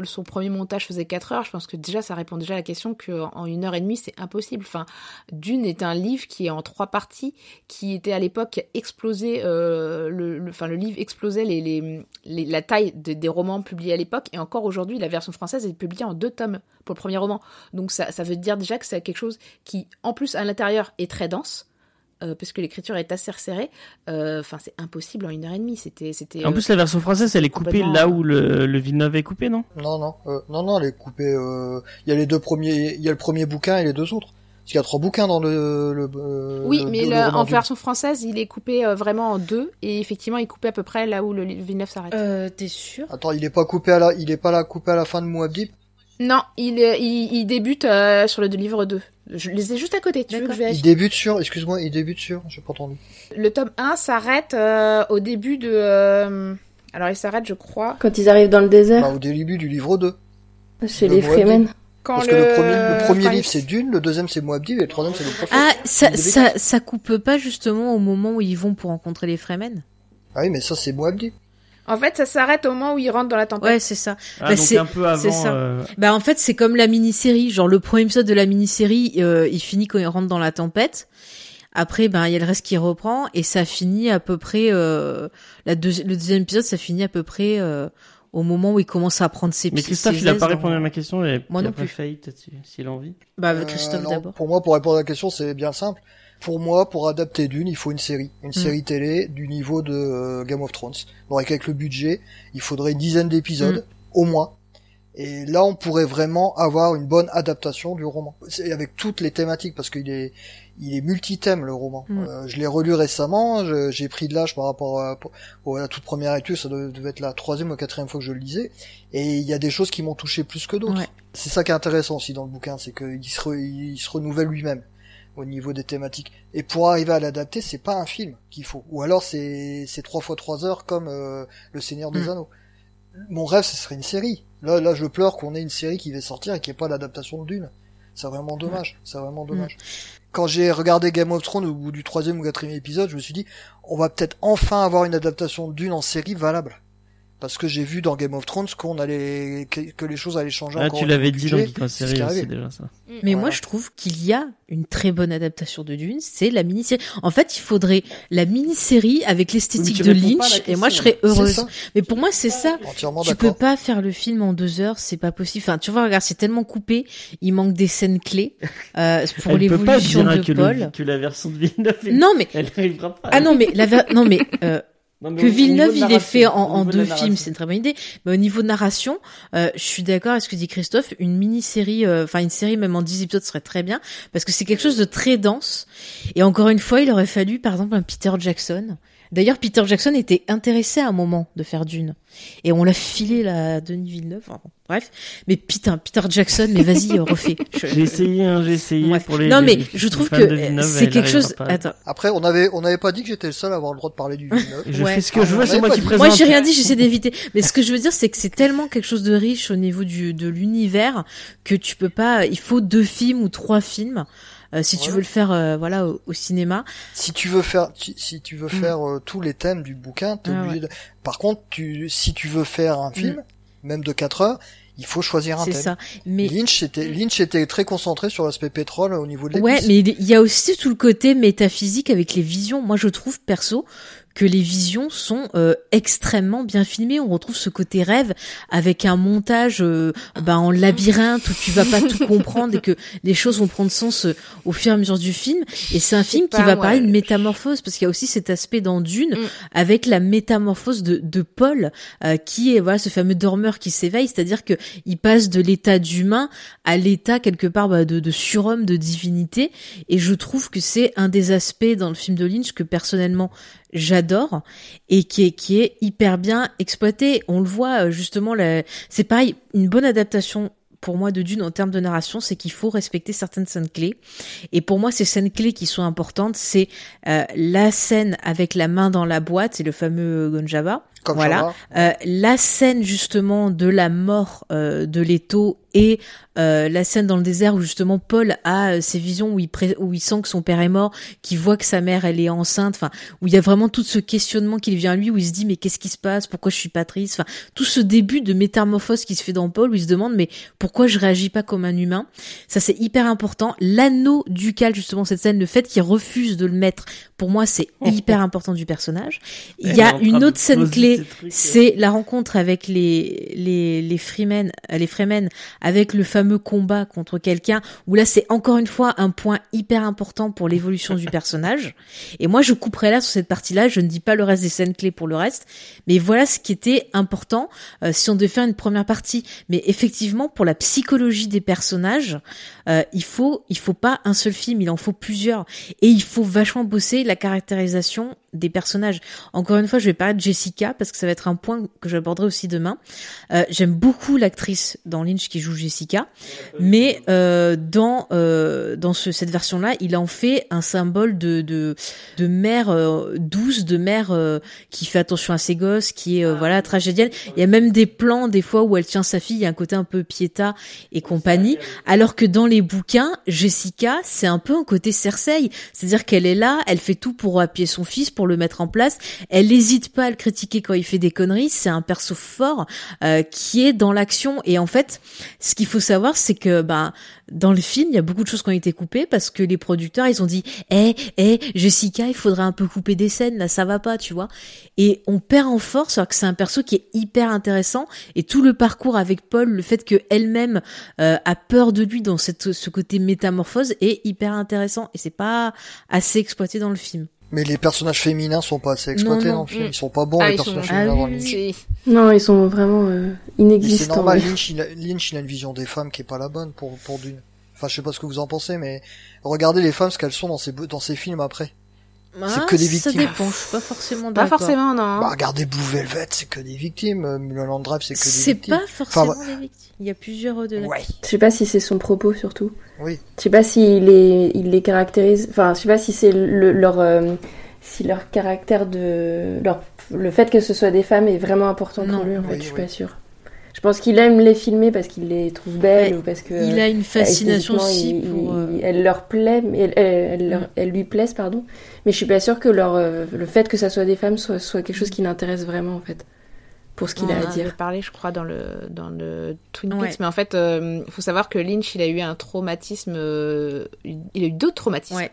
son premier montage faisait quatre heures. Je pense que déjà ça répond déjà à la question que en une heure et demie c'est impossible. Enfin, Dune est un livre qui est en trois parties, qui était à l'époque explosé. enfin le livre explosait la taille de- des romans publiés à l'époque et encore aujourd'hui la version française est publiée en deux tomes pour le premier roman. Donc ça veut dire déjà que c'est quelque chose qui en plus à l'intérieur est très dense. Euh, parce que l'écriture est assez resserrée, Euh, enfin c'est impossible en une heure et demie. C'était, c'était. En euh, plus, la version française, elle est coupée là euh, où le, le Villeneuve est coupé, non? Non, non, euh, non, non, elle est coupée. euh, Il y a les deux premiers, il y a le premier bouquin et les deux autres. Parce qu'il y a trois bouquins dans le. le Oui, le- mais le le- roman en version française, il est coupé euh, vraiment en deux, et effectivement, il est coupé à peu près là où le Villeneuve s'arrête. Euh, t'es sûr? Attends, il est pas coupé à la, il est pas là coupé à la fin de Moabdib? Non, il, il, il débute euh, sur le livre 2. Je les ai juste à côté, tu veux que je Il débute sur, excuse-moi, il débute sur, j'ai pas entendu. Le tome 1 s'arrête euh, au début de... euh, Alors, il s'arrête, je crois, Quand ils arrivent dans le désert, Bah, au début du livre 2. chez le les. Fremen. quand Parce le... que le premier, le premier quand livre il- c'est Dune, le deuxième c'est Moabdib et le troisième c'est le prophète. Ah, ça, ça, ça coupe pas justement au moment où ils vont pour rencontrer les Fremen? Ah oui, mais ça c'est Moabdib. En fait, ça s'arrête au moment où il rentre dans la tempête. Ouais, c'est ça. Ah, Bah, donc c'est- un peu avant. c'est ça. euh, Bah en fait c'est comme la mini-série, genre le premier épisode de la mini-série, euh, il finit quand il rentre dans la tempête. Après ben il y a le reste qui reprend et ça finit à peu près euh, la deuxi- le deuxième épisode ça finit à peu près euh, au moment où il commence à prendre ses Mais Christophe, ses il a pas répondu à ma question. Et Moi puis non après, plus. Si- s'il a envie. Bah Euh, Christophe non, d'abord. Pour moi, pour répondre à la question, c'est bien simple. Pour moi, pour adapter Dune, il faut une série, une Mm. série télé du niveau de euh, Game of Thrones. Donc avec le budget, il faudrait une dizaine d'épisodes Mm. au moins. Et là, on pourrait vraiment avoir une bonne adaptation du roman, C'est avec toutes les thématiques, parce qu'il est, il est multithème le roman. Mm. Euh, je l'ai relu récemment, j'ai pris de l'âge par rapport à, la toute première étude, ça devait devait être la troisième ou quatrième fois que je le lisais, et il y a des choses qui m'ont touché plus que d'autres. Ouais. C'est ça qui est intéressant aussi dans le bouquin, c'est qu'il se, re- il se renouvelle lui-même au niveau des thématiques. Et pour arriver à l'adapter, c'est pas un film qu'il faut. Ou alors c'est c'est trois fois trois heures comme euh, Le Seigneur des Mm. Anneaux. Mon rêve, ce serait une série. Là, là, je pleure qu'on ait une série qui va sortir et qui ait pas l'adaptation de Dune. C'est vraiment dommage. C'est vraiment dommage. Quand j'ai regardé Game of Thrones au bout du troisième ou quatrième épisode, je me suis dit, on va peut-être enfin avoir une adaptation de Dune en série valable. Parce que j'ai vu dans Game of Thrones qu'on allait que, que les choses allaient changer Ah, tu l'avais dit dans budget. Ce série aussi arrive. déjà ça. Mais Voilà. moi, je trouve qu'il y a une très bonne adaptation de Dune, c'est la mini-série. En fait, il faudrait la mini-série avec l'esthétique de Lynch, et moi, je serais heureuse. Mais pour moi, c'est ça. Entièrement Tu peux pas faire le film en deux heures, c'est pas possible. Enfin, tu vois, regarde, c'est tellement coupé, il manque des scènes clés euh, pour Elle peut pas l'évolution de que, Paul. le, que la version de Villeneuve, Non, mais elle n'arrivera pas. ah non, mais la ver- non mais euh, que Villeneuve il est fait en, en deux films, c'est une très bonne idée. Mais au niveau de narration, euh, je suis d'accord avec ce que dit Christophe. Une mini-série, euh, enfin une série même en 10 épisodes serait très bien parce que c'est quelque chose de très dense. Et encore une fois, il aurait fallu par exemple un Peter Jackson D'ailleurs, Peter Jackson était intéressé à un moment de faire Dune. Et on l'a filé la Denis Villeneuve. bref. Mais putain, Peter Jackson, mais vas-y, refais. J'ai essayé, hein, j'ai essayé pour les. Non, mais je trouve que c'est quelque chose. Attends. Après, on avait, on n'avait pas dit que j'étais le seul à avoir le droit de parler du Villeneuve. je fais ce que je veux, c'est moi qui présente. Moi, j'ai rien dit, j'essaie d'éviter. Mais ce que je veux dire, c'est que c'est tellement quelque chose de riche au niveau du, de l'univers que tu peux pas, il faut deux films ou trois films. Euh, si tu veux le faire euh, voilà au, cinéma. Si tu veux faire si tu veux mm. faire euh, tous les thèmes du bouquin, t'es obligé de... Par contre, tu si tu veux faire un film, mm. même de 4 heures, il faut choisir un thème. C'est ça. Mais Lynch était Lynch était très concentré sur l'aspect pétrole au niveau de Ouais, mais il y a aussi tout le côté métaphysique avec les visions. Moi, je trouve perso que les visions sont euh, extrêmement bien filmées. On retrouve ce côté rêve avec un montage euh, bah, en labyrinthe où tu vas pas tout comprendre et que les choses vont prendre sens euh, au fur et à mesure du film. Et c'est un film qui va parler de métamorphose parce qu'il y a aussi cet aspect dans Dune mm. avec la métamorphose de, de Paul qui est voilà ce fameux dormeur qui s'éveille, c'est-à-dire que il passe de l'état d'humain à l'état quelque part bah, de, de surhomme, de divinité. Et je trouve que c'est un des aspects dans le film de Lynch que personnellement j'adore et qui est qui est hyper bien exploité. On le voit euh, justement, c'est pareil, une bonne adaptation pour moi de Dune en termes de narration, c'est qu'il faut respecter certaines scènes clés. Et pour moi, ces scènes clés qui sont importantes, c'est euh, la scène avec la main dans la boîte, c'est le fameux Gonjava. voilà. Euh, la scène justement de la mort de Leto et euh, la scène dans le désert où justement Paul a euh, ses visions où il, où il sent que son père est mort, qui voit que sa mère elle est enceinte, enfin où il y a vraiment tout ce questionnement qui vient à lui où il se dit mais qu'est-ce qui se passe, pourquoi je suis pas triste, enfin tout ce début de métamorphose qui se fait dans Paul où il se demande mais pourquoi je réagis pas comme un humain, ça c'est hyper important. L'anneau ducal justement cette scène, le fait qu'il refuse de le mettre, pour moi c'est hyper important du personnage. Il y a une autre scène clé, c'est la rencontre avec les les les Freemen, les Freemen avec le fameux combat contre quelqu'un où là c'est encore une fois un point hyper important pour l'évolution du personnage. Et moi je couperai là sur cette partie-là, je ne dis pas le reste des scènes clés pour le reste, mais voilà ce qui était important euh, si on devait faire une première partie. Mais effectivement pour la psychologie des personnages, euh, il faut il faut pas un seul film, il en faut plusieurs et il faut vachement bosser la caractérisation des personnages. Encore une fois, je vais parler de Jessica parce que ça va être un point que j'aborderai aussi demain. Euh, J'aime beaucoup l'actrice dans Lynch qui joue Jessica, mais euh, dans euh, dans ce, cette version-là, il en fait un symbole de de, de mère euh, douce, de mère euh, qui fait attention à ses gosses, qui est euh, voilà tragédienne. Il y a même des plans des fois où elle tient sa fille, il y a un côté un peu Pieta et compagnie, alors que dans les bouquins, Jessica, c'est un peu un côté Cersei, c'est-à-dire qu'elle est là, elle fait tout pour appuyer son fils, pour le mettre en place. Elle n'hésite pas à le critiquer quand il fait des conneries. C'est un perso fort euh, qui est dans l'action. Et en fait, ce qu'il faut savoir, c'est que bah dans le film, il y a beaucoup de choses qui ont été coupées parce que les producteurs, ils ont dit, eh, eh, Jessica, il faudrait un peu couper des scènes, là, ça va pas, tu vois. Et on perd en force, alors que c'est un perso qui est hyper intéressant. Et tout le parcours avec Paul, le fait qu'elle-même euh, a peur de lui dans cette, ce côté métamorphose est hyper intéressant. Et c'est pas assez exploité dans le film. Mais les personnages féminins sont pas assez exploités dans le film. Ils sont pas bons, ah, les personnages féminins dans Lynch. Non, ils sont vraiment euh, inexistants. C'est normal, Lynch il, a, Lynch, il a une vision des femmes qui est pas la bonne pour, pour Dune. Enfin, je sais pas ce que vous en pensez, mais regardez les femmes, ce qu'elles sont dans ces, dans ces films après c'est ah, que des victimes. Ça dépend, je suis pas forcément d'accord. Pas forcément, non. Bah, regardez Blue Velvet, c'est que des victimes. Mulholland Drive, c'est que des victimes. C'est pas forcément des victimes. Il y a plusieurs au-delà. Ouais. Je sais pas si c'est son propos, surtout. Oui. Je sais pas s'il les, il les caractérise, enfin, je sais pas si c'est le, leur, euh, si leur caractère de, leur, le fait que ce soit des femmes est vraiment important pour lui, en fait, je suis pas sûre. Je pense qu'il aime les filmer parce qu'il les trouve belles ou parce que il a une fascination aussi pour. Euh, elle leur plaît, mais elle, elle, lui plaise pardon. Mais je suis pas sûre que leur, euh, le fait que ça soit des femmes soit, soit quelque chose qui l'intéresse vraiment en fait pour ce qu'il a à dire. On avait parlé, je crois, dans le dans le Twin Peaks, mais en fait, il euh, faut savoir que Lynch, il a eu un traumatisme, euh, il a eu d'autres traumatismes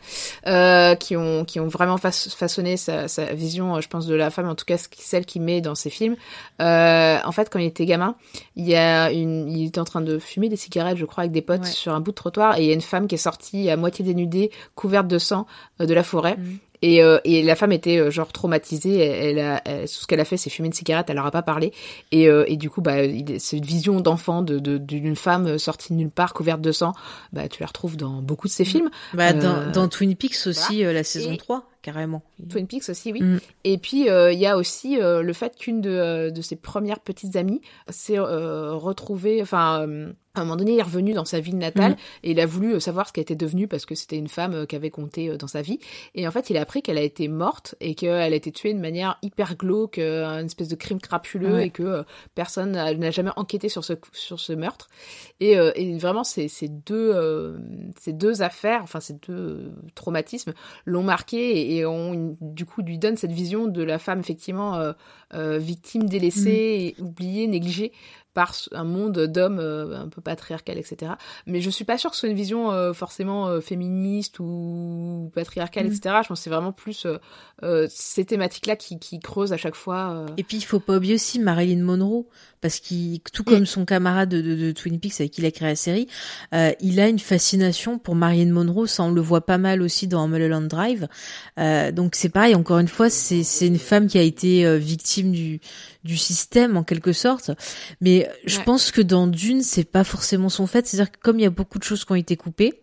euh, qui ont qui ont vraiment façonné sa, sa, vision, je pense, de la femme, en tout cas celle qu'il met dans ses films. en fait, quand il était gamin, il y a une, il était en train de fumer des cigarettes, je crois, avec des potes sur un bout de trottoir, et il y a une femme qui est sortie à moitié dénudée, couverte de sang de la forêt. Mm. Et, euh, et la femme était euh, genre traumatisée. Elle, a, elle- tout ce qu'elle a fait, c'est fumer une cigarette. Elle leur a pas parlé. Et, euh, et du coup, bah, il- cette vision d'enfant de de- d'une femme sortie de nulle part, couverte de sang, bah, tu la retrouves dans beaucoup de ces films. Bah, dans, Euh, dans Twin Peaks aussi, euh, la saison Et- 3, carrément. Twin Peaks aussi, oui. Mm. Et puis euh, il y a aussi euh, le fait qu'une de, euh, de ses premières petites amies s'est retrouvée, enfin à un moment donné, il est revenu dans sa ville natale Mm. et il a voulu savoir ce qu'elle était devenue parce que c'était une femme qui avait compté dans sa vie. Et en fait, il a appris qu'elle a été morte et qu'elle a été tuée de manière hyper glauque, une espèce de crime crapuleux Ouais. et que personne n'a jamais enquêté sur ce, sur ce meurtre. Et, et vraiment, ces, ces, deux, ces deux affaires, enfin ces deux traumatismes l'ont marqué et, et une- du coup lui donne cette vision de la femme effectivement euh, euh, victime délaissée et oubliée, négligée par un monde d'hommes euh, un peu patriarcal, etc. Mais je suis pas sûre que ce soit une vision forcément féministe ou patriarcale, Mm. etc. Je pense que c'est vraiment plus ces thématiques-là qui, qui creusent à chaque fois. Et puis il faut pas oublier aussi Marilyn Monroe parce qu'il tout comme son camarade de, de, de Twin Peaks avec qui il a créé la série, euh, il a une fascination pour Marilyn Monroe. Ça on le voit pas mal aussi dans Mulholland Drive. Euh, donc c'est pareil. Encore une fois, c'est c'est une femme qui a été euh, victime du du système en quelque sorte. Mais je Ouais. pense que dans Dune, c'est pas forcément son fait. C'est-à-dire que comme il y a beaucoup de choses qui ont été coupées.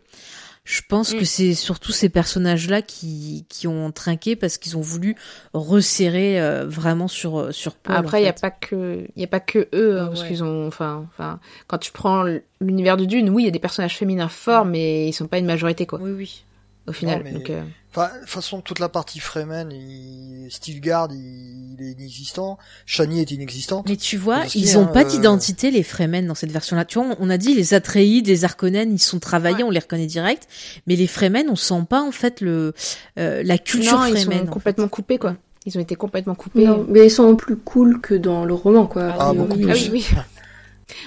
Je pense Mm. que c'est surtout ces personnages-là qui, qui ont trinqué parce qu'ils ont voulu resserrer euh, vraiment sur euh, sur Paul. Après, en il y a pas que il y a pas que eux hein, Ah parce ouais. qu'ils ont enfin enfin quand tu prends l'univers de Dune, oui, il y a des personnages féminins forts mais ils sont pas une majorité quoi Oui, oui. au final. mais- Donc euh, Enfin, de toute façon, toute la partie Fremen, il... Stilgard, il... il est inexistant. Shani est inexistante. Mais tu vois, ils y a, ont pas euh, d'identité les Fremen dans cette version-là. Tu vois, on- a dit les Atreides, les Harkonnen, ils sont travaillés, on les reconnaît direct. Mais les Fremen, on sent pas en fait le euh, la culture non, ils Fremen. sont en complètement coupés quoi. Ils ont été complètement coupés. Non, mais ils sont plus cool que dans le roman, quoi. Ah, beaucoup Ah plus. oui, oui.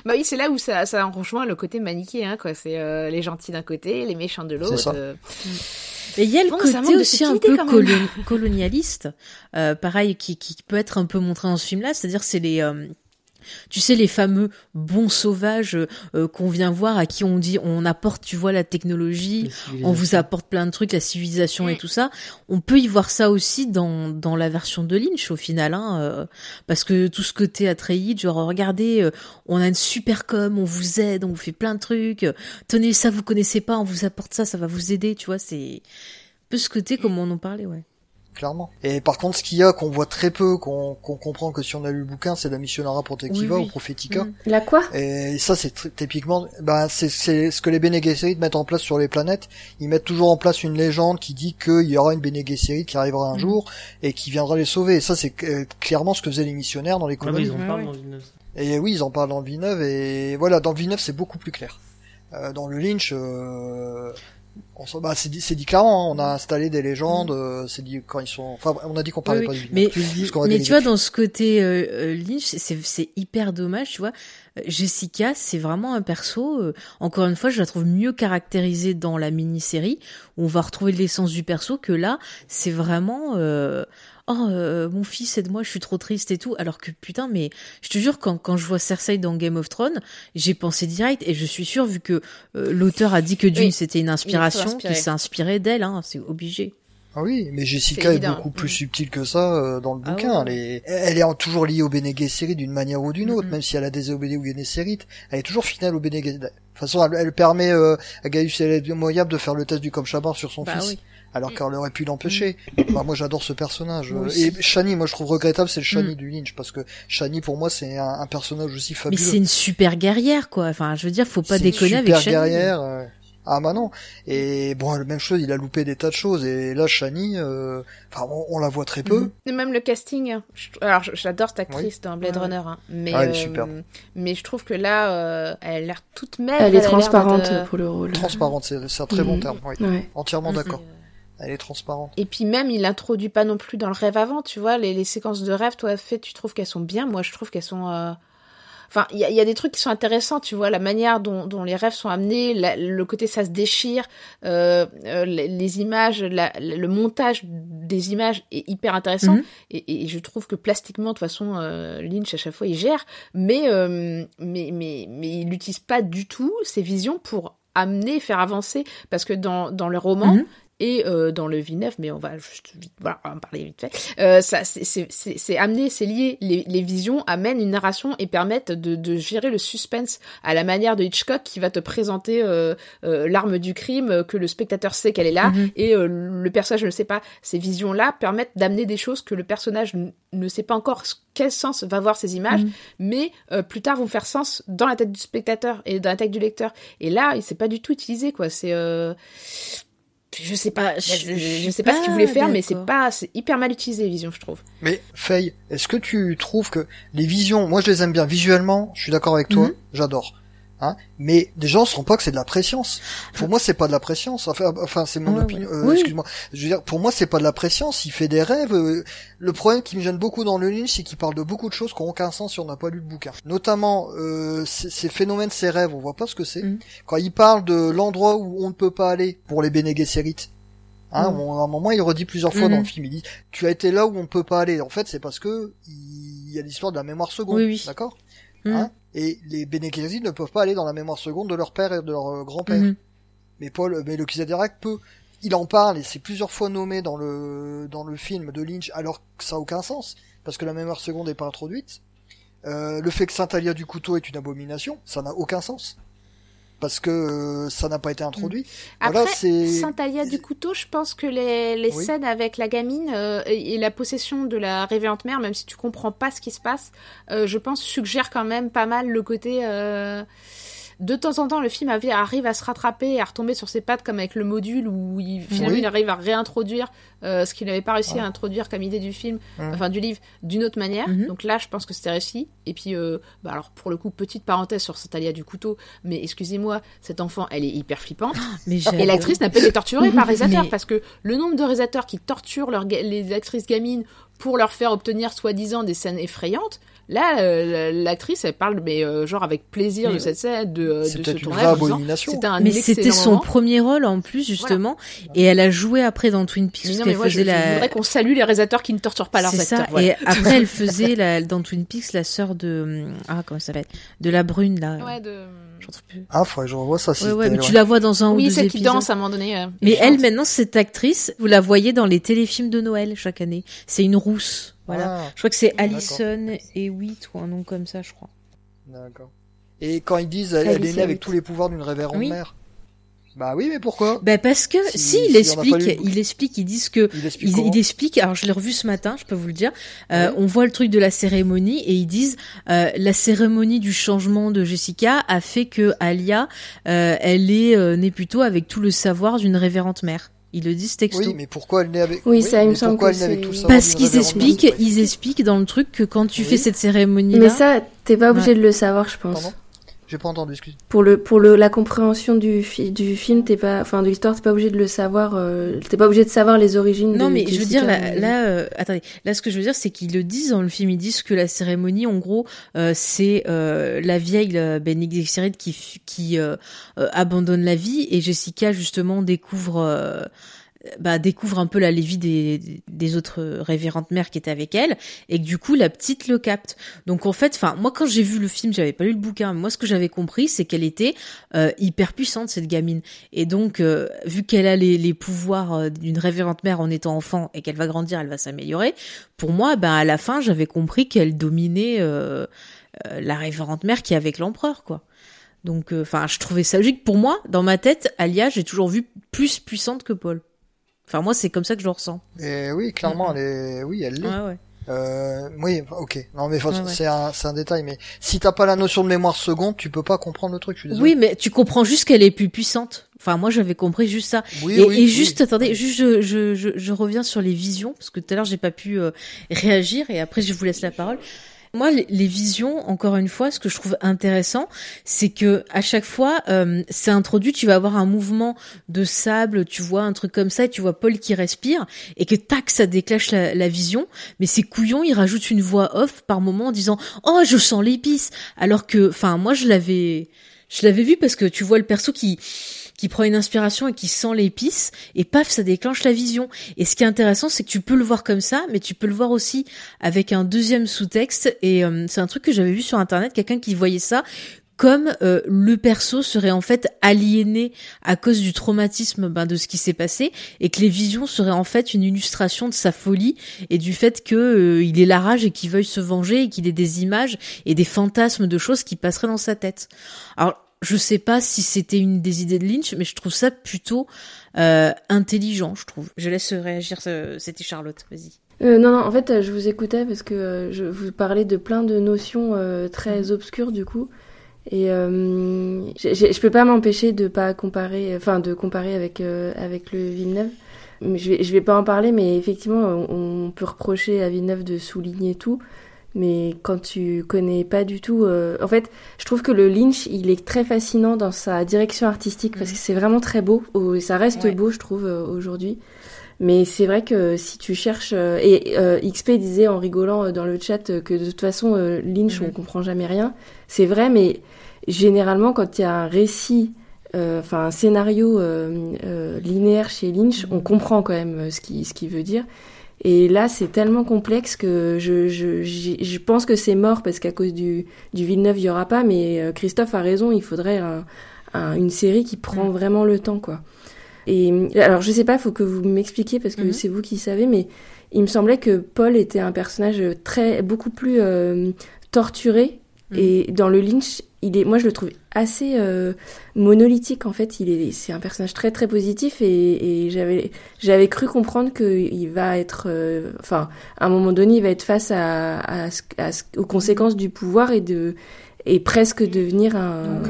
Bah oui, c'est là où ça, ça en rejoint le côté manichéen, quoi. C'est euh, les gentils d'un côté, les méchants de l'autre. Et il y a le Bon, côté aussi un peu colonialiste, euh, pareil, qui, qui peut être un peu montré dans ce film-là. C'est-à-dire, c'est les, euh, tu sais, les fameux bons sauvages euh, qu'on vient voir, à qui on dit, on apporte, tu vois, la technologie, on vous apporte plein de trucs, la civilisation et tout ça. On peut y voir ça aussi dans, dans la version de Lynch au final, hein, euh, parce que tout ce côté Atreides, genre regardez, euh, on a une super com, on vous aide, on vous fait plein de trucs. euh, Tenez ça, vous connaissez pas, on vous apporte ça, ça va vous aider, tu vois. C'est un peu ce côté comme on en parlait, ouais. Clairement. Et par contre, ce qu'il y a qu'on voit très peu, qu'on qu'on comprend que si on a lu le bouquin, c'est la Missionara Protectiva Oui, oui. ou Prophetica. Mm. La quoi? Et ça, c'est typiquement, bah, c'est c'est ce que les Bene Gesserit mettent en place sur les planètes. Ils mettent toujours en place une légende qui dit qu'il y aura une Bene Gesserit qui arrivera un Mhm. jour et qui viendra les sauver. Et ça, c'est euh, clairement ce que faisaient les missionnaires dans les Ah colonies. ils en Ouais, parlent ouais. dans Villeneuve. Et oui, ils en parlent dans le Villeneuve et voilà, dans le Villeneuve, c'est beaucoup plus clair. Euh, dans le Lynch, euh, on, s'en- bah, c'est dit, c'est dit clairement, hein, on a installé des légendes, euh, c'est dit quand ils sont, enfin, on a dit qu'on parlait Oui, pas oui. du. Mais, mais tu vois, dans ce côté euh, euh, Lynch, c'est- c'est hyper dommage, tu vois. Euh, Jessica, c'est vraiment un perso. euh, encore une fois, je la trouve mieux caractérisée dans la mini-série où on va retrouver l'essence du perso que là, c'est vraiment. euh, Oh, euh, mon fils, aide-moi, je suis trop triste et tout. Alors que putain, mais je te jure, quand, quand je vois Cersei dans Game of Thrones, j'ai pensé direct et je suis sûre, vu que euh, l'auteur a dit que Dune Oui, c'était une inspiration, qu'il s'est inspiré d'elle, hein, c'est obligé. Ah oui, mais Jessica est, beaucoup plus Mm. subtile que ça euh, dans le Ah bouquin. ouais. Elle, est, elle est toujours liée au Bene Gesserit d'une manière ou d'une autre, même si elle a désobéi au Bene Gesserit. Elle est toujours finale au Bene Gesserit. De toute façon, elle, elle permet euh, à Gaius El Moyab de faire le test du Comchabar sur son Bah fils, oui. Alors qu'elle aurait pu l'empêcher. Bah, moi, j'adore ce personnage. Euh. Et Shani, moi, je trouve regrettable, c'est le Shani Mm. du Lynch, parce que Shani, pour moi, c'est un, un personnage aussi Mais fabuleux. c'est une super guerrière, quoi. Enfin, je veux dire, faut pas une déconner avec super Shani. guerrière. euh. Ah bah non. Et bon, la même chose, il a loupé des tas de choses. Et là, Shani, euh, enfin, on, on la voit très peu. Et même le casting. hein. Je- Alors, j'adore cette actrice dans Blade Ouais. Runner, hein, mais Ah, elle est euh, mais je trouve que là, euh, elle a l'air toute maigre. Elle est transparente euh, pour le rôle. Transparente, c'est un très bon terme. Oui. Ouais. Entièrement d'accord. Elle est transparente. Et puis même, il introduit pas non plus dans le rêve avant, tu vois, les, les séquences de rêve, toi, fait, tu trouves qu'elles sont bien. Moi, je trouve qu'elles sont. euh, Enfin, il y a, il y a des trucs qui sont intéressants, tu vois, la manière dont, dont les rêves sont amenés, la- le côté ça se déchire, euh, euh, les, les images, la- le montage des images est hyper intéressant. Mhm. Et, et je trouve que plastiquement, de toute façon, euh, Lynch à chaque fois il gère, mais euh, mais mais mais il n'utilise pas du tout ses visions pour amener, faire avancer, parce que dans dans le roman, Mhm. Et euh, dans le V9, mais on va juste vite, voilà, on va en parler vite fait. Euh, ça, c'est- c'est c'est- c'est amené, c'est lié. Les, les visions amènent une narration et permettent de, de gérer le suspense à la manière de Hitchcock qui va te présenter euh, euh, l'arme du crime, que le spectateur sait qu'elle est là Mhm. et euh, le personnage ne sait pas. Ces visions-là permettent d'amener des choses que le personnage ne sait pas encore quel sens va voir ces images, Mhm. mais euh, plus tard vont faire sens dans la tête du spectateur et dans la tête du lecteur. Et là, il s'est pas du tout utilisé quoi. C'est euh... je sais pas, je, sais pas ce qu'il voulait faire, mais c'est pas, c'est hyper mal utilisé les visions, je trouve. Mais Faye, est-ce que tu trouves que les visions, moi je les aime bien visuellement, je suis d'accord avec toi, Mhm. j'adore. Hein mais des gens ne seront pas que c'est de la préscience. Pour moi, c'est pas de la préscience. Enfin, enfin c'est mon Ouais, opinion. euh, Oui. Excuse-moi. Je veux dire, pour moi, c'est pas de la préscience. Il fait des rêves. euh, Le problème qui me gêne beaucoup dans le Lynch, c'est qu'il parle de beaucoup de choses qui n'ont aucun sens si on n'a pas lu le bouquin. Notamment euh, ces phénomènes, ces rêves. On voit pas ce que c'est. Mhm. Quand il parle de l'endroit où on ne peut pas aller pour les Bene Gesserit, Hein, on- à un moment, il redit plusieurs fois dans le film, il dit, tu as été là où on ne peut pas aller. En fait, c'est parce que il y a l'histoire de la mémoire seconde. Oui, oui. D'accord? Hein? Et les Bene Gesserit ne peuvent pas aller dans la mémoire seconde de leur père et de leur euh, grand-père. Mhm. Mais Paul, mais le Kizadirac peut. Il en parle et c'est plusieurs fois nommé dans le dans le film de Lynch, alors que ça a aucun sens parce que la mémoire seconde n'est pas introduite. Euh, le fait que Saint Alia du couteau est une abomination, ça n'a aucun sens parce que euh, ça n'a pas été introduit. Voilà, Après, c'est Saint-Alia du couteau, je pense que les, les Oui. scènes avec la gamine euh, et, et la possession de la révérende mère, même si tu comprends pas ce qui se passe, euh, je pense suggère quand même pas mal le côté. euh, de temps en temps, le film arrive à se rattraper et à retomber sur ses pattes, comme avec le module où il, finalement Oui. il arrive à réintroduire euh, ce qu'il n'avait pas réussi Ouais. à introduire comme idée du film, enfin du livre, d'une autre manière. Mhm. Donc là, je pense que c'était réussi. Et puis, euh, bah alors pour le coup, petite parenthèse sur Saint-Alia du couteau, mais excusez-moi, cette enfant, elle est hyper flippante. Mais Et l'actrice n'a pas été torturée par réalisateur Mais- parce que le nombre de réalisateurs qui torturent leurs les actrices gamines pour leur faire obtenir soi-disant des scènes effrayantes, là euh, l'actrice elle parle mais euh, genre avec plaisir de cette scène de, euh, de ce peut-être une vraie tournage. C'était un Mais c'était son moment. premier rôle en plus justement, et elle a joué après dans Twin Peaks non, mais qu'elle moi, je, faisait je la. voudrais qu'on salue les réalisateurs qui ne torturent pas leurs C'est acteurs. ça. voilà. Et après, elle faisait la, dans Twin Peaks la sœur de ah comment ça s'appelle? De la brune là. Ouais, de... Je plus. Ah, faudrait que je revoie ça. si Ouais, ouais, mais tu la vois dans un ou Oui, deux celle qui épisodes. danse à un moment donné. euh, Mais elle, chante. maintenant, cette actrice, vous la voyez dans les téléfilms de Noël chaque année. C'est une rousse. Voilà. Ah, Je crois que c'est. Alison et Witt ou un nom comme ça, je crois. d'accord. Et quand ils disent, elle, elle est née avec tous les pouvoirs d'une révérende Oui. mère. Bah oui, mais pourquoi? Ben parce que Si- si, il si explique, il explique, ils disent que Il explique il, comment? il explique. Alors je l'ai revu ce matin, je peux vous le dire. Euh, Oui. On voit le truc de la cérémonie et ils disent euh, la cérémonie du changement de Jessica a fait que Alia, euh, elle est née plutôt avec tout le savoir d'une révérente mère. Ils le disent texto. Oui, mais pourquoi elle est avec Oui, ça, il me semble que c'est- tout le savoir Parce qu'ils expliquent, ils expliquent dans le truc que quand tu Oui. fais cette cérémonie là, Mais ça, t'es pas obligé de le savoir, je pense. Pardon J'ai pas entendu, excuse. Pour le pour le la compréhension du fi- du film, t'es pas enfin de l'histoire, t'es pas obligé de le savoir. euh, t'es pas obligé de savoir les origines. Non, de mais je veux dire, là, là euh, attendez, là, ce que je veux dire, c'est qu'ils le disent dans le film, ils disent que la cérémonie, en gros, euh, c'est euh, la vieille euh, Bene Gesserit qui, qui euh, euh, abandonne la vie, et Jessica, justement, découvre... euh, bah, découvre un peu la vie des, des autres révérentes mères qui étaient avec elle et que du coup la petite le capte donc en fait enfin moi quand j'ai vu le film j'avais pas lu le bouquin moi ce que j'avais compris c'est qu'elle était euh, hyper puissante cette gamine et donc, euh, vu qu'elle a les, les pouvoirs euh, d'une révérente mère en étant enfant et qu'elle va grandir, elle va s'améliorer. Pour moi, ben à la fin, j'avais compris qu'elle dominait euh, euh, la révérente mère qui est avec l'empereur, quoi. Donc, enfin, je trouvais ça logique. Pour moi, dans ma tête, Alia, j'ai toujours vu plus puissante que Paul. Enfin, moi, c'est comme ça que je le ressens. Et oui, clairement, elle est, oui, elle l'est. Ouais, ouais. Euh, oui, ok. Non, mais Ouais, c'est un, c'est un détail. Mais si t'as pas la notion de mémoire seconde, tu peux pas comprendre le truc. Je suis désolé. Oui, mais tu comprends juste qu'elle est plus puissante. Enfin, moi, j'avais compris juste ça. Oui, et, oui, et oui. juste, attendez, juste, je, je, je, je reviens sur les visions, parce que tout à l'heure, j'ai pas pu euh, réagir, et après, je vous laisse la parole. Moi, les, visions, encore une fois, ce que je trouve intéressant, c'est que à chaque fois, euh, c'est introduit, tu vas avoir un mouvement de sable, tu vois un truc comme ça, et tu vois Paul qui respire, et que tac, ça déclenche la, la vision. Mais ces couillons, ils rajoutent une voix off par moment en disant "Oh, je sens l'épice", alors que, enfin, moi, je l'avais, je l'avais vu parce que tu vois le perso qui qui prend une inspiration et qui sent l'épice et paf ça déclenche la vision et ce qui est intéressant c'est que tu peux le voir comme ça mais tu peux le voir aussi avec un deuxième sous-texte et euh, c'est un truc que j'avais vu sur internet quelqu'un qui voyait ça comme euh, le perso serait en fait aliéné à cause du traumatisme ben, de ce qui s'est passé et que les visions seraient en fait une illustration de sa folie et du fait que euh, il ait la rage et qu'il veuille se venger et qu'il ait des images et des fantasmes de choses qui passeraient dans sa tête. Alors je sais pas si c'était une des idées de Lynch, mais je trouve ça plutôt euh, intelligent, je trouve. Je laisse réagir, c'était Charlotte, vas-y. Euh, non, non, en fait, je vous écoutais parce que euh, je vous parlais de plein de notions euh, très mhm. obscures du coup. Et euh, je peux pas m'empêcher de pas comparer, enfin de comparer avec avec le Villeneuve. Je vais, je vais pas en parler, mais effectivement, on, on peut reprocher à Villeneuve de souligner tout mais quand tu connais pas du tout en fait je trouve que le Lynch il est très fascinant dans sa direction artistique parce mhm. que c'est vraiment très beau ça reste beau je trouve aujourd'hui mais c'est vrai que si tu cherches euh, et euh, XP disait en rigolant euh, dans le chat que de toute façon Lynch on mhm. comprend jamais rien. C'est vrai, mais généralement quand il y a un récit, enfin un scénario linéaire chez Lynch, on comprend quand même ce qui ce qu'il veut dire. Et là, c'est tellement complexe que je, je, je pense que c'est mort parce qu'à cause du, du Villeneuve, il y aura pas. Mais Christophe a raison, il faudrait un, une série qui prend mhm. vraiment le temps, quoi. Et alors, je sais pas, il faut que vous m'expliquiez parce que mhm. c'est vous qui savez, mais il me semblait que Paul était un personnage très beaucoup plus euh, torturé. Mhm. Et dans le Lynch, il est, moi je le trouve assez euh, monolithique en fait. Il est, c'est un personnage très très positif et, et j'avais j'avais cru comprendre qu'il va être, euh, enfin, à un moment donné, il va être face à, à, aux conséquences du pouvoir et de et presque devenir un.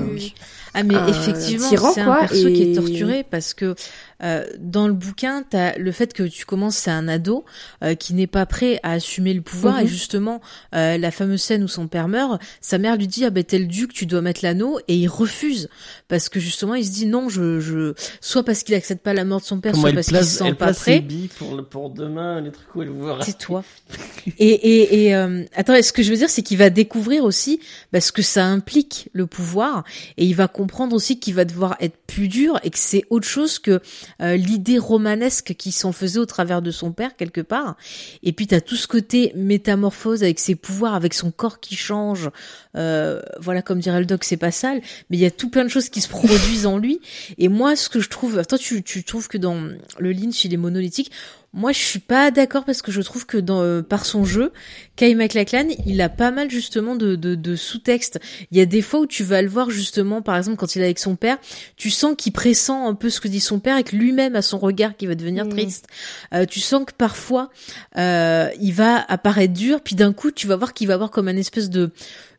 Ah mais effectivement, c'est un perso qui est torturé parce que euh, dans le bouquin, t'as le fait que tu commences, c'est un ado euh, qui n'est pas prêt à assumer le pouvoir et mhm. justement euh, la fameuse scène où son père meurt, sa mère lui dit ah ben t'es le duc, tu dois mettre l'anneau et il refuse parce que justement il se dit non je je soit parce qu'il accepte pas la mort de son père, soit parce qu'il se sent pas prêt. pour pour demain les trucs où elle voit. C'est toi. et et et euh, attends, ce que je veux dire c'est qu'il va découvrir aussi parce que ça implique le pouvoir et il va comprendre aussi qu'il va devoir être plus dur et que c'est autre chose que euh, l'idée romanesque qui s'en faisait au travers de son père quelque part. Et puis t'as tout ce côté métamorphose avec ses pouvoirs, avec son corps qui change. Euh, voilà, comme dirait le doc, c'est pas sale, mais il y a tout plein de choses qui se produisent en lui. Et moi, ce que je trouve, toi, tu, tu trouves que dans le Lynch, il est monolithique. Moi, je suis pas d'accord parce que je trouve que dans, euh, par son jeu, Kyle MacLachlan, il a pas mal justement de, de, de sous-textes. Il y a des fois où tu vas le voir justement, par exemple, quand il est avec son père, tu sens qu'il pressent un peu ce que dit son père et que lui-même a son regard qui va devenir mmh. triste. Euh, tu sens que parfois, euh, il va apparaître dur, puis d'un coup, tu vas voir qu'il va avoir comme un espèce de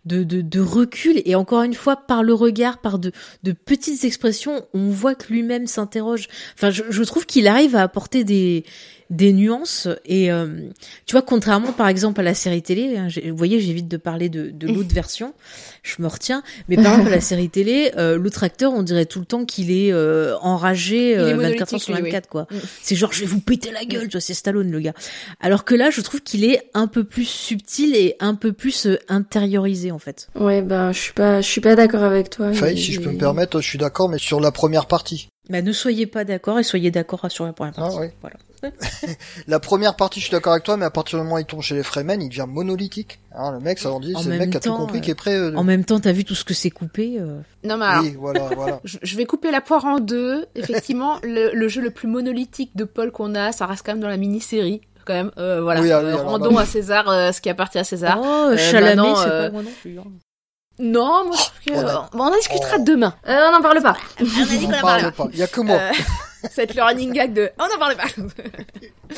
de, de, de, recul et encore une fois par le regard, par de, de petites expressions, on voit que lui-même s'interroge. Enfin, je, je trouve qu'il arrive à apporter des des nuances et euh, tu vois contrairement par exemple à la série télé hein, vous voyez j'évite de parler de, de l'autre version je me retiens mais par exemple à la série télé euh, l'autre acteur on dirait tout le temps qu'il est euh, enragé 24 heures sur 24 quoi c'est genre je vais vous péter la gueule tu vois c'est Stallone le gars alors que là je trouve qu'il est un peu plus subtil et un peu plus intériorisé en fait ouais ben je suis pas je suis pas d'accord avec toi si je peux me permettre je suis d'accord mais sur la première partie bah, ne soyez pas d'accord et soyez d'accord sur la première partie. Ah, oui. voilà. La première partie, je suis d'accord avec toi, mais à partir du moment où il tombe chez les Fremen, il devient monolithique. Hein, le mec, ça en dit, c'est le mec qui a tout compris, qui est prêt. Euh, en même temps, t'as vu tout ce que c'est coupé. Euh... Non mais alors, oui, voilà, voilà. je vais couper la poire en deux. Effectivement, le, le, jeu le plus monolithique de Paul qu'on a, ça reste quand même dans la mini-série. Quand même, euh, voilà. Oui, ah euh, rendons bah à César euh, ce qui appartient à César. Oh, Chalamet, c'est pas moi non plus. Hein. Non, moi je trouve que. Oh, on, en discutera oh. demain. Euh, on n'en parle pas. on a dit qu'on en parle pas. Il y a que moi. Euh, cette le running gag de. On n'en parle pas.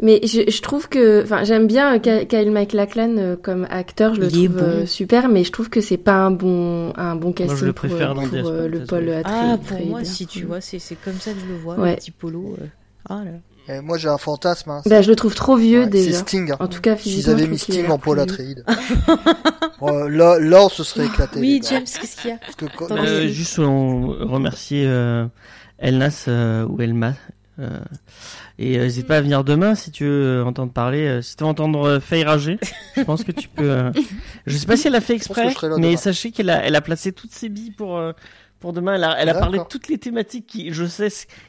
Mais je, je, trouve que, enfin, j'aime bien Kyle MacLachlan euh, comme acteur, je le trouve euh, super, mais je trouve que c'est pas un bon, un bon casting moi, je le préfère pour, pour le Paul Atreides. Ah, pour moi, si tu vois, c'est comme ça que je le vois, ouais. petit polo. Ah là. Et moi j'ai un fantasme. Hein, bah, je le trouve trop vieux déjà. C'est Sting. Hein. En tout cas, physiquement. S'ils avaient mis Sting en Paul Atreides. là, là, on se serait éclaté. Oui, James, qu'est-ce qu'il y a euh, Juste on remercier euh, Elnas euh, ou Elma. Euh, et n'hésite pas à venir demain si tu veux entendre parler. si tu veux entendre Faye rager, je pense que tu peux. je sais pas si elle a fait exprès, mais sachez qu'elle a, elle a placé toutes ses billes pour pour demain. Elle a, elle a parlé de toutes les thématiques qui, je sais,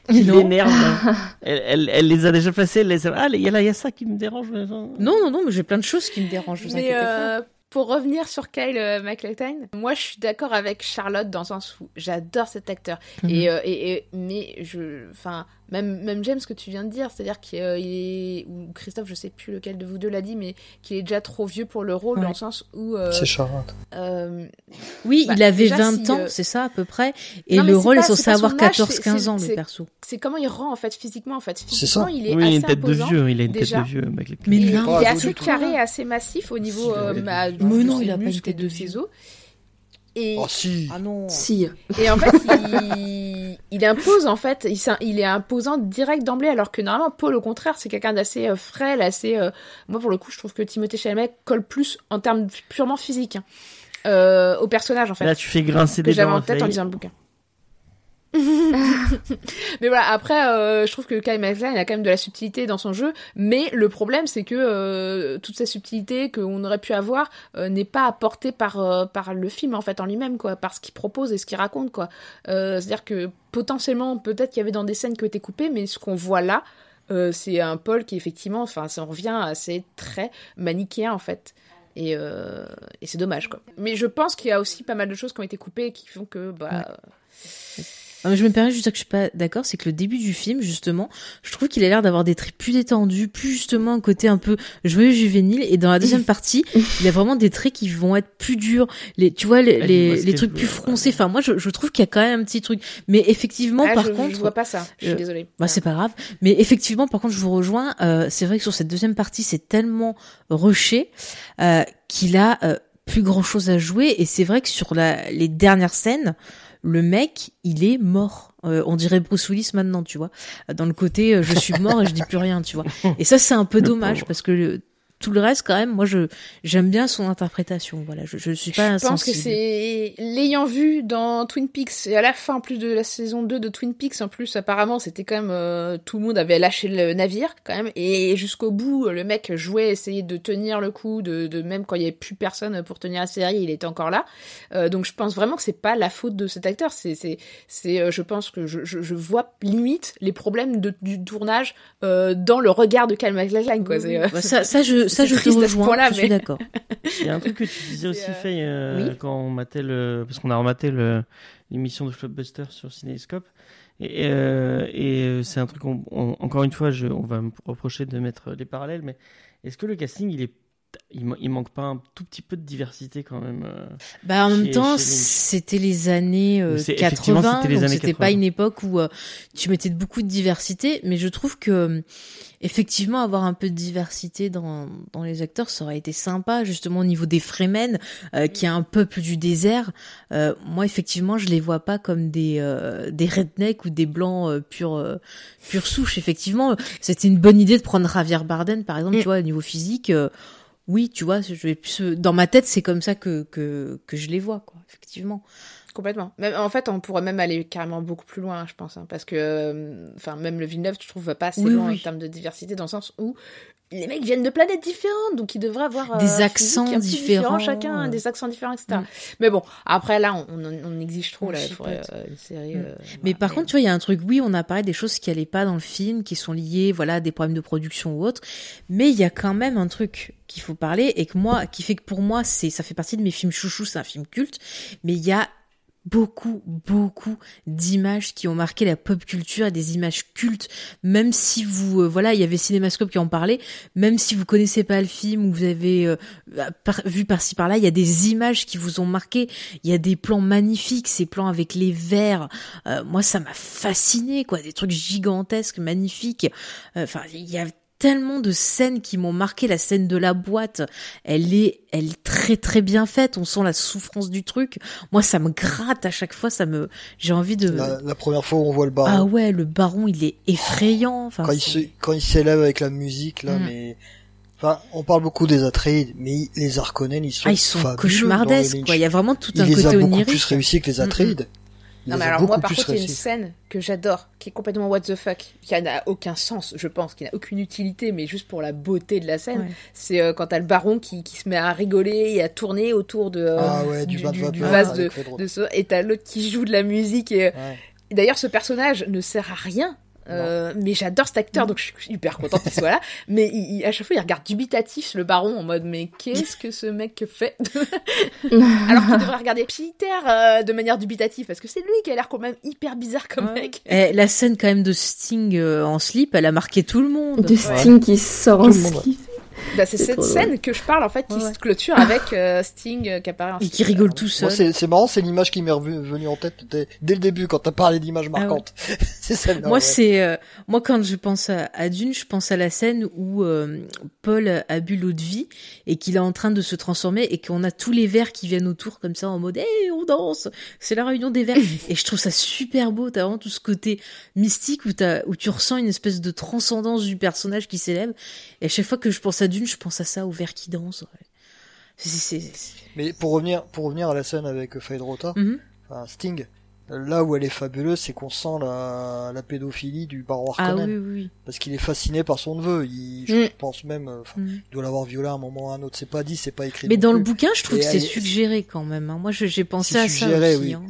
qui l'énervent. elle, elle, elle, les a déjà placées. Elle les a... Ah, il y, a, il y a ça qui me dérange. Non, non, non, mais j'ai plein de choses qui me dérangent. Vous mais euh, pour revenir sur Kyle euh, MacLachlan, moi je suis d'accord avec Charlotte dans le sens où j'adore cet acteur. Mhm. Et, euh, et, et- mais je, enfin, même même James, ce que tu viens de dire, c'est-à-dire qu'il euh, est ou Christophe, je sais plus lequel de vous deux l'a dit, mais qu'il est déjà trop vieux pour le rôle Ouais. dans le sens où. euh, C'est Charlotte. euh, Oui, Bah, il avait déjà, 20 si, ans, euh, c'est ça à peu près. Et Non, le rôle pas- est censé avoir son âge, 14-15 c'est- ans, le perso. c'est comment il rend en fait physiquement en fait. ça. Physiquement, il est Oui, il a assez une tête de imposant. vieux, il a une déjà. tête de vieux. Mais il, non. il est assez carré, assez massif au niveau euh, il a ma- une de Mais non, il a pas une tête de de ses vieux. Et, Oh si. Ah non. Si. et en fait, il, il impose en fait, il, est imposant direct d'emblée, alors que normalement Paul au contraire, c'est quelqu'un d'assez euh, frêle, assez. euh, moi pour le coup, je trouve que Timothée Chalamet colle plus en termes purement physiques hein, euh, au personnage en fait Là, tu fais grincer que des j'avais dents. en tête en lisant le bouquin. mais voilà, après, euh, je trouve que Kyle MacLachlan, il a quand même de la subtilité dans son jeu, mais le problème, c'est que euh, toute cette subtilité qu'on aurait pu avoir euh, n'est pas apportée par par le film en fait en lui-même, quoi, par ce qu'il propose et ce qu'il raconte, quoi. C'est-à-dire que potentiellement, peut-être qu'il y avait dans des scènes qui ont été coupées, mais ce qu'on voit là, c'est un Paul qui effectivement, enfin, ça en revient à ces traits manichéens en fait. Et, et c'est dommage quoi. Mais je pense qu'il y a aussi pas mal de choses qui ont été coupées et qui font que bah Ah, je me permets juste de dire que je suis pas d'accord, c'est que le début du film, justement, je trouve qu'il a l'air d'avoir des traits plus détendus, plus justement un côté un peu joyeux juvénile, et dans la deuxième partie, il a vraiment des traits qui vont être plus durs, les, tu vois, les, Elle les, trucs plus ouais. froncés. Enfin, moi, je, je trouve qu'il y a quand même un petit truc. Mais effectivement, ah, par je, contre, je vois pas ça. Je suis euh, désolée. bah c'est pas grave. Mais effectivement, par contre, je vous rejoins. Euh, c'est vrai que sur cette deuxième partie, c'est tellement rushé euh, qu'il a euh, plus grand chose à jouer. Et c'est vrai que sur la, les dernières scènes, le mec, il est mort. Euh, on dirait Bruce Willis maintenant, tu vois. Dans le côté, euh, je suis mort et je dis plus rien, tu vois. Et ça, c'est un peu dommage parce que tout le reste, quand même, moi, je j'aime bien son interprétation. Voilà, je, je suis pas Je pense que c'est l'ayant vu dans Twin Peaks et à la fin en plus de la saison 2 de Twin Peaks en plus apparemment c'était quand même euh, tout le monde avait lâché le navire quand même et jusqu'au bout le mec jouait essayait de tenir le coup de, de même quand il y avait plus personne pour tenir la série il était encore là Euh, donc je pense vraiment que c'est pas la faute de cet acteur c'est c'est c'est euh, je pense que je, je, je vois limite les problèmes de, du tournage euh, dans le regard de Kyle MacLachlan quoi c'est euh, Bah, ça, ça, je, ça, c'est je te rejoins. je suis mais- d'accord. Il y a un truc que tu disais aussi, euh, Faye, euh, Oui. quand on matait le. Parce qu'on a rematé le- l'émission de Flopbuster sur Cinéscope. Et, euh, et c'est un truc, on, on- encore une fois, je, on va me reprocher de mettre les parallèles, mais est-ce que le casting, il est. Il, ma- il manque pas un tout petit peu de diversité quand même euh, Bah en même temps, c'était les années euh, C'est- effectivement, 80, c'était les donc c'était 80. pas une époque où euh, tu mettais beaucoup de diversité, mais je trouve que euh, effectivement avoir un peu de diversité dans dans les acteurs, ça aurait été sympa justement au niveau des Fremen, euh, qui est un peuple du désert. Euh, moi effectivement, je les vois pas comme des euh, des rednecks ou des blancs euh, pure euh, pure souche. Effectivement, c'était une bonne idée de prendre Javier Bardem par exemple, Mm. tu vois, au niveau physique. Oui, tu vois, je vais plus dans ma tête, c'est comme ça que que que je les vois, quoi. Effectivement. Complètement. Même, en fait, on pourrait même aller carrément beaucoup plus loin, je pense, hein, parce que, euh, enfin, même le Villeneuve, je trouve, va pas assez Oui, loin oui. en termes de diversité, dans le sens où les mecs viennent de planètes différentes, donc ils devraient avoir euh, Des un accents un différents. différent chacun, des accents différents, etc. Mm. Mais bon, après là, on, on, on exige trop là, faudrait euh, une série. Mm. euh, Mais voilà, par contre, tu vois, il y a un truc, oui, on a parlé des choses qui allaient pas dans le film, qui sont liées, voilà, à des problèmes de production ou autre. Mais il y a quand même un truc qu'il faut parler et que moi, qui fait que pour moi, c'est, ça fait partie de mes films chouchous, c'est un film culte. Mais il y a beaucoup, beaucoup d'images qui ont marqué la pop culture et des images cultes. Même si vous, euh, voilà, il y avait Cinémascope qui en parlait. Même si vous connaissez pas le film ou vous avez euh, vu par-ci par-là, il y a des images qui vous ont marqué. Il y a des plans magnifiques, ces plans avec les verres. Euh, moi, ça m'a fasciné, quoi. Des trucs gigantesques, magnifiques. Euh, Enfin, il y a tellement de scènes qui m'ont marqué. La scène de la boîte, elle est, elle est très très bien faite. On sent la souffrance du truc. Moi, ça me gratte à chaque fois. Ça me, j'ai envie de. La, la première fois où on voit le Ah baron, ouais, le baron, il est effrayant. Enfin, quand il se, quand il s'élève avec la musique là, Mm. mais enfin, on parle beaucoup des Atreides, mais les Harkonnen ils sont ah, ils sont cauchemardesques, quoi. Il y a vraiment tout Il un les côté a beaucoup onirique. plus réussi que les Atreides. Il Non, mais alors moi, par contre, il y a une scène que j'adore, qui est complètement what the fuck, qui n'a aucun sens, je pense, qui n'a aucune utilité, mais juste pour la beauté de la scène. Ouais. C'est euh, quand t'as le baron qui, qui se met à rigoler et à tourner autour de, euh, Ah ouais, du, vase avec de, et t'as l'autre qui joue de la musique. Et, Ouais. et d'ailleurs, ce personnage ne sert à rien. Euh, mais j'adore cet acteur, donc je suis hyper contente qu'il soit là. Mais il, à chaque fois, il regarde dubitatif le baron en mode mais qu'est-ce que ce mec fait Alors qu'il devrait regarder Peter euh, de manière dubitative parce que c'est lui qui a l'air quand même hyper bizarre comme mec. Et la scène quand même de Sting euh, en slip, elle a marqué tout le monde. De Sting qui sort en slip. Bah, c'est cette scène que je parle en fait qui se clôture avec euh, Sting euh, qui apparaît et qui rigole tout seul. C'est marrant, c'est l'image qui m'est revenue en tête dès, dès, le début quand t'as parlé d'images ah marquantes. c'est celle Moi, c'est euh, moi quand je pense à, à, Dune, je pense à la scène où Paul a bu l'eau de vie et qu'il est en train de se transformer et qu'on a tous les vers qui viennent autour comme ça en mode hey, on danse, c'est la réunion des vers et je trouve ça super beau. T'as vraiment tout ce côté mystique où t'as où tu ressens une espèce de transcendance du personnage qui s'élève. Et à chaque fois que je pense à Dune, je pense à ça, au verre qui danse. Mais pour revenir, pour revenir à la scène avec Fade Rota, mhm. Sting, là où elle est fabuleuse, c'est qu'on sent la, la, pédophilie du baron ah oui, oui. Parce qu'il est fasciné par son neveu. Il, je mm. pense même, euh, mm. il doit l'avoir violé à un moment ou à un autre. C'est pas dit, c'est pas écrit. Mais dans le bouquin, je trouve que c'est suggéré quand même. Hein. Moi, j'ai pensé à ça aussi. Oui. Hein.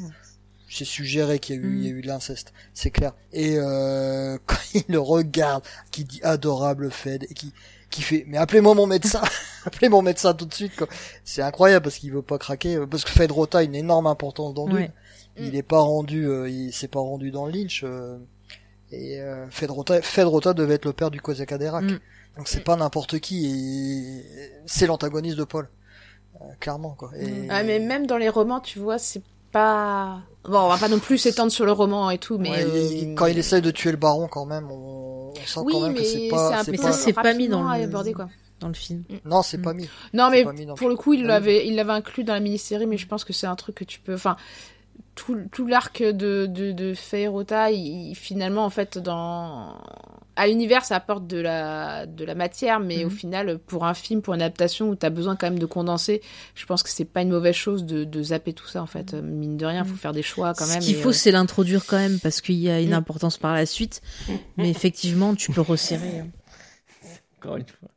C'est suggéré qu'il y a eu, il y a mm. eu de l'inceste. C'est clair. Et euh, quand il le regarde, qui dit adorable Fed, et qui, qui fait mais appelez-moi mon médecin. Appelez mon médecin tout de suite quoi. C'est incroyable parce qu'il veut pas craquer euh, parce que Fedrota a une énorme importance dans le il est pas rendu euh, il s'est pas rendu dans le Lynch euh, et euh, Fedrota Fedrota devait être le père du Kozak mm. donc c'est pas n'importe qui et c'est l'antagoniste de Paul. Clairement quoi. Et... ah, mais même dans les romans tu vois c'est pas bon on va pas non plus s'étendre sur le roman et tout mais quand il essaye de tuer le baron quand même on on sent quand même que c'est pas. Mais ça, c'est pas mis dans le... quoi. dans le film. Non, c'est pas mis. Non, mais pour le coup, il l'avait, il l'avait inclus dans la mini-série, mais je pense que c'est un truc que tu peux, enfin, tout, tout l'arc de, de, de Feirota, il, finalement, en fait, dans, à l'univers, ça apporte de la, de la matière, mais au mhm. final, pour un film, pour une adaptation où tu as besoin quand même de condenser, je pense que c'est pas une mauvaise chose de, de zapper tout ça, en fait. Mine de rien, il faut mhm. faire des choix quand même. Ce qu'il faut, euh, c'est l'introduire quand même, parce qu'il y a une mhm. importance par la suite. Mais effectivement, tu peux resserrer. Hein. Encore une fois.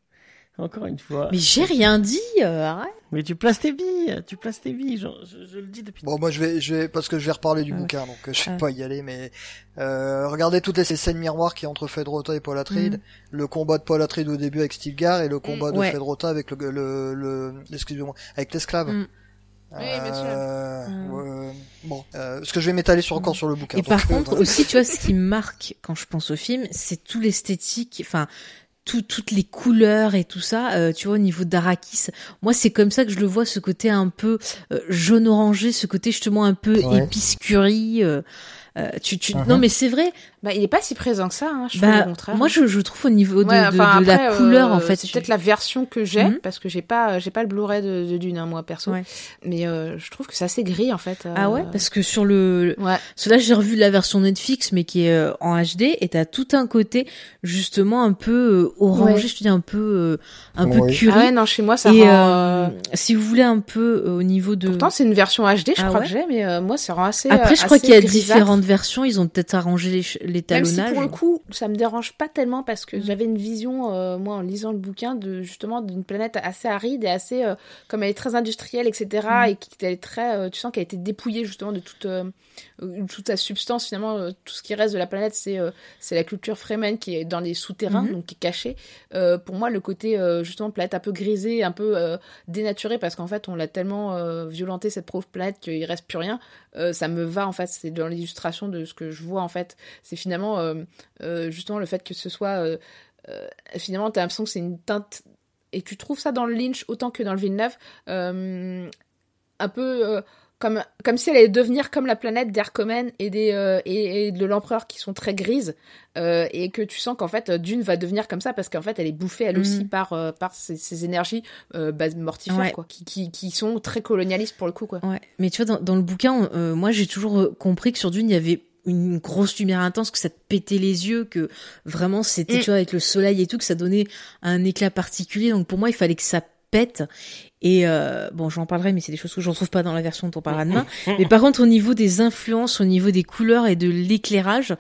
Encore une fois. Mais j'ai rien dit, euh, arrête. Mais tu places tes billes, tu places tes billes, je, je, le dis depuis. Bon, moi je vais, je vais, parce que je vais reparler du ah bouquin, donc je vais ah. pas y aller, mais euh, regardez toutes ces scènes miroirs qui entre Fedrota et Paul Atreides, mm. le combat de Paul Atreides au début avec Stilgar et le combat de ouais. Fedrota avec le, le, le excusez-moi, avec l'esclave. Mm. Oui, bien sûr. Euh, bon, euh, ce que je vais m'étaler sur encore sur le bouquin. Et par contre, aussi, tu vois, ce qui me marque quand je pense au film, c'est tout l'esthétique, enfin, toutes les couleurs et tout ça, euh, tu vois, au niveau d'Arakis. Moi, c'est comme ça que je le vois, ce côté un peu euh, jaune orangé, ce côté justement un peu ouais. épiscurie. Euh, euh, tu, tu... Uh-huh. Non, mais c'est vrai. Bah, il est pas si présent que ça, hein, je bah, trouve, Moi, je, je trouve au niveau de, de, enfin, de la couleur, en fait. C'est peut-être la version que j'ai, mm-hmm. parce que j'ai pas, j'ai pas le Blu-ray de, de Dune, hein, moi, perso. Ouais. Mais euh, je trouve que c'est assez gris, en fait. Ah ouais, parce que sur le... Ouais. Cela, j'ai revu la version Netflix, mais qui est en HD, et t'as tout un côté, justement, un peu orangé, je te dis, un peu, un peu curé. Ah ouais, non, chez moi, ça et, rend... si vous voulez un peu au niveau de... Pourtant, c'est une version HD, je ah crois que j'ai, mais moi, ça rend assez Après, je crois qu'il y a différentes versions, ils ont peut-être arrangé l'étalonnage. Même si pour le coup, ça me dérange pas tellement parce que mm. j'avais une vision, euh, moi, en lisant le bouquin, de justement d'une planète assez aride et assez, euh, comme elle est très industrielle, etc. Mm. Et qui est très, euh, tu sens qu'elle a été dépouillée justement de toute toute sa substance finalement tout ce qui reste de la planète c'est c'est la culture Fremen qui est dans les souterrains mm-hmm. donc qui est cachée pour moi le côté justement planète un peu grisée un peu dénaturée parce qu'en fait on l'a tellement violenté cette pauvre planète qu'il reste plus rien ça me va en fait c'est dans l'illustration de ce que je vois en fait. C'est finalement euh, euh, justement le fait que ce soit euh, finalement t'as l'impression que c'est une teinte et tu trouves ça dans le Lynch autant que dans le Villeneuve un peu comme, comme si elle allait devenir comme la planète d'Ercomen et, des, et, de l'empereur qui sont très grises, et que tu sens qu'en fait Dune va devenir comme ça parce qu'en fait elle est bouffée elle aussi mhm. par, par ces, énergies mortifères quoi, qui, qui, qui, sont très colonialistes pour le coup. Quoi. Ouais. Mais tu vois, dans, dans le bouquin, moi j'ai toujours compris que sur Dune il y avait une grosse lumière intense, que ça te pétait les yeux, que vraiment c'était, mm. tu vois, avec le soleil et tout, que ça donnait un éclat particulier. Donc pour moi, il fallait que ça pète. Et euh, bon, j'en parlerai, mais c'est des choses que je retrouve pas dans la version dont on parlera demain. mais par contre, au niveau des influences, au niveau des couleurs et de l'éclairage,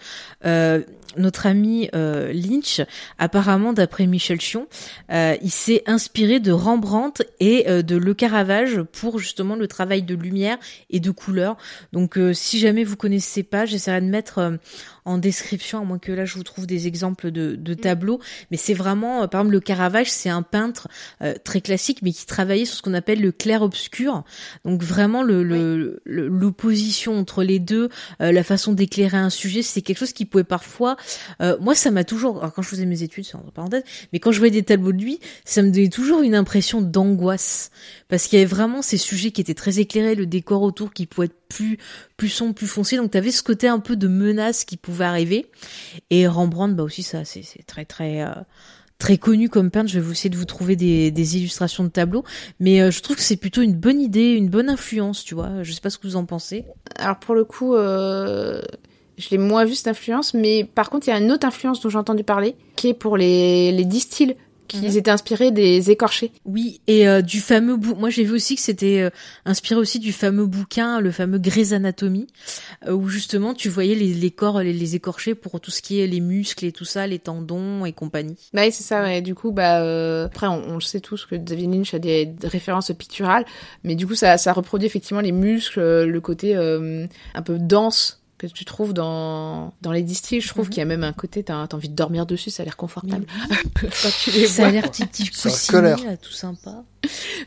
euh, notre ami euh, Lynch, apparemment d'après Michel Chion, euh, il s'est inspiré de Rembrandt et euh, de Le Caravage pour justement le travail de lumière et de couleur. Donc si jamais vous connaissez pas, j'essaierai de mettre en description, à moins que là je vous trouve des exemples de, de tableaux. Mais c'est vraiment, par exemple, le Caravage, c'est un peintre très classique, mais qui travaillait sur ce qu'on appelle le clair-obscur. Donc vraiment le l'opposition entre les deux, la façon d'éclairer un sujet, c'est quelque chose qui pouvait parfois euh, moi, ça m'a toujours, alors quand je faisais mes études, c'est en parenthèse, mais quand je voyais des tableaux de lui, ça me donnait toujours une impression d'angoisse. Parce qu'il y avait vraiment ces sujets qui étaient très éclairés, le décor autour qui pouvait être plus, plus sombre, plus foncé. Donc, tu avais ce côté un peu de menace qui pouvait arriver. Et Rembrandt, bah aussi, ça, c'est très, très, euh, très connu comme peintre. Je vais essayer de vous trouver des, illustrations de tableaux, mais euh, je trouve que c'est plutôt une bonne idée, une bonne influence, tu vois. Je sais pas ce que vous en pensez. Alors pour le coup, euh, je l'ai moins vu cette influence, mais par contre, il y a une autre influence dont j'ai entendu parler, qui est pour les, les distilles qu'ils mhm. étaient inspirés des écorchés. Oui, et euh, du fameux bou moi j'ai vu aussi que c'était euh, inspiré aussi du fameux bouquin, le fameux Grey's Anatomy, euh, où justement tu voyais les, les corps, les, les, écorchés pour tout ce qui est les muscles et tout ça, les tendons et compagnie. Bah oui, c'est ça, ouais. Du coup, bah après on, on, le sait tous que David Lynch a des, des, références picturales, mais du coup ça, ça reproduit effectivement les muscles, le côté un peu dense que tu trouves dans, dans les distilles. Je trouve mhm. qu'il y a même un côté, t'as as envie de dormir dessus, ça a l'air confortable. ça a l'air petit coussiné, tout sympa.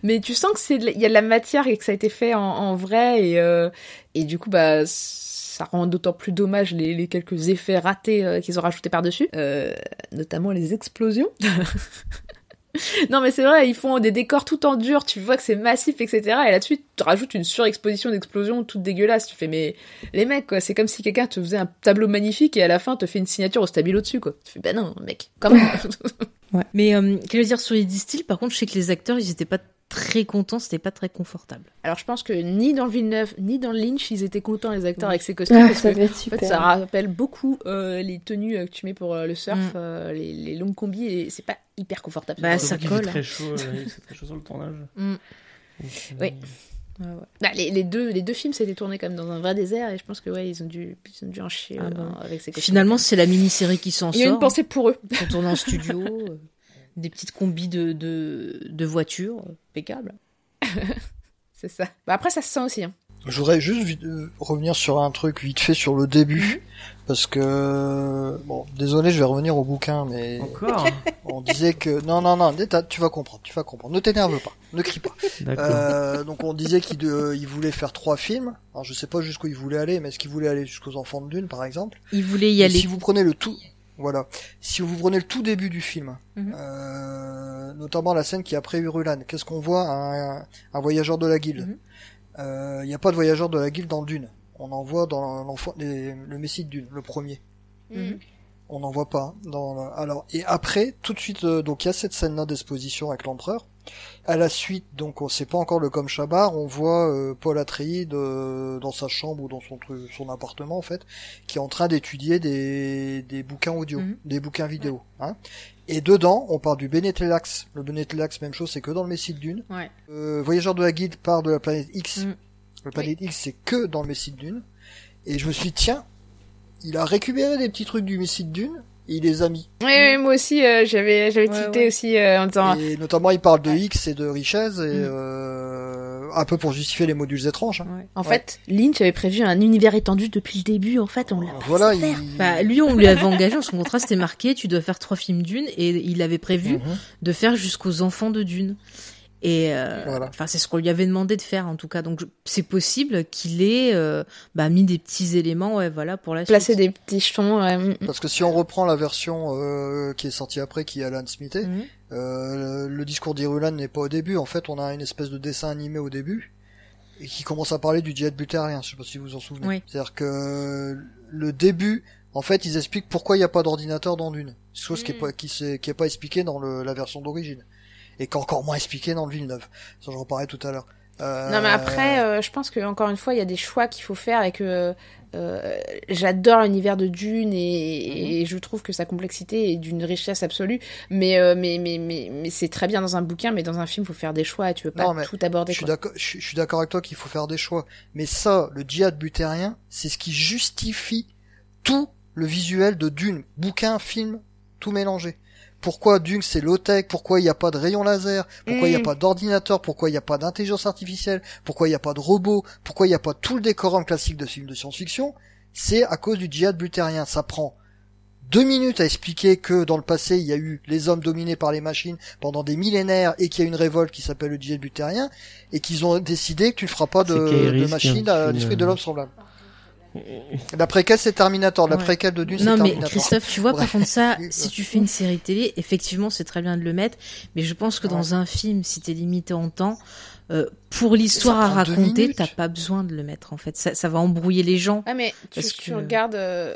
Mais tu sens que c'est il y a de la matière et que ça a été fait en, en vrai et euh, et du coup bah ça rend d'autant plus dommage les, les quelques effets ratés euh, qu'ils ont rajoutés par dessus, euh, notamment les explosions. non mais c'est vrai, ils font des décors tout en dur, tu vois que c'est massif, etc. Et là-dessus, tu rajoutes une surexposition d'explosions toute dégueulasse. Tu fais mais les mecs quoi, c'est comme si quelqu'un te faisait un tableau magnifique et à la fin te fait une signature au stabilo dessus quoi. Tu fais bah non mec, comment Ouais. Mais euh, qu'est-ce que je veux dire sur les distilles Par contre, je sais que les acteurs, ils étaient pas très contents, c'était pas très confortable. Alors je pense que ni dans Villeneuve ni dans Lynch ils étaient contents les acteurs avec ces costumes. Ah, ça, que, super. En fait, ça rappelle beaucoup euh, les tenues euh, que tu mets pour euh, le surf, mm. euh, les, les, longues combis et c'est pas hyper confortable. Bah ça colle. C'est très chaud, c'est très chaud sur le tournage. Mm. Donc, oui. Ouais, ouais. Bah, les, les, deux, les deux films s'étaient tournés comme dans un vrai désert et je pense que ouais ils ont dû, ils ont dû en chier ah, bon. avec ces costumes. Finalement c'est la mini-série qui s'en sort. Il y a une pensée pour eux. Ils sont tournés en studio, des petites combis de, de, de voitures, impeccable. c'est ça. Bah après, ça se sent aussi. Hein. Je voudrais juste euh, revenir sur un truc vite fait sur le début. Mhm. Parce que bon, désolé, je vais revenir au bouquin, mais encore? on disait que non, non, non, tu vas comprendre, tu vas comprendre. Ne t'énerve pas, ne crie pas. Euh, donc on disait qu'il il voulait faire trois films. Alors je sais pas jusqu'où il voulait aller, mais est-ce qu'il voulait aller jusqu'aux Enfants de Dune, par exemple? Il voulait y aller. Si vous prenez le tout, voilà. Si vous prenez le tout début du film, mhm. euh, notamment la scène qui a après Urulan, qu'est-ce qu'on voit un, un, voyageur de la guilde. Mhm. Euh, il n'y a pas de voyageur de la guilde dans Dune. On en voit dans l'enfant, le Messie de Dune, le premier. Mhm. On n'en voit pas. Dans alors et après, tout de suite, euh, donc il y a cette scène-là d'exposition avec l'empereur. À la suite, donc on sait pas encore le comme Chabar, on voit euh, Paul Atreides euh, dans sa chambre ou dans son son appartement en fait, qui est en train d'étudier des, des bouquins audio, mhm. des bouquins vidéo. Hein. Et dedans, on parle du Benetelax. Le Benetelax, même chose, c'est que dans le Messie de Dune. Ouais. Euh, Voyageur de la guide part de la planète X. Mhm. La planète X, c'est que dans le Messie de Dune. Et je me suis dit, tiens, il a récupéré des petits trucs du Messie de Dune il les a mis. Oui, moi aussi, euh, j'avais, j'avais ouais, aussi euh, en temps. Et notamment, il parle de X et de richesse, et mm. euh, un peu pour justifier les modules étranges. Hein. En fait, Lynch avait prévu un univers étendu depuis le début. En fait, on l'a pas voilà, faire. Bah, lui, on lui avait engagé, son contrat c'était marqué, tu dois faire trois films d'une, et il avait prévu mm-hmm. de faire jusqu'aux enfants de Dune. Et euh, enfin, c'est ce qu'on lui avait demandé de faire en tout cas. Donc c'est possible qu'il ait euh, bah, mis des petits éléments, ouais, voilà, pour la Placer des petits jetons. Ouais. Mm, mm. Parce que si on reprend la version euh, qui est sortie après, qui est Alan Smith, mm -hmm. le, discours d'Irulan n'est pas au début. En fait, on a une espèce de dessin animé au début et qui commence à parler du jet butérien. Je sais pas si vous vous en souvenez. Oui. C'est-à-dire que le début, en fait, ils expliquent pourquoi il n'y a pas d'ordinateur dans Dune. Chose qui est pas qui, est, qui est pas expliqué dans le, la version d'origine et qu'encore moins expliqué dans le Villeneuve. Ça, j'en parlais tout à l'heure. Euh, Non mais après, euh, je pense que encore une fois, il y a des choix qu'il faut faire et que euh, j'adore l'univers de Dune et, et je trouve que sa complexité est d'une richesse absolue. Mais euh, mais mais mais, mais c'est très bien dans un bouquin, mais dans un film, faut faire des choix. Et tu peux pas Non, tout aborder. Je suis d'accord, je je suis d'accord avec toi qu'il faut faire des choix. Mais ça, le djihad butérien, c'est ce qui justifie tout le visuel de Dune. Bouquin, film, tout mélangé. Pourquoi Dune c'est low-tech Pourquoi il n'y a pas de rayon laser Pourquoi il n'y a Mm. pas d'ordinateur Pourquoi il n'y a pas d'intelligence artificielle Pourquoi il n'y a pas de robot Pourquoi il n'y a pas tout le décorum classique de films de science-fiction C'est à cause du djihad butérien. Ça prend deux minutes à expliquer que dans le passé il y a eu les hommes dominés par les machines pendant des millénaires et qu'il y a une révolte qui s'appelle le djihad butérien et qu'ils ont décidé que tu ne feras pas de, de qui machine a à l'esprit de l'homme semblable. La préquelle c'est Terminator, la Ouais. préquelle de Dune c'est Non mais Terminator. Christophe, tu vois par contre ça, si tu fais une série télé, effectivement c'est très bien de le mettre, mais je pense que dans un film, si t'es limité en temps, euh, pour l'histoire à raconter, t'as pas besoin de le mettre en fait. Ça, ça va embrouiller les gens. Ah mais tu, Parce tu que- regardes euh,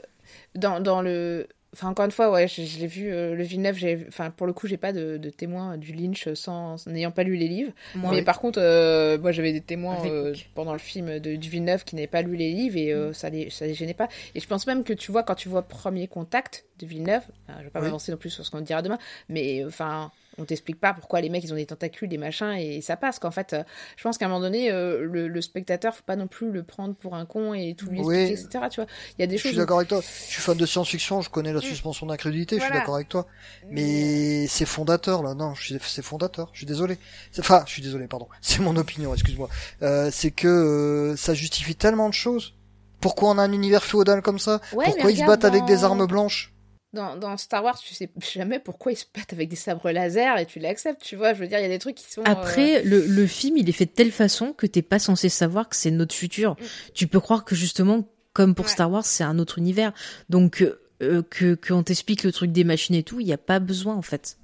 dans dans le Enfin, encore une fois, ouais, je, je l'ai vu, euh, le Villeneuve, j'ai, enfin, pour le coup, j'ai pas de, de témoins du Lynch sans, n'ayant pas lu les livres. Moi, mais oui. par contre, euh, moi, j'avais des témoins euh, pendant le film de, du Villeneuve qui n'avaient pas lu les livres et euh, ça les, ça les gênait pas. Et je pense même que tu vois, quand tu vois Premier Contact de Villeneuve, je vais pas Oui. m'avancer non plus sur ce qu'on dira demain, mais enfin, on t'explique pas pourquoi les mecs ils ont des tentacules, des machins et ça passe. Qu'en fait, euh, je pense qu'à un moment donné, euh, le, le spectateur, faut pas non plus le prendre pour un con et tout lui Oui. expliquer, etc. Tu vois, il y a des Je suis choses. d'accord avec toi. Je suis fan de science-fiction, je connais la suspension d'incrédulité, je suis d'accord avec toi. Mais c'est fondateur là, non, je suis- c'est fondateur. Je suis désolé. Enfin, je suis désolé, pardon. C'est mon opinion, excuse-moi. Euh, c'est que euh, ça justifie tellement de choses. Pourquoi on a un univers féodal comme ça? Ouais, Pourquoi ils se battent avec des armes blanches? Dans, dans Star Wars, tu sais jamais pourquoi ils se battent avec des sabres laser et tu l'acceptes, tu vois. Je veux dire, il y a des trucs qui sont. euh, Après, le, le film, il est fait de telle façon que t'es pas censé savoir que c'est notre futur. Tu peux croire que justement, comme pour Ouais. Star Wars, c'est un autre univers. Donc, euh, que qu'on t'explique le truc des machines et tout, il y a pas besoin en fait.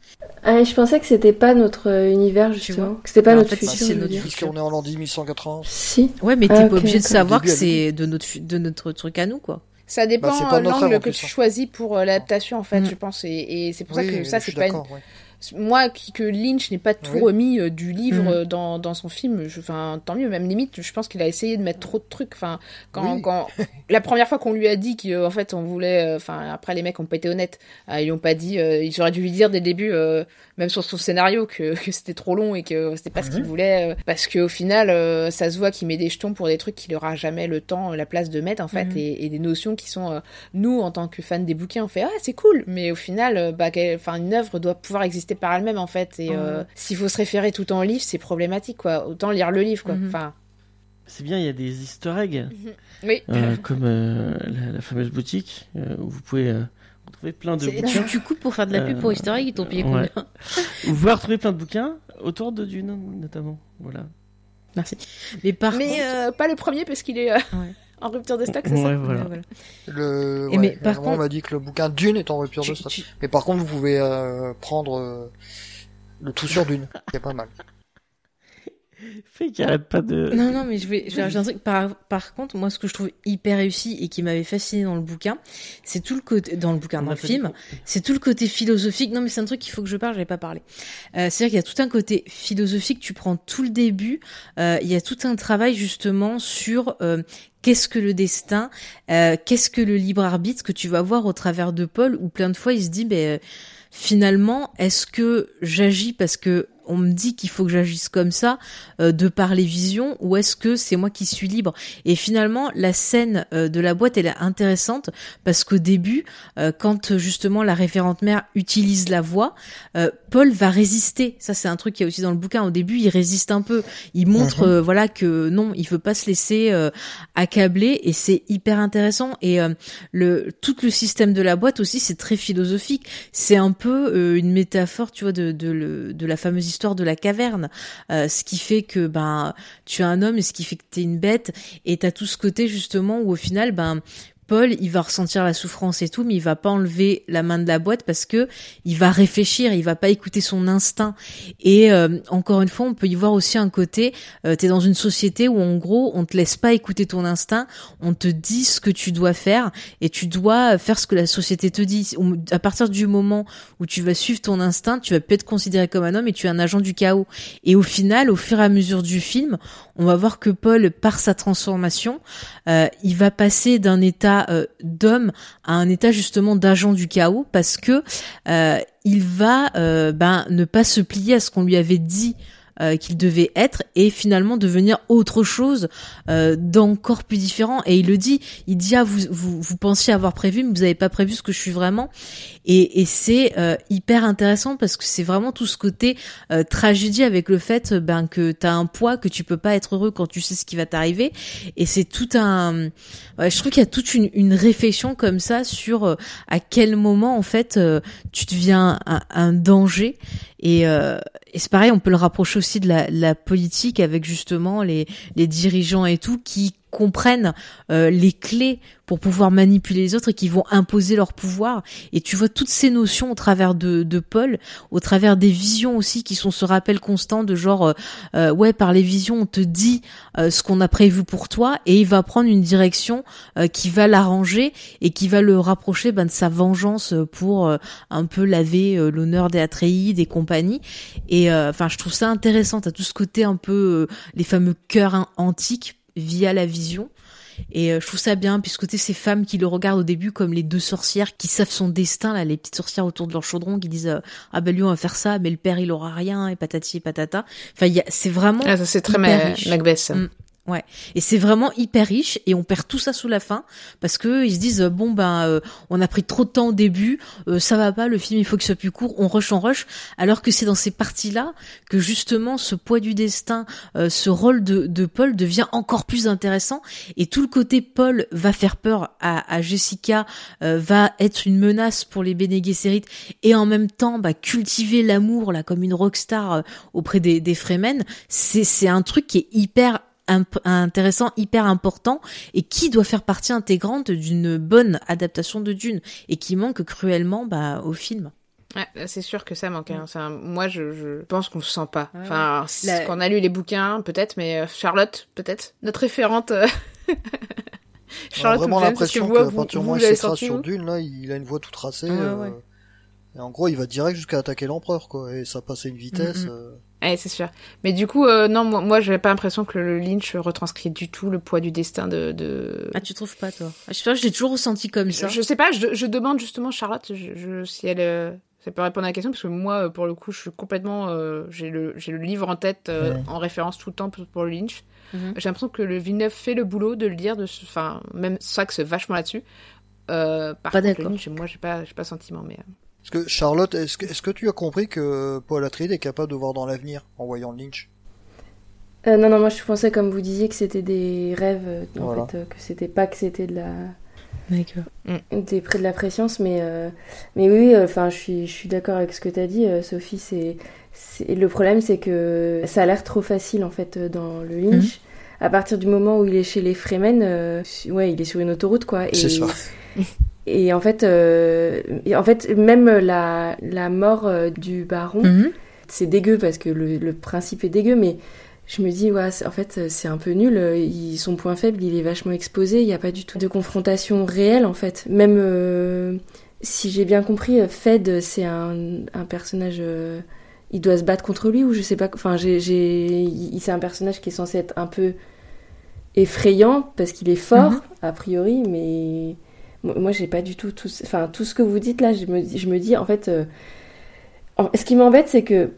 Ah, je pensais que c'était pas notre euh, univers justement, que c'était pas Mais en notre fait, si, futur. notre futur. Puisqu'on est en l'an 10180. Si. Ouais, mais Ah, t'es ok, pas obligé de savoir que c'est de notre de notre truc à nous quoi. Ça dépend Bah, euh, l'angle que tu choisis pour euh, l'adaptation, en fait, Mm. je pense. Et, et c'est pour ça que ça, c'est pas une... ouais. Moi, qui, que Lynch n'ait pas tout Oui. remis euh, du livre Mm. euh, dans, dans son film, enfin, tant mieux. Même limite, je pense qu'il a essayé de mettre trop de trucs. Enfin, quand, Oui. quand la première fois qu'on lui a dit qu'en fait, on voulait, euh, enfin, après les mecs ont pas été honnêtes. Euh, ils ont pas dit, euh, ils auraient dû lui dire dès le début, euh, même sur son scénario, que, que c'était trop long et que c'était pas ce qu'il Mhm. voulait, euh, parce qu'au final, euh, ça se voit qu'il met des jetons pour des trucs qu'il aura jamais le temps, euh, la place de mettre en fait, Mhm. et, et des notions qui sont, euh, nous, en tant que fans des bouquins, on fait ah c'est cool, mais au final, euh, bah, enfin, une œuvre doit pouvoir exister par elle-même en fait, et euh, s'il faut se référer tout en livre, c'est problématique quoi. Autant lire le livre quoi. Mhm. Enfin, C'est bien, il y a des easter eggs, oui. euh, comme euh, la, la fameuse boutique, euh, où vous pouvez euh, retrouver plein de bouquins. Tu, tu coupes pour faire de la pub Euh, pour History, ils t'ont payé ouais. combien Vous pouvez retrouver plein de bouquins autour de Dune, notamment. Voilà. Merci. Mais par mais contre, euh, pas le premier parce qu'il est euh, Ouais. En rupture de stock, c'est Ouais, ça. voilà. Ouais, voilà. Le, Et ouais, mais par vraiment, on contre- m'a dit que le bouquin Dune est en rupture de stock. tu- Mais par contre, vous pouvez euh, prendre euh, le tout sur Dune, c'est pas mal. Fait qu'il arrête pas de. Non, non, mais je vais, j'ai un truc. Par, par contre, moi, ce que je trouve hyper réussi et qui m'avait fasciné dans le bouquin, c'est tout le côté, dans le bouquin, dans a le film, c'est tout le côté philosophique. Non, mais c'est un truc qu'il faut que je parle, j'avais pas parlé. Euh, c'est-à-dire qu'il y a tout un côté philosophique. Tu prends tout le début, euh, il y a tout un travail justement sur euh, qu'est-ce que le destin, euh, qu'est-ce que le libre arbitre que tu vas voir au travers de Paul, où plein de fois il se dit, ben finalement, est-ce que j'agis parce que on me dit qu'il faut que j'agisse comme ça euh, de par les visions ou est-ce que c'est moi qui suis libre? Et finalement, la scène euh, de la boîte elle est intéressante parce qu'au début, euh, quand justement la référente mère utilise la voix, euh, Paul va résister. Ça c'est un truc qui est aussi dans le bouquin. Au début, il résiste un peu. Il montre Mhm. euh, voilà que non, il veut pas se laisser euh, accabler et c'est hyper intéressant. Et euh, le tout le système de la boîte aussi, c'est très philosophique. C'est un peu euh, une métaphore, tu vois, de de, de la fameuse histoire de la caverne. Euh, ce qui fait que ben tu es un homme et ce qui fait que t'es une bête. Et t'as tout ce côté justement où au final ben Paul, il va ressentir la souffrance et tout, mais il va pas enlever la main de la boîte parce que il va réfléchir, il va pas écouter son instinct. Et euh, encore une fois, on peut y voir aussi un côté. Euh, T'es dans une société où en gros, on te laisse pas écouter ton instinct, on te dit ce que tu dois faire et tu dois faire ce que la société te dit. À partir du moment où tu vas suivre ton instinct, tu vas peut être considéré comme un homme et tu es un agent du chaos. Et au final, au fur et à mesure du film, on va voir que Paul, par sa transformation, euh, il va passer d'un état euh, d'homme à un état justement d'agent du chaos parce que euh, il va ben, ne pas se plier à ce qu'on lui avait dit euh, qu'il devait être et finalement devenir autre chose euh, d'encore plus différent. Et il le dit, il dit ah vous vous, vous pensiez avoir prévu, mais vous n'avez pas prévu ce que je suis vraiment. Et, et c'est euh, hyper intéressant parce que c'est vraiment tout ce côté euh, tragédie avec le fait ben que t'as un poids que tu peux pas être heureux quand tu sais ce qui va t'arriver. Et c'est tout un, ouais, je trouve qu'il y a toute une, une réflexion comme ça sur euh, à quel moment en fait tu deviens un, un danger et, euh, et c'est pareil, on peut le rapprocher aussi de la, la politique avec justement les, les dirigeants et tout qui comprennent euh, les clés pour pouvoir manipuler les autres et qui vont imposer leur pouvoir. Et tu vois toutes ces notions au travers de, de Paul, au travers des visions aussi qui sont ce rappel constant de genre, euh, euh ouais, par les visions, on te dit euh, ce qu'on a prévu pour toi et il va prendre une direction qui va l'arranger et qui va le rapprocher ben, de sa vengeance pour un peu laver l'honneur des Atreides et compagnie. Et enfin, je trouve ça intéressant. T'as tout ce côté un peu les fameux cœurs antiques via la vision. Et euh, je trouve ça bien, puisque côté ces femmes qui le regardent au début comme les deux sorcières qui savent son destin, là, les petites sorcières autour de leur chaudron qui disent euh, ah ben lui on va faire ça, mais le père il aura rien et patati et patata. Enfin, c'est vraiment. Ah, ça c'est très Macbeth. Mm. Ouais. Et c'est vraiment hyper riche et on perd tout ça sous la fin parce que ils se disent bon ben euh, on a pris trop de temps au début, euh, ça va pas, le film il faut qu'il soit plus court, on rush on rush, alors que c'est dans ces parties là que justement ce poids du destin, euh, ce rôle de, de Paul devient encore plus intéressant et tout le côté Paul va faire peur à, à Jessica, va être une menace pour les Bene Gesserit et en même temps bah, cultiver l'amour là comme une rockstar auprès des, des Fremen, c'est c'est un truc qui est hyper intéressant, hyper important, et qui doit faire partie intégrante d'une bonne adaptation de Dune, et qui manque cruellement bah, au film. Ouais, c'est sûr que ça manque. Hein. moi, je, je, pense qu'on se sent pas. enfin, qu'on a lu les bouquins, peut-être, mais euh, Charlotte, peut-être, notre référente. Euh, Charlotte, On a vraiment l'impression que, à partir du moment où il sur Dune, là, il a une voix tout tracée. Euh, et en gros, il va direct jusqu'à attaquer l'empereur, quoi. Et ça passe à une vitesse. Ouais, c'est sûr. Mais du coup, euh, non, moi, moi j'avais pas l'impression que le Lynch retranscrit du tout le poids du destin de. de... Ah, tu trouves pas, toi? Ah, Je sais pas, je l'ai toujours ressenti comme ça. Je, sais pas, je, je, demande justement Charlotte je, je, si elle. Euh, ça peut répondre à la question parce que moi, pour le coup, je suis complètement. Euh, j'ai le, j'ai le livre en tête euh, en référence tout le temps pour, le Lynch. Mhm. J'ai l'impression que le Villeneuve fait le boulot de le lire, de, enfin, même ça que c'est vachement là-dessus. par pas contre, le Lynch, moi, j'ai pas, j'ai pas sentiment, mais. Est-ce que Charlotte, est-ce que, tu as compris que Paul Atreides est capable de voir dans l'avenir en voyant Lynch? Euh, Non, non, moi je pensais comme vous disiez que c'était des rêves, euh, en fait, euh, que c'était pas que c'était de la. D'accord. Mm. Près de la préscience, mais mais oui, enfin je suis je suis d'accord avec ce que tu as dit, Sophie. C'est, le problème, c'est que ça a l'air trop facile en fait dans le Lynch. Mm. À partir du moment où il est chez les Fremen, ouais, il est sur une autoroute quoi. C'est ça. Et en fait, euh, en fait même la, la mort euh, du baron, mhm. c'est dégueu parce que le, le, principe est dégueu, mais je me dis, ouais, en fait, c'est un peu nul. Il, son point faible, il est vachement exposé. Il n'y a pas du tout de confrontation réelle, en fait. Même euh, si j'ai bien compris, Fed, c'est un, un, personnage. Euh, il doit se battre contre lui, ou je sais pas. Enfin, c'est un personnage qui est censé être un peu effrayant parce qu'il est fort, mhm. a priori, mais moi, j'ai pas du tout tout, enfin, tout ce que vous dites là, je me, je me dis, en fait, euh, ce qui m'embête, c'est que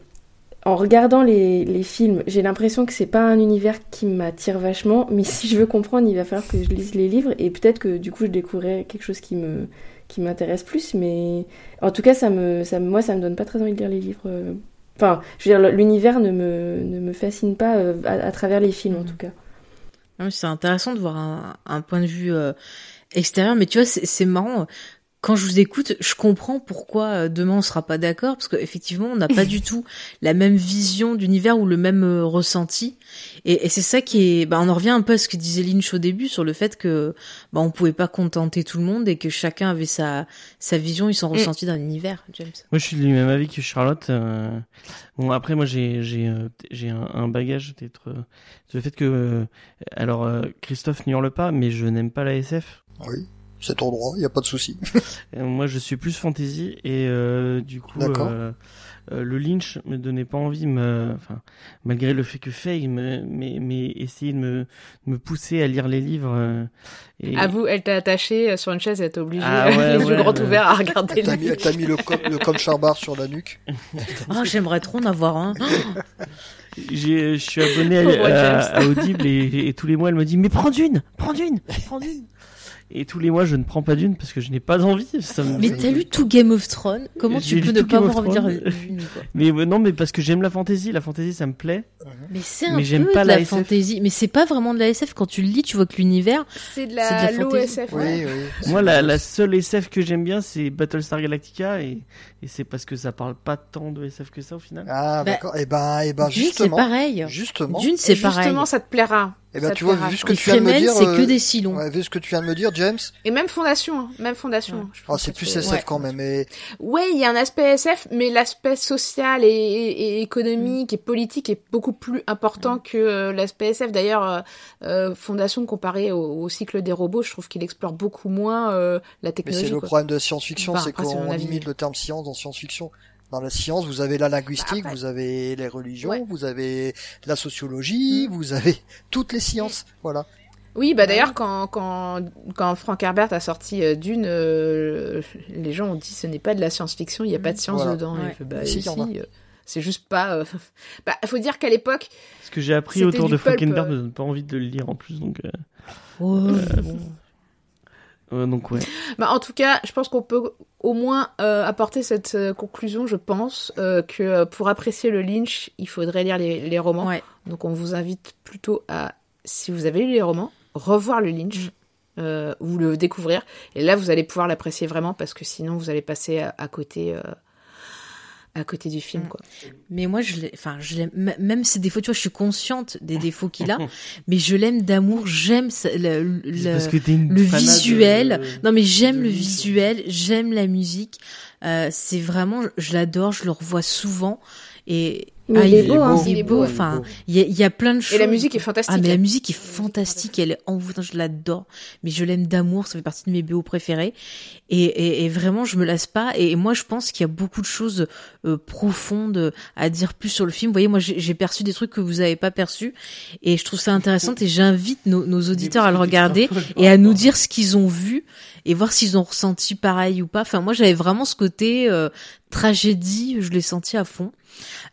en regardant les, les films, j'ai l'impression que c'est pas un univers qui m'attire vachement, mais si je veux comprendre, il va falloir que je lise les livres et peut-être que du coup, je découvrirai quelque chose qui me qui m'intéresse plus, mais en tout cas, ça me, ça, moi, ça me donne pas très envie de lire les livres. Euh. Enfin, je veux dire, l'univers ne me, ne me fascine pas euh, à, travers les films, en mmh. tout cas. C'est intéressant de voir un, un point de vue extérieur. Mais tu vois, c'est marrant. quand je vous écoute, je comprends pourquoi euh, demain on sera pas d'accord parce qu'effectivement on n'a pas du tout la même vision d'univers ou le même euh, ressenti et, et c'est ça qui est bah on en revient un peu à ce que disait Lynch au début sur le fait que bah on pouvait pas contenter tout le monde et que chacun avait sa sa vision et son Mm. ressenti d'un univers James. Moi, je suis du même avis que Charlotte. euh, Bon, après, moi, j'ai j'ai j'ai un, un bagage d'être le fait que alors euh, Christophe n'y hurle pas, mais je n'aime pas la SF. Oui, c'est ton droit, il y a pas de souci. Euh, moi, je suis plus fantasy et euh, du coup, euh, euh, le Lynch me donnait pas envie, me, enfin, malgré le fait que Faye me, mais, mais essayer de me, me pousser à lire les livres. et... À vous, elle t'a attaché sur une chaise et elle t'a obligé, Ah ouais, les yeux ouais, grands ouais. ouverts, à regarder Elle mis, elle t'a mis le, com, le com charbar sur la nuque. Ah j'aimerais trop en avoir un. J'ai, je suis abonné à, à- à Audible et, et tous les mois elle me dit mais prends d'une, prends d'une, prends d'une. Et tous les mois je ne prends pas d'une parce que je n'ai pas envie. Ça me... Mais t'as lu tout Game of Thrones? Comment tu peux ne pas avoir envie de Thrones. dire une quoi? Mais euh, non mais parce que j'aime la fantasy, la fantasy ça me plaît. Mais c'est un Mais peu pas de la la, SF. fantasy. Mais c'est pas vraiment de la SF. Quand tu le lis, tu vois que l'univers. C'est de C'est de la, fantasy. l'OSF. Oui, oui. Moi la, la seule SF que j'aime bien c'est Battlestar Galactica et, et c'est parce que ça parle pas tant de SF que ça au final. Ah, Bah, d'accord. Et ben, et ben, Dune, c'est justement. pareil. Justement. Dune, c'est pareil. Justement, ça te plaira. Eh ben, tu vois, vu ce que Et tu viens de me dire. c'est que euh, des silons. Ouais, vu ce que tu viens de me dire, James. Et même Fondation, hein, même Fondation. Ouais. je pense c'est plus SF ouais. quand même. Et Ouais, il y a un aspect SF, mais l'aspect social et, et- et économique et politique est beaucoup plus important Mm. que euh, l'aspect SF. D'ailleurs, euh, euh, Fondation comparé au, au cycle des robots, je trouve qu'il explore beaucoup moins euh, la Mais technologie. c'est le quoi. problème de la science-fiction, Enfin, c'est qu'on limite le terme science dans science-fiction. Dans la science, vous avez la linguistique, Bah, vous avez les religions, Ouais. vous avez la sociologie, Mm. vous avez toutes les sciences. Voilà. Oui, bah d'ailleurs, quand, quand, quand Frank Herbert a sorti euh, Dune, euh, les gens ont dit ce n'est pas de la science-fiction, il n'y a pas de science Voilà. dedans. Ouais. il bah, Si, il euh, c'est juste pas. euh, Bah, faut dire qu'à l'époque, Ce que j'ai appris autour de Falkenberg euh. me donne pas envie de le lire en plus donc euh, bon. Euh, donc ouais. Bah, en tout cas, je pense qu'on peut au moins euh, apporter cette euh, conclusion, je pense, euh, que pour apprécier le Lynch, il faudrait lire les, les romans. Ouais. Donc on vous invite plutôt à, si vous avez lu les romans, revoir le Lynch. euh, ou le découvrir et là vous allez pouvoir l'apprécier vraiment parce que sinon vous allez passer à, à côté euh, à côté du film Mm. quoi. Mais moi, je l'ai, enfin, je l'aime, même ses défauts, tu vois, je suis consciente des défauts qu'il a, mais je l'aime d'amour, j'aime le, le- C'est parce que t'es une le visuel. euh, Non, mais j'aime de le visuel, j'aime la musique. Euh, c'est vraiment, je l'adore, je le revois souvent. Et Mais ah, il est beau, hein. il est beau. Enfin, il y a, il y a plein de choses. Et la musique est fantastique. Ah mais la musique est fantastique, elle est envoûtante, je l'adore. Mais je l'aime d'amour, ça fait partie de mes BO préférés. Et, et, et vraiment, je me lasse pas. Et moi, je pense qu'il y a beaucoup de choses euh, profondes à dire plus sur le film. Vous voyez, moi, j'ai j'ai perçu des trucs que vous avez pas perçus, et je trouve ça intéressant. Et j'invite nos, nos auditeurs à le regarder et à nous dire ce qu'ils ont vu et voir s'ils ont ressenti pareil ou pas. Enfin, moi, j'avais vraiment ce côté euh, tragédie, je l'ai senti à fond.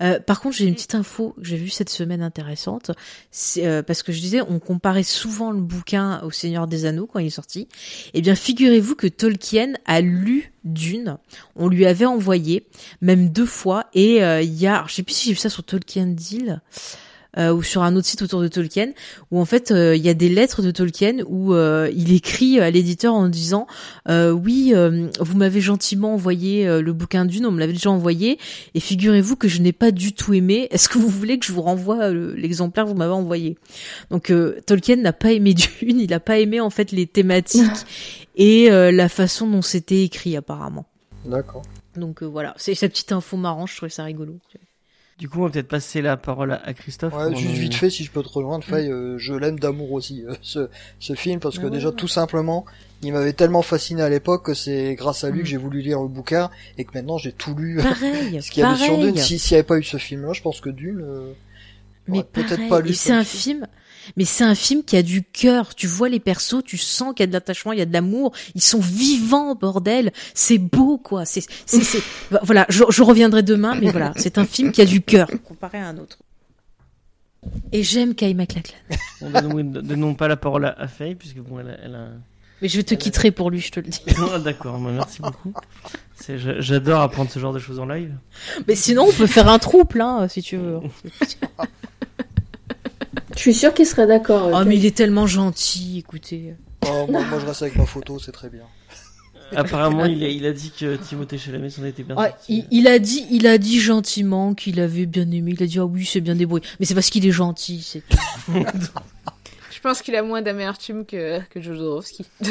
Euh, par contre, j'ai une petite info que j'ai vue cette semaine intéressante, euh, parce que je disais, on comparait souvent le bouquin au Seigneur des Anneaux quand il est sorti. Eh bien, figurez-vous que Tolkien a lu Dune. On lui avait envoyé, même deux fois, et euh, il y a, je sais plus si j'ai vu ça sur Tolkien Deal. Euh, ou sur un autre site autour de Tolkien, où en fait euh, il y a des lettres de Tolkien où euh, il écrit à l'éditeur en disant euh, oui euh, vous m'avez gentiment envoyé euh, le bouquin d'une, on me l'avait déjà envoyé et figurez-vous que je n'ai pas du tout aimé. Est-ce que vous voulez que je vous renvoie euh, l'exemplaire que vous m'avez envoyé? Donc euh, Tolkien n'a pas aimé Dune, il n'a pas aimé en fait les thématiques et euh, la façon dont c'était écrit apparemment. D'accord. Donc euh, voilà, c'est cette petite info marrante, je trouvais ça rigolo. Du coup, on va peut-être passer la parole à, Christophe. Ouais, juste vite fait, si je peux te rejoindre, Faye, euh, je l'aime d'amour aussi, euh, ce, ce film, parce que Ah déjà, ouais. tout simplement, il m'avait tellement fasciné à l'époque que c'est grâce à lui Mm. que j'ai voulu lire le bouquin, et que maintenant j'ai tout lu. Pareil, Ce qu'il y avait sur pareil. Dune, si- s'il n'y avait pas eu ce film-là, je pense que Dune, euh, Mais peut-être pas lu c'est un film. film, mais c'est un film qui a du cœur. Tu vois les persos, tu sens qu'il y a de l'attachement, il y a de l'amour. Ils sont vivants, bordel. C'est beau, quoi. C'est, c'est, c'est... Voilà, je, je reviendrai demain, mais voilà, c'est un film qui a du cœur comparé à un autre. Et j'aime Kay MacLachlan. On donne, oui, donnons pas la parole à, Faye, puisque bon, elle a. Elle a... Mais je te quitterai pour lui, je te le dis. Ah, D'accord, moi, merci beaucoup. J'adore apprendre ce genre de choses en live. Mais sinon, on peut faire un trouble, hein, si tu veux. Je suis sûre qu'il serait d'accord. Oh, euh, mais il est tellement gentil, écoutez. oh, moi, moi, je reste avec ma photo, c'est très bien. apparemment, il a, il a dit que Timothée Chalamet s'en était bien Ouais, sorti. il, il a dit, il a dit gentiment qu'il avait bien aimé. Il a dit ah oui, c'est bien débrouillé. Mais c'est parce qu'il est gentil, c'est tout. Je pense qu'il a moins d'amertume que, que Jodorowsky.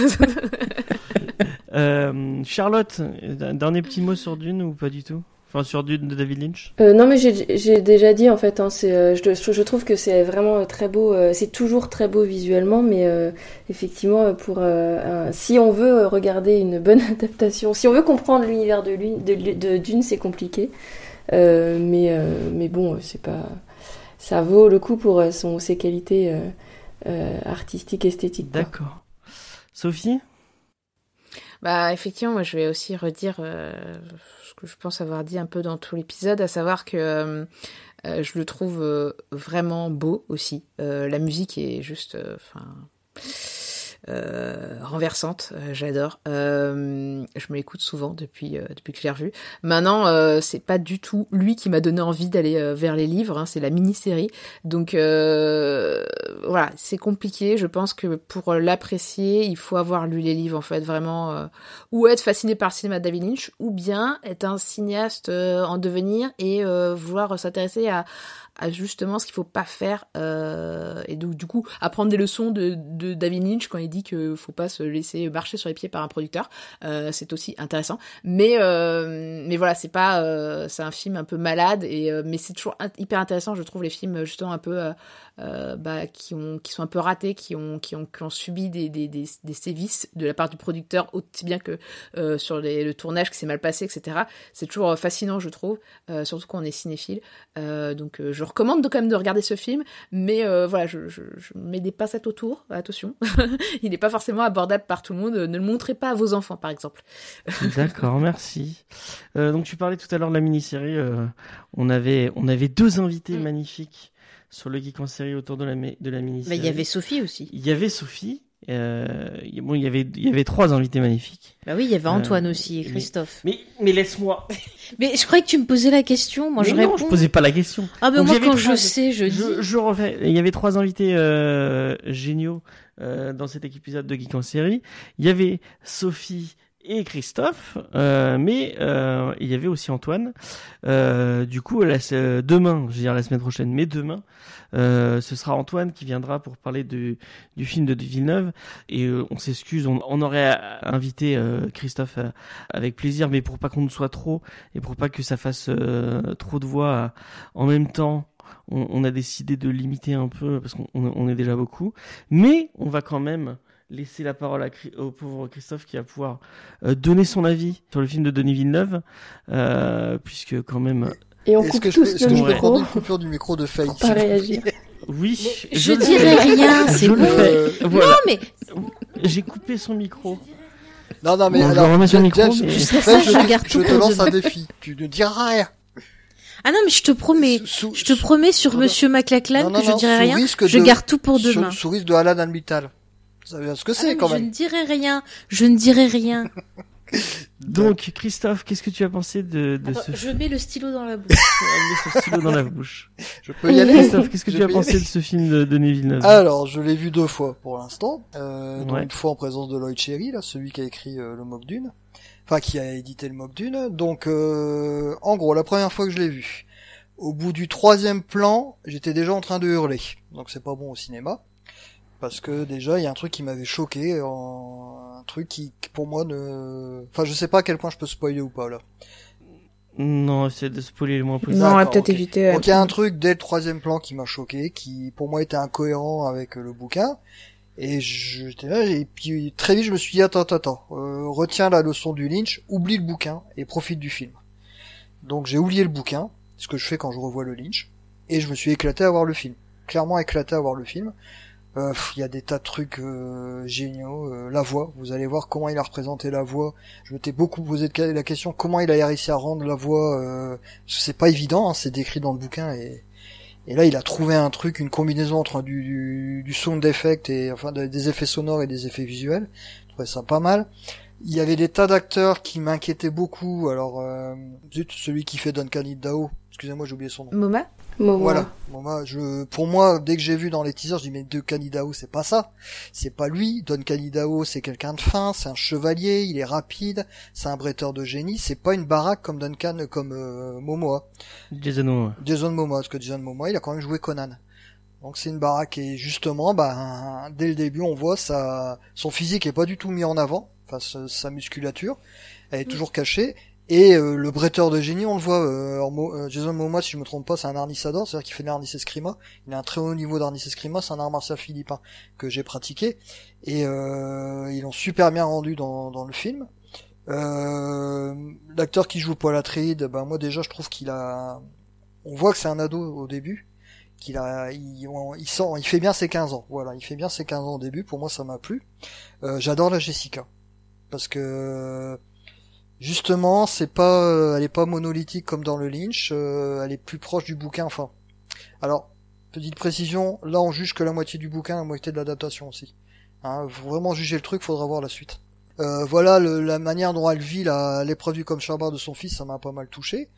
Euh, Charlotte, un dernier petit mot sur Dune ou pas du tout? Enfin, sur Dune de David Lynch Euh, non, mais j'ai déjà dit en fait. Hein, euh, je, je trouve que c'est vraiment euh, très beau. euh, c'est toujours très beau visuellement, mais effectivement, pour un- si on veut regarder une bonne adaptation, si on veut comprendre l'univers de, Lune- de, de Dune, c'est compliqué. Mais mais bon, c'est pas. Ça vaut le coup pour son ses qualités artistiques, esthétiques. D'accord. Sophie? Bah effectivement, moi je vais aussi redire euh, ce que je pense avoir dit un peu dans tout l'épisode, à savoir que euh, euh, je le trouve vraiment beau aussi. La musique est juste. Euh, renversante, euh, j'adore. Euh, je me l'écoute souvent depuis euh, depuis que je l'ai revu. Maintenant, c'est pas du tout lui qui m'a donné envie d'aller vers les livres. hein, c'est la mini-série. Donc voilà, c'est compliqué. Je pense que pour l'apprécier, il faut avoir lu les livres en fait, vraiment, ou être fasciné par le cinéma de David Lynch, ou bien être un cinéaste en devenir et vouloir s'intéresser à, à justement ce qu'il faut pas faire euh, et donc du coup apprendre des leçons de, de David Lynch quand il dit que faut pas se laisser marcher sur les pieds par un producteur. Euh, c'est aussi intéressant. Mais euh, mais voilà, c'est pas c'est un film un peu malade et mais c'est toujours hyper intéressant. Je trouve les films justement un peu euh, bah, qui ont qui sont un peu ratés, qui ont qui ont qui ont subi des des des, des sévices de la part du producteur aussi bien que euh, sur les, le tournage qui s'est mal passé, etc. C'est toujours euh, fascinant, je trouve, euh, surtout quand on est cinéphile. Donc je recommande de, quand même de regarder ce film, mais voilà, je, je, je mets des passettes autour. Attention, il n'est pas forcément abordable par tout le monde. Ne le montrez pas à vos enfants, par exemple. D'accord, merci. Donc tu parlais tout à l'heure de la mini-série. on avait on avait deux invités Mm. magnifiques sur le geek en série autour de la de la mini-série. il y avait Sophie aussi. il y avait Sophie. Euh, bon, il y avait il y avait trois invités magnifiques. Bah oui, il y avait Antoine Euh, aussi et mais- Christophe. Mais mais laisse-moi. Mais je croyais que tu me posais la question. Moi, Mais je non, réponds. je posais pas la question. Ah, mais Donc, moi, quand trois- je sais, je dis. Je, je refais. Il y avait trois invités euh, géniaux dans cet épisode de Geek en série. Il y avait Sophie et Christophe, euh, mais euh, il y avait aussi Antoine. Euh, du coup, demain, je veux dire la semaine prochaine, mais demain, euh, ce sera Antoine qui viendra pour parler du film de Villeneuve. Et euh, on s'excuse, on, on aurait invité euh, Christophe euh, avec plaisir, mais pour pas qu'on ne soit trop et pour pas que ça fasse trop de voix en même temps on, a décidé de limiter un peu parce qu'on on- on est déjà beaucoup. Mais on va quand même laisser la parole à, au pauvre Christophe qui va pouvoir euh, donner son avis sur le film de Denis Villeneuve, euh, puisque quand même, Et on Est-ce coupe que je tous le que je prendre micro une coupure du micro de Faye pour pas réagir. oui, Je le dirais rien, c'est Je le bon. Euh, Voilà, Non, mais j'ai coupé son micro. Non, non, mais Bon, je alors, James, micro, mais- je, Je je je te lance un défi. Tu ne diras rien. ah non, mais je te promets, Sous- je te promets sur. Monsieur McLachlan Non, non, que je dirai rien. Je de- garde tout pour sur- demain. Sous risque de Alan Almital. Vous savez ce que Ah c'est quand mais je même. ne dirai rien. Je ne dirai rien. Donc, Christophe, qu'est-ce que tu as pensé de, de Attends, ce je mets le stylo dans la bouche. Mets ce stylo dans la bouche Je peux y aller. Christophe, qu'est-ce que Je tu as pensé de ce film de Denis Villeneuve Alors, je l'ai vu deux fois pour l'instant. Euh, une fois en présence de Lloyd Cherry, là, celui qui a écrit euh, le Mock Dune. Enfin, qui a édité le Mock Dune. Donc, euh, en gros, la première fois que je l'ai vu, au bout du troisième plan, j'étais déjà en train de hurler. Donc, c'est pas bon au cinéma. Parce que déjà, il y a un truc qui m'avait choqué, en... un truc qui, qui, pour moi, ne... Enfin, je sais pas à quel point je peux spoiler ou pas, là. Non, c'est de spoiler le moins possible. Non, on va peut-être ok. éviter. Donc il y a un truc dès le troisième plan qui m'a choqué, qui pour moi était incohérent avec le bouquin. Et j'étais là, et puis très vite je me suis dit attends attends attends, euh, retiens la leçon du Lynch, oublie le bouquin et profite du film. Donc j'ai oublié le bouquin, ce que je fais quand je revois le Lynch, et je me suis éclaté à voir le film. Clairement éclaté à voir le film. Euh, Il y a des tas de trucs euh, géniaux. Euh, la voix, vous allez voir comment il a représenté la voix. Je m'étais beaucoup posé la question comment il a réussi à rendre la voix. Euh, c'est pas évident, hein, c'est décrit dans le bouquin et et là il a trouvé un truc, une combinaison entre du, du, du sound et enfin de- des effets sonores et des effets visuels. Je trouvais ça pas mal. Il y avait des tas d'acteurs qui m'inquiétaient beaucoup. Alors, euh, zut, celui qui fait Duncan Dao. Excusez-moi, j'ai oublié son nom. Moma? Voilà. Je, pour moi, dès que j'ai vu dans les teasers, je dis mais Duncan Dao, c'est pas ça. C'est pas lui. Duncan Dao, c'est quelqu'un de fin, c'est un chevalier, il est rapide, c'est un bretteur de génie. C'est pas une baraque comme Duncan, comme euh, Momoa. Jason Momoa. Jason Momoa, parce que Jason Momoa, il a quand même joué Conan. Donc c'est une baraque et justement, bah, dès le début, on voit sa, son physique est pas du tout mis en avant, enfin sa, sa musculature, elle est toujours cachée. Et euh, le bretteur de génie, on le voit, euh, euh, Jason Momoa, si je me trompe pas, c'est un harnissador, c'est-à-dire qu'il fait de l'arnis escrima. Il a un très haut niveau d'arnis escrima, c'est un art martial philippin que j'ai pratiqué. Et euh, ils l'ont super bien rendu dans, dans le film. Euh, L'acteur qui joue Paul Atreides, ben moi déjà je trouve qu'il a... On voit que c'est un ado au début, qu'il a, il, on- il sent, il fait bien ses 15 ans. Voilà, il fait bien ses 15 ans au début. Pour moi, ça m'a plu. J'adore la Jessica parce que justement, c'est pas, euh, elle est pas monolithique comme dans le Lynch. euh, elle est plus proche du bouquin. Enfin, alors petite précision, là on juge que la moitié du bouquin, la moitié de l'adaptation aussi. Hein, faut vraiment juger le truc, faudra voir la suite. Euh, voilà la manière dont elle vit l'épreuve du cauchemar de son fils, ça m'a pas mal touché.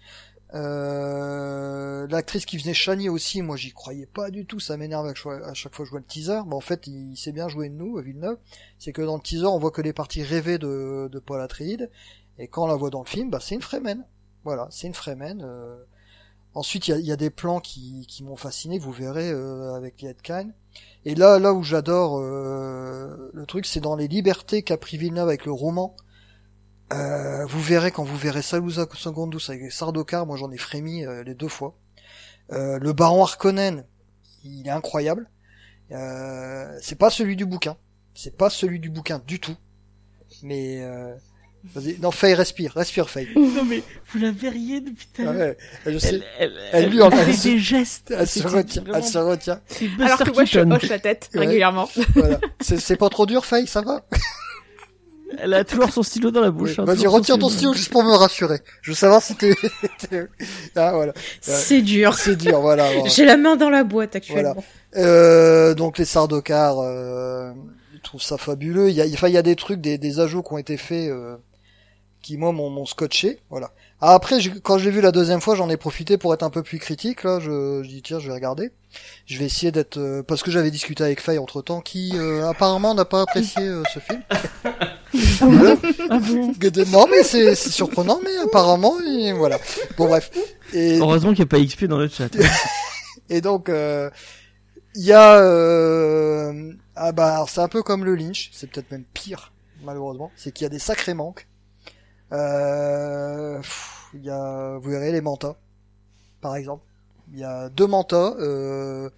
Euh, L'actrice qui venait Shani aussi, moi j'y croyais pas du tout, ça m'énerve à chaque fois- à que je vois le teaser. Mais en fait, il, il sait bien jouer de nous, Villeneuve. C'est que dans le teaser, on voit que les parties rêvées de, de Paul Atreides, et quand on la voit dans le film, bah c'est une Fremen. Voilà, c'est une Fremen. euh. Ensuite, il y a, y a des plans qui, qui m'ont fasciné, vous verrez euh, avec Liet Kine. Et là, là où j'adore euh, le truc, c'est dans les libertés qu'a pris Villeneuve avec le roman. Euh, vous verrez quand vous verrez Salusa Secondus avec Sardaukar, moi j'en ai frémi euh, les deux fois. Euh, le Baron Harkonnen, il est incroyable. C'est pas celui du bouquin, c'est pas celui du bouquin du tout. Mais vas-y, non, Faye respire, respire Faye. non mais vous la verriez depuis tout à l'heure. ouais, je sais. Elle, elle, Elle elle, lui en- fait des gestes. Elle se retient, vraiment- elle se retient. C'est Alors Buster que moi, je hoche la tête Ouais. régulièrement. Voilà. C'est pas trop dur, Faye, ça va? Elle a toujours son stylo dans la bouche. hein, Vas-y, retire ton stylo juste pour me rassurer. Je veux savoir si t'es... ah, voilà. C'est dur. C'est dur, voilà. voilà. J'ai la main dans la boîte actuellement. Euh, donc les Sardocars, euh, je trouve ça fabuleux. Il y a, enfin, il y a des trucs, des, des ajouts qui ont été faits, euh, qui moi m'ont m'ont scotché. Voilà. Ah, après, j'ai- quand j'ai vu la deuxième fois, j'en ai profité pour être un peu plus critique. Là, je, je dis tiens, je vais regarder. Je vais essayer d'être, euh, parce que j'avais discuté avec Faye entre temps, qui euh, apparemment n'a pas apprécié euh, ce film. Voilà. Ah bon Non, mais c'est c'est surprenant, mais apparemment, et voilà. Bon bref. Et, Heureusement qu'il n'y a pas XP dans le chat. et donc, euh, il y a... Euh, ah bah, alors, c'est un peu comme le Lynch, c'est peut-être même pire, malheureusement. C'est qu'il y a des sacrés manques. Euh, pff, Il y a, vous verrez, les mantas, par exemple. Il y a deux mantas. Euh,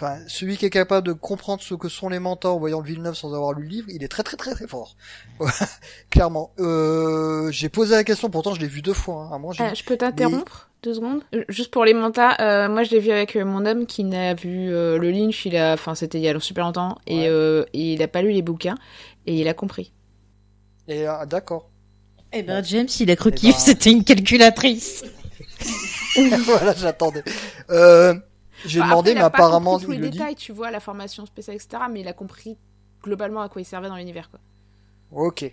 Enfin, celui qui est capable de comprendre ce que sont les mantas en voyant le Villeneuve sans avoir lu le livre, il est très très très très fort. Clairement. Euh, j'ai posé la question, pourtant je l'ai vu deux fois. Hein. Moi, j'ai je peux t'interrompre deux secondes? Juste pour les mantas, euh, moi je l'ai vu avec mon homme qui n'a vu euh, le Lynch, il a, enfin c'était il y a super longtemps, et, Ouais. et il a pas lu les bouquins, et il a compris. Et d'accord. Eh ben, James, il a cru Eh qu'il ben- c'était une calculatrice. voilà, j'attendais. Euh, j'ai Bah, demandé, après, il mais a pas apparemment, compris tous les le dit. détails, tu vois, la formation spéciale, etc., mais il a compris globalement à quoi il servait dans l'univers, quoi. Ok.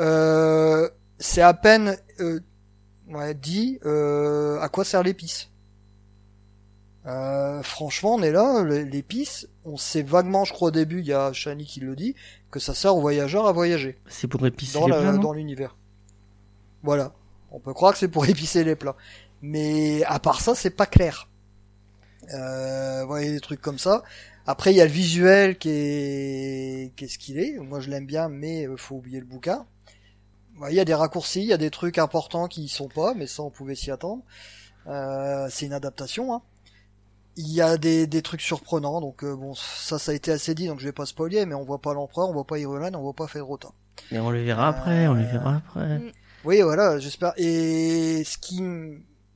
Euh, c'est à peine euh, ouais, dit euh, à quoi sert l'épice. Euh, franchement, on est là, l'épice, on sait vaguement, je crois au début, il y a Shani qui le dit, que ça sert aux voyageurs à voyager C'est pour épicer dans, les plats, dans l'univers. Voilà. On peut croire que c'est pour épicer les plats. Mais à part ça, c'est pas clair. Euh, a des trucs comme ça. Après, il y a le visuel qui est, qu'est-ce qu'il est. Moi, je l'aime bien, mais euh, faut oublier le bouquin. Ouais, Il y a des raccourcis, il y a des trucs importants qui y sont pas, mais ça, on pouvait s'y attendre. Euh, c'est une adaptation. Hein. Il y a des, des trucs surprenants, donc euh, bon, ça, ça a été assez dit, donc je vais pas spoiler, mais on voit pas l'empereur, on voit pas Irulan, on voit pas Fedrota. Mais on le verra après, on le verra après. Oui, voilà, j'espère. Et ce qui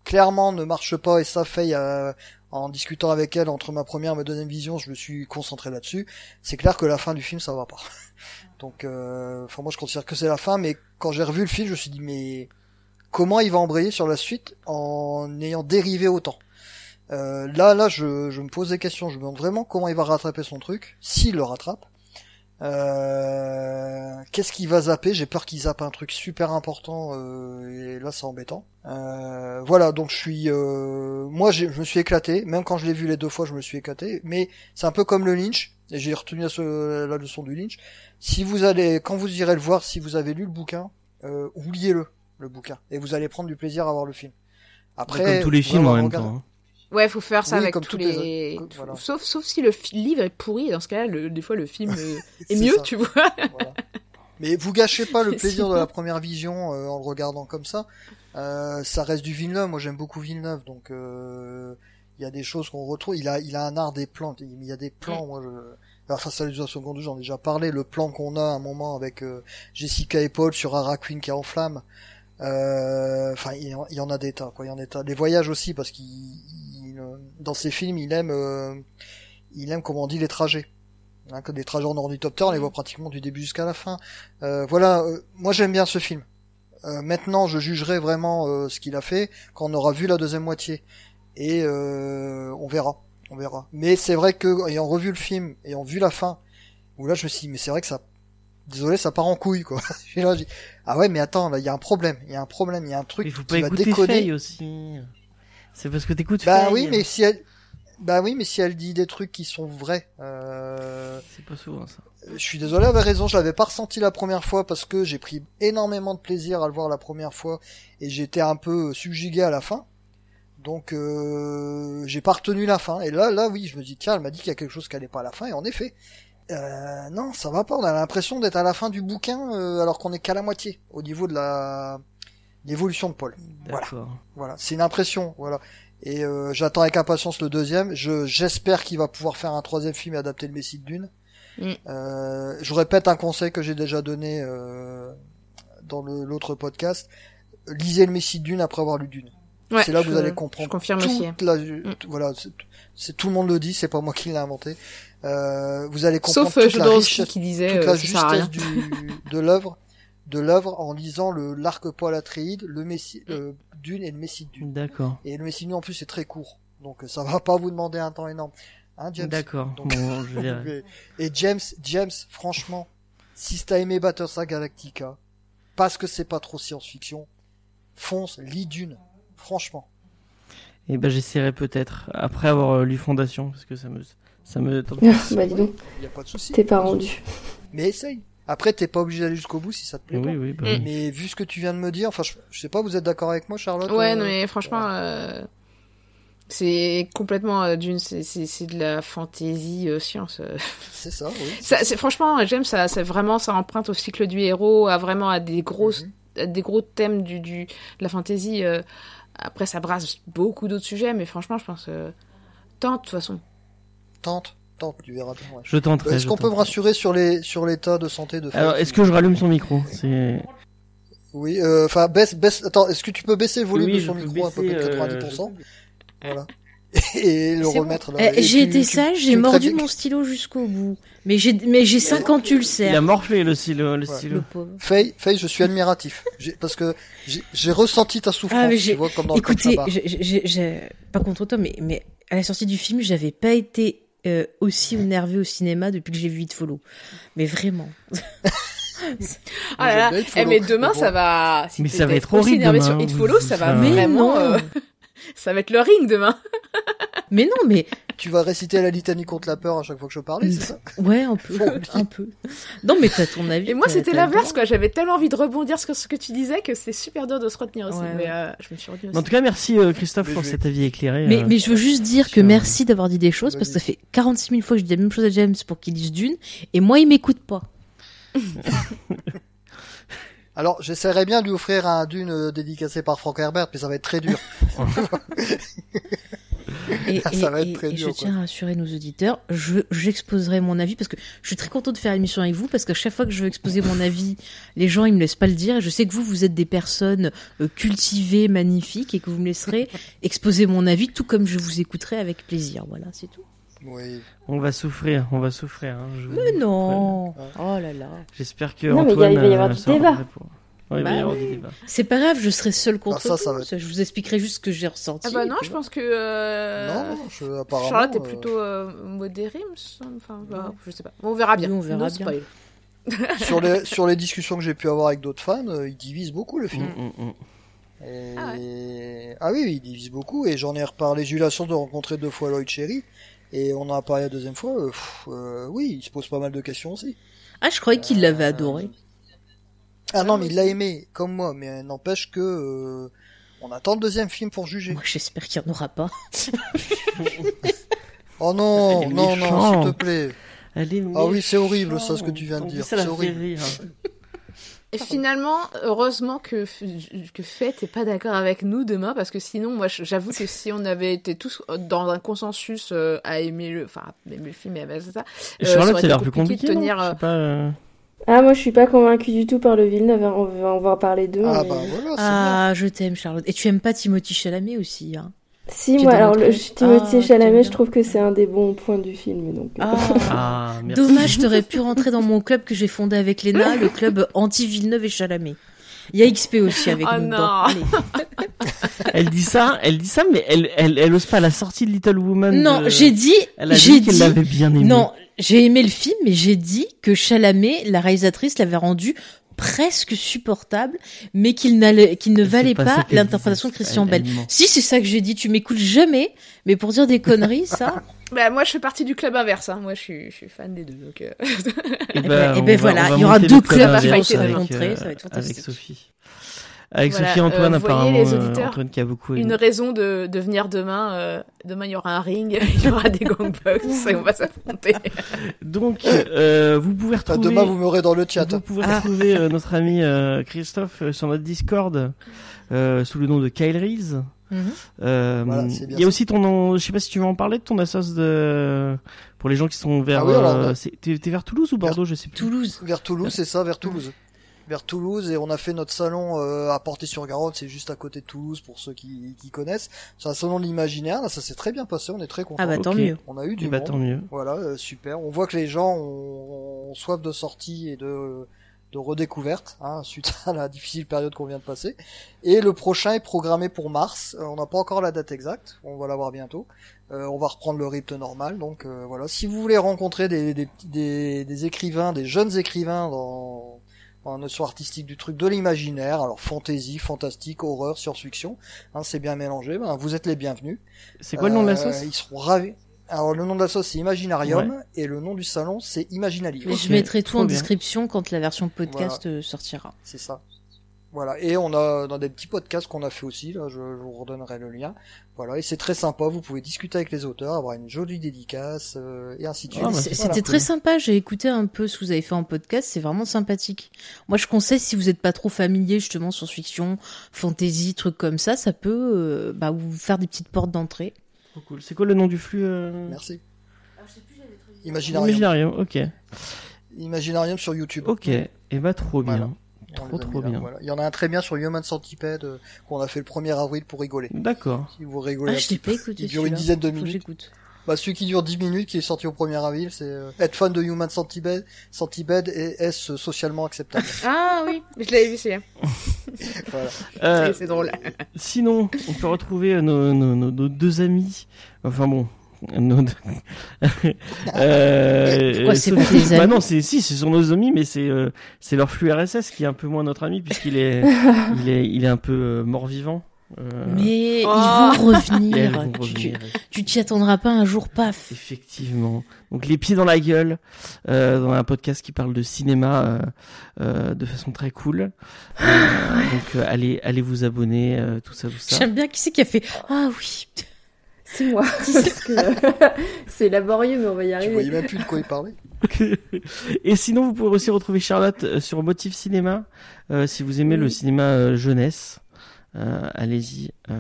clairement ne marche pas, et ça fait euh, en discutant avec elle entre ma première et ma deuxième vision, je me suis concentré là-dessus. C'est clair que la fin du film, ça va pas. Donc, euh, enfin, moi, je considère que c'est la fin, mais quand j'ai revu le film, je me suis dit, mais comment il va embrayer sur la suite en ayant dérivé autant? Euh, Là, là, je, je me pose des questions. Je me demande vraiment comment il va rattraper son truc, s'il le rattrape. Euh, Qu'est-ce qu'il va zapper? J'ai peur qu'il zappe un truc super important euh, et là c'est embêtant. Euh, voilà, donc je suis, euh, moi je me suis éclaté, même quand je l'ai vu les deux fois, je me suis éclaté. Mais c'est un peu comme le Lynch, et j'ai retenu la, leçon du Lynch. Si vous allez, quand vous irez le voir, si vous avez lu le bouquin, euh, oubliez-le le bouquin et vous allez prendre du plaisir à voir le film. Après, comme tous les films en même temps. hein. Ouais, faut faire ça Oui, avec comme tous les les. voilà. Sauf, sauf si le livre est pourri. Dans ce cas-là, le- des fois, le film est mieux, ça. tu vois. Voilà. Mais vous gâchez pas le plaisir de la première vision euh, en le regardant comme ça. Euh, ça reste du Villeneuve. Moi, j'aime beaucoup Villeneuve, donc euh, il y a des choses qu'on retrouve. Il a, il a un art des plans. Il y a des plans. Moi, je... enfin, ça les secondes, j'en ai déjà parlé. Le plan qu'on a à un moment avec euh, Jessica et Paul sur Ara Queen qui est en flamme. Euh, Enfin, il, y en- a des tas. Quoi. Il y en a des tas. Les voyages aussi, parce qu'il, il, dans ses films, il aime, euh, il aime, comment on dit, les trajets. Hein, que des trajets en ornithoptère, on les voit pratiquement du début jusqu'à la fin. Euh, voilà, euh, moi j'aime bien ce film. Euh, maintenant, je jugerai vraiment euh, ce qu'il a fait quand on aura vu la deuxième moitié. Et euh, on verra, on verra. Mais c'est vrai que ayant revu le film, ayant vu la fin, où là je me suis dit, mais c'est vrai que ça, désolé, ça part en couille quoi. Là, ah ouais, mais attends, là il y a un problème, il y a un problème, il y a un truc Il faut qui pas va déconner. Aussi. C'est parce que t'écoutes Bah oui, mais si elle, bah oui, mais si elle dit des trucs qui sont vrais. Euh... C'est pas souvent ça. Je suis désolé, elle avait raison, je l'avais pas ressenti la première fois parce que j'ai pris énormément de plaisir à le voir la première fois et j'étais un peu subjugué à la fin. Donc euh, j'ai pas retenu la fin et là là oui, je me dis tiens, elle m'a dit qu'il y a quelque chose qui allait pas à la fin et en effet. Euh, non, ça va pas, on a l'impression d'être à la fin du bouquin euh, alors qu'on est qu'à la moitié au niveau de la l'évolution de Paul. Voilà. Voilà, c'est une impression, voilà. Et euh, j'attends avec impatience le deuxième. Je j'espère qu'il va pouvoir faire un troisième film et adapter le Messie de Dune. Mm. Euh, je répète un conseil que j'ai déjà donné euh, dans l'autre podcast. Lisez le Messie de Dune après avoir lu Dune. Ouais, c'est là que vous allez comprendre. Je confirme aussi. la- tout- voilà, c'est- tout le monde le dit, c'est pas moi qui l'ai inventé. Euh, vous allez comprendre Sauf euh, toute la richesse qui disait toute euh, la rien. justesse du, de l'œuvre, de l'œuvre en lisant le l'arc Paul Atreides, le Messie, le Dune et le Messie de Dune. D'accord. Et le Messie de Dune en plus c'est très court, donc euh, ça va pas vous demander un temps énorme, hein James? D'accord. Donc- Bon, je. Et James, James, franchement, si t'as aimé Battlestar Galactica, parce que c'est pas trop science-fiction, fonce, lis Dune, franchement. Et ben j'essaierai peut-être après avoir euh, lu Fondation parce que ça me ça me tente. bah dis donc, Y a pas de souci. t'es pas rendu. Mais essaye. Après, t'es pas obligé d'aller jusqu'au bout si ça te plaît Oui pas. oui bah Mm. Mais vu ce que tu viens de me dire, enfin, je, je sais pas, vous êtes d'accord avec moi, Charlotte Ouais, euh, non, mais franchement, euh, c'est complètement euh, d'une, c'est, de la fantaisie euh, science. euh. C'est ça, oui. Ça, c'est franchement, j'aime ça. C'est vraiment, ça emprunte au cycle du héros, à vraiment à des grosses, Mhm. à des gros thèmes du, du, de la fantaisie. euh. Après, ça brasse beaucoup d'autres sujets, mais franchement, je pense, euh, tente de toute façon. Tente, tente, tu verras bien. ouais. Je tenterai. Est-ce je qu'on peut me rassurer sur les sur l'état de santé de Alors Faye est-ce que je rallume son micro? C'est Oui, euh, enfin baisse baisse. Attends, est-ce que tu peux baisser le volume Oui, de je son peux micro à peu baisser, près de euh, 90% Voilà. Et le C'est remettre là. Eh, Et j'ai tu- été tu- sage, tu j'ai me mordu mon stylo jusqu'au bout. Mais j'ai mais j'ai 5 ans, tu le sais. il a morflé le stylo le Ouais. stylo. Le pauvre. Faye, Faye, je suis admiratif. J'ai- Parce que j'ai j'ai ressenti ta souffrance, Ah, mais tu j'ai- vois, comme dans Écoutez, le Code j'ai- j'ai- j'ai- pas contre toi, mais, mais à la sortie du film, j'avais pas été euh, aussi énervée au cinéma depuis que j'ai vu It Follow. Mais vraiment. Ah là là, eh, mais demain, ça va. si Mais ça va être horrible énervé demain, sur It Follow, ça va Mais vraiment. non. euh, ça va être le ring demain. Mais non, mais Tu vas réciter la litanie contre la peur à chaque fois que je parlais, c'est ça? Ouais, un peu, un peu. Non, mais t'as ton avis. Et moi, c'était l'inverse, quoi. J'avais tellement envie de rebondir sur ce que tu disais que c'était super dur de se retenir aussi. Ouais, mais euh, je me suis retenue En aussi. tout cas merci euh, Christophe Mais pour vais- cet avis éclairé. Mais, euh. mais je veux juste dire que merci d'avoir dit des choses parce que ça fait 46 000 fois que je dis la même chose à James pour qu'il lise Dune et moi il m'écoute pas. Alors, j'essaierai bien de lui offrir un dune dédicacé par Frank Herbert, mais ça va être très dur. Et, Ça et- va être très et dur, je tiens à rassurer nos auditeurs, je j'exposerai mon avis parce que je suis très contente de faire l'émission avec vous parce qu'à chaque fois que je veux exposer mon avis, les gens ils me laissent pas le dire et je sais que vous vous êtes des personnes euh, cultivées, magnifiques et que vous me laisserez exposer mon avis tout comme je vous écouterai avec plaisir. Voilà, c'est tout. Oui. On va souffrir, on va souffrir. hein, je vous- Mais non. Oh là là. J'espère que Non, mais il Antoine va y avoir euh, du débat. pour- Ouais, Bah. C'est pas grave, je serai seule contre ça, ça tout. va être- Je vous expliquerai juste ce que j'ai ressenti. Ah bah non, je pense que euh, Non, je, apparemment. Charlotte est euh, plutôt euh, modérée. Enfin, bah, je sais pas. On verra bien. Oui, on verra No bien. spoil. sur les sur les discussions que j'ai pu avoir avec d'autres fans, euh, ils divisent beaucoup le film. Mm, mm, mm. Et... Ah Ah, oui, ils divisent beaucoup. Et j'en ai reparlé. J'ai eu la chance de rencontrer deux fois Lloyd Cherry. Et on en a parlé la deuxième fois. euh, pff, euh, oui, il se pose pas mal de questions aussi. Ah, je croyais qu'il l'avait adoré. Ah non, mais il l'a aimé, comme moi. Mais n'empêche que euh, on attend le deuxième film pour juger. Moi, j'espère qu'il n'y en aura pas. Oh non, non, non, s'il te plaît. Elle est Ah oui, c'est horrible, ça, ce que tu viens de dire. C'est horrible. rire. Et finalement, heureusement que, que Fête est pas d'accord avec nous demain, parce que sinon, moi, j'avoue que si on avait été tous dans un consensus euh, à aimer le, enfin, à aimer le film et à ça, euh, Et ça Charlotte, aurait été l'air plus compliqué compliqué. de tenir. Ah, moi, je suis pas convaincue du tout par le Villeneuve. hein. On va, on va en parler demain. Ah mais- bah voilà, bien. Ah, je t'aime, Charlotte. Et tu aimes pas Timothy Chalamet aussi, hein? Si, Tu moi, alors, le. Timothy Ah, Chalamet, je trouve que c'est un des bons points du film. Donc, euh, Ah, Ah, merci. Dommage, t'aurais pu rentrer dans mon club que j'ai fondé avec Léna, le club anti-Villeneuve et Chalamet. Il y a XP aussi avec Oh nous non. Elle dit ça, elle dit ça, mais elle, elle, elle ose pas la sortie de Little Woman. Non, de- j'ai dit, Elle a j'ai dit qu'elle dit, l'avait bien aimé. non, j'ai aimé le film, mais j'ai dit que Chalamet, la réalisatrice, l'avait rendu presque supportable, mais qu'il n'allait, qu'il ne valait pas l'interprétation de. Christian Bell. Si, c'est ça que j'ai dit. Tu m'écoutes jamais, mais pour dire des conneries, ça. Bah, moi, je fais partie du club inverse. Hein. Moi, je suis, je suis fan des deux. Donc, euh, Et Eh ben- eh ben va- voilà, il y aura deux clubs vont se avec, rencontrer, euh, ça va être Avec. Sophie. Avec Voilà, Sophie et Antoine, euh, apparemment. les euh, auditeurs, Antoine qui a beaucoup aimé. une raison de, de venir demain. euh, demain, il y aura un ring, il y aura des gangbox et on va s'affronter. Donc, euh, vous pouvez Enfin, retrouver. demain, vous m'aurez dans le chat. Vous pouvez retrouver euh, notre ami euh, Christophe euh, sur notre Discord euh, sous le nom de Kyle Reese. Mhm. Euh, Voilà, il y a ça. aussi ton nom, je sais pas si tu veux en parler de ton assos de pour les gens qui sont vers Ah oui, euh, euh, c'est- t'es vers Toulouse ou Bordeaux, je sais plus. Toulouse. Vers Toulouse, c'est ça, vers Toulouse. Vers Toulouse, et on a fait notre salon euh, à Portée-sur-Garonne, c'est juste à côté de Toulouse pour ceux qui, qui connaissent. C'est un salon de l'imaginaire, là, ça s'est très bien passé, on est très contents. Ah bah tant mieux. On a eu du Eh bah, monde. tant mieux. Voilà, euh, super. On voit que les gens ont, ont soif de sortie et de, de redécouverte, hein, suite à la difficile période qu'on vient de passer. Et le prochain est programmé pour mars. Euh, on n'a pas encore la date exacte, on va l'avoir bientôt. Euh, on va reprendre le rythme normal. Donc euh, voilà, si vous voulez rencontrer des, des, des, des écrivains, des jeunes écrivains dans, dans un soir artistique du truc de l'imaginaire, alors fantasy, fantastique, horreur, science-fiction, hein, c'est bien mélangé, ben, vous êtes les bienvenus. C'est quoi le nom de la Euh, sauce Ils seront ravis. Alors le nom de la sauce c'est Imaginarium et le nom du salon c'est Imaginali. Mais Ok, je mettrai tout trop en bien. description quand la version podcast euh, sortira. C'est ça. Voilà. Et on a dans des petits podcasts qu'on a fait aussi, là, je, je vous redonnerai le lien. Voilà. Et c'est très sympa, vous pouvez discuter avec les auteurs, avoir une jolie dédicace, euh, et ainsi de suite. Ah, bah, voilà, C'était très sympa, j'ai écouté un peu ce que vous avez fait en podcast, c'est vraiment sympathique. Moi je conseille si vous n'êtes pas trop familier justement sur fiction, fantasy, trucs comme ça, ça peut euh, bah, vous faire des petites portes d'entrée. Trop cool. C'est quoi le nom du flux euh... Merci. Imaginarium. Imaginarium, ok. Imaginarium sur YouTube. Ok, et bah trop bien. Voilà. Trop trop là, bien. voilà. Il y en a un très bien sur Human Centipede euh, qu'on a fait le 1er avril pour rigoler. D'accord. Si vous rigolez Ah un je petit l'ai pas écouté Il dure une dizaine de minutes. j'écoute. Bah, celui qui dure 10 minutes, qui est sorti au 1er avril, c'est euh, être fan de Human Centipede, Centipede et est-ce socialement acceptable? Ah oui, je l'avais vu, c'est Voilà. Euh, c'est drôle. Sinon, on peut retrouver euh, nos, nos, nos, nos deux amis. Enfin bon. Nos deux... euh, Pourquoi c'est pas tes Bah amis non, c'est si, ce sont nos amis, mais c'est euh, c'est leur flux RSS qui est un peu moins notre ami puisqu'il est il est il est un peu euh, mort vivant. Euh, Mais Oh. ils vont elles revenir. vont Tu- revenir. Tu t'y attendras pas un jour, paf. Effectivement. Donc les pieds dans la gueule, euh, dans un podcast qui parle de cinéma euh, euh, de façon très cool. Euh, donc euh, allez allez vous abonner, euh, tout ça tout ça. J'aime bien qui c'est qui a fait Ah oui. C'est moi. Parce que c'est laborieux, mais on va y Tu arriver. voyais même plus de quoi il parlait. Et sinon, vous pouvez aussi retrouver Charlotte euh, sur Motif Cinéma. Euh, si vous aimez le cinéma euh, jeunesse, euh, allez-y. Euh,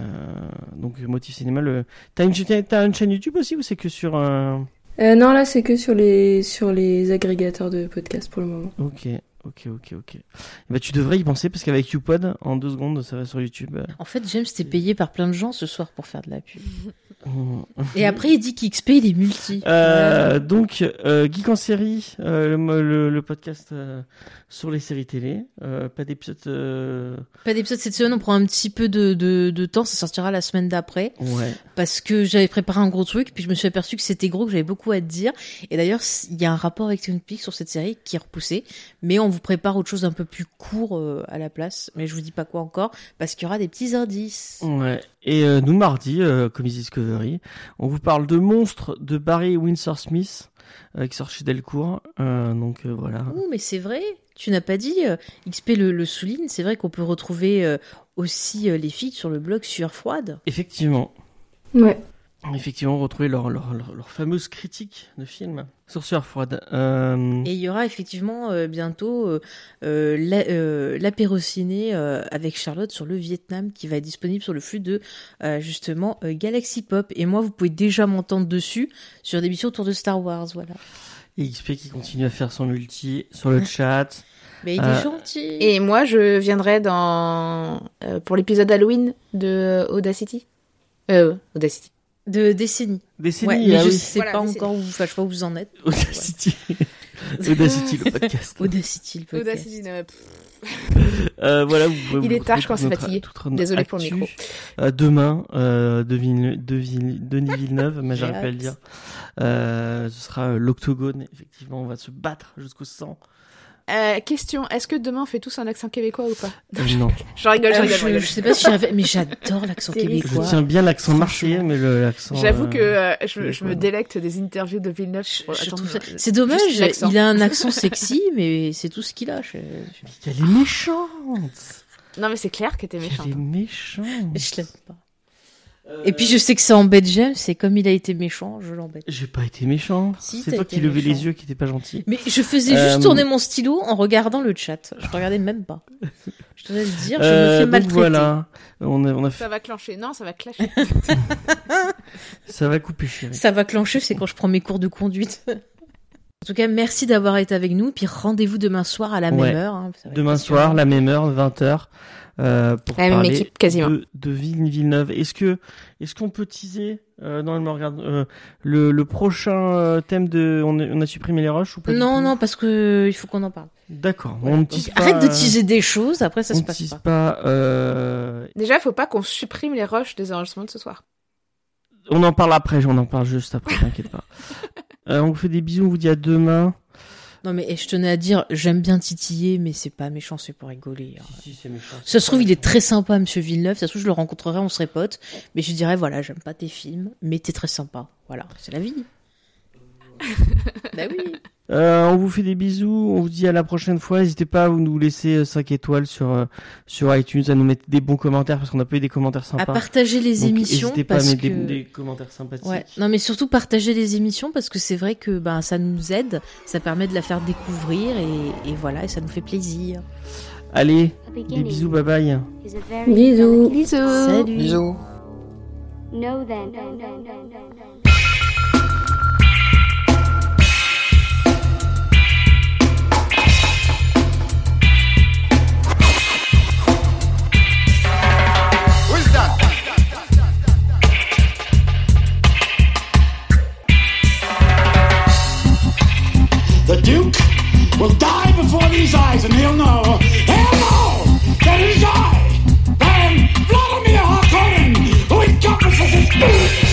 donc Motif Cinéma, le... t'as une, chaîne- t'as une chaîne YouTube aussi ou c'est que sur un... Euh, non, là, c'est que sur les, sur les agrégateurs de podcasts pour le moment. Ok, ok, ok, ok. Ben, tu devrais y penser parce qu'avec YouPod, en deux secondes, ça va sur YouTube. En fait, James t'es payé par plein de gens ce soir pour faire de la pub. Et après, il dit qu'XP, il est multi. Euh, donc, euh, Geek en série, euh, le, le, le podcast sur les séries télé. Pas d'épisode. Pas d'épisode cette semaine, on prend un petit peu de, de, de temps, ça sortira la semaine d'après. Ouais. Parce que j'avais préparé un gros truc, puis je me suis aperçu que c'était gros, que j'avais beaucoup à te dire. Et d'ailleurs, il y a un rapport avec Twin Peaks sur cette série qui est repoussé. Mais on vous prépare autre chose d'un peu plus court à la place. Mais je vous dis pas quoi encore, parce qu'il y aura des petits indices. Ouais. Et euh, nous, mardi, euh, Comedy Discovery, on vous parle de Monstres de Barry Windsor Smith, euh, qui sort chez Delcourt. Euh, donc euh, voilà. Ouh, mais c'est vrai, tu n'as pas dit, euh, XP le, le souligne, c'est vrai qu'on peut retrouver euh, aussi euh, les filles sur le blog Sueur Froide. Effectivement. Ouais. Effectivement, retrouver leur, leur, leur, leur fameuse critique de film sur Sueur Froide. Euh, Et il y aura effectivement euh, bientôt euh, euh, la- euh, l'apérociné euh, avec Charlotte sur le Vietnam qui va être disponible sur le flux de euh, justement euh, Galaxy Pop. Et moi, vous pouvez déjà m'entendre dessus sur des émissions autour de Star Wars, voilà. et XP qui continue à faire son multi sur le chat. Mais il Euh, est gentil. Et moi, je viendrai dans euh, pour l'épisode Halloween de Audacity. Euh, Audacity. De décennies. Décennie, Ouais, mais ah je oui. sais Voilà, pas décennies. encore où, enfin, je sais pas où vous en êtes. Audacity. Audacity, le podcast. Audacity, le podcast. Audacity. non. Euh, voilà, vous pouvez Il vous est tard, je commence à fatiguer. Désolée pour le micro. Euh, demain, euh, Denis Villeneuve, mais j'arrive pas à le dire. Euh, ce sera l'octogone, effectivement, on va se battre jusqu'au sang. Euh, question est-ce que demain on fait tous un accent québécois ou pas Euh, non, Je rigole, je Euh, rigole. je je, sais pas si arrive, mais j'adore l'accent C'est je québécois. tiens bien l'accent marseillais, mais le- l'accent. J'avoue euh, que euh, je, je me québécois. délecte des interviews de Villeneuve. Je- pour- je attends, trouve ça- C'est dommage, il a un accent sexy, mais c'est tout ce qu'il a. Je, je- Elle est méchante. Non, mais c'est clair que t'es méchante. Elle est méchante. je l'aime pas. Et puis je sais que ça embête James, c'est comme il a été méchant, je l'embête. J'ai pas été méchant. Si, c'est toi qui levais méchant. les yeux, qui était pas gentil. Mais je faisais Euh, juste tourner mon stylo en regardant le chat. Je regardais même pas. Je te laisse dire, je Euh, me fais donc maltraiter. voilà, on a, on a fait, Ça va clencher. Non, ça va clasher. ça va couper, chérie. Ça va clencher, c'est quand je prends mes cours de conduite. En tout cas, merci d'avoir été avec nous. Puis rendez-vous demain soir à la Ouais. même heure. hein. Demain soir, la même heure, 20h, euh, pour La même parler équipe, quasiment. de, de Ville- Villeneuve. Est-ce que, est-ce qu'on peut teaser, euh, non, elle me regarde, euh, le, le prochain euh, thème de, on a, on a supprimé les rushs ou pas Non, non, parce que il faut qu'on en parle. D'accord, Voilà. on ne Donc, tease pas. arrête de teaser des choses, après ça on se ne passe tease pas. pas, euh, Déjà, faut pas qu'on supprime les rushs des enregistrements de ce soir. on en parle après, on en parle juste après, t'inquiète pas. Euh, on vous fait des bisous, on vous dit à demain. Non mais et je tenais à dire, j'aime bien titiller, mais c'est pas méchant, c'est pour rigoler. hein. Si, si, c'est méchant. Ça se trouve, il est très sympa, Monsieur Villeneuve. Ça se trouve, je le rencontrerai, on serait potes. Mais je dirais, voilà, j'aime pas tes films, mais t'es très sympa. Voilà, c'est la vie. bah oui. Euh, on vous fait des bisous, on vous dit à la prochaine fois. N'hésitez pas à vous nous laisser 5 étoiles sur, euh, sur iTunes, à nous mettre des bons commentaires parce qu'on n'a pas eu des commentaires À sympas. partager les Donc, émissions N'hésitez pas à parce mettre que. des, des commentaires sympathiques. Ouais. Non, mais surtout partager les émissions parce que c'est vrai que ben ça nous aide, ça permet de la faire découvrir et, et voilà, et ça nous fait plaisir. Allez, des bisous, bye bye. Bisous. Bisous. Salut. Bisous. Know then. Who's the Duke will die before these eyes, and he'll know, he'll know that it is I, Baron Vladimir Harkonnen, who encompasses his spirit.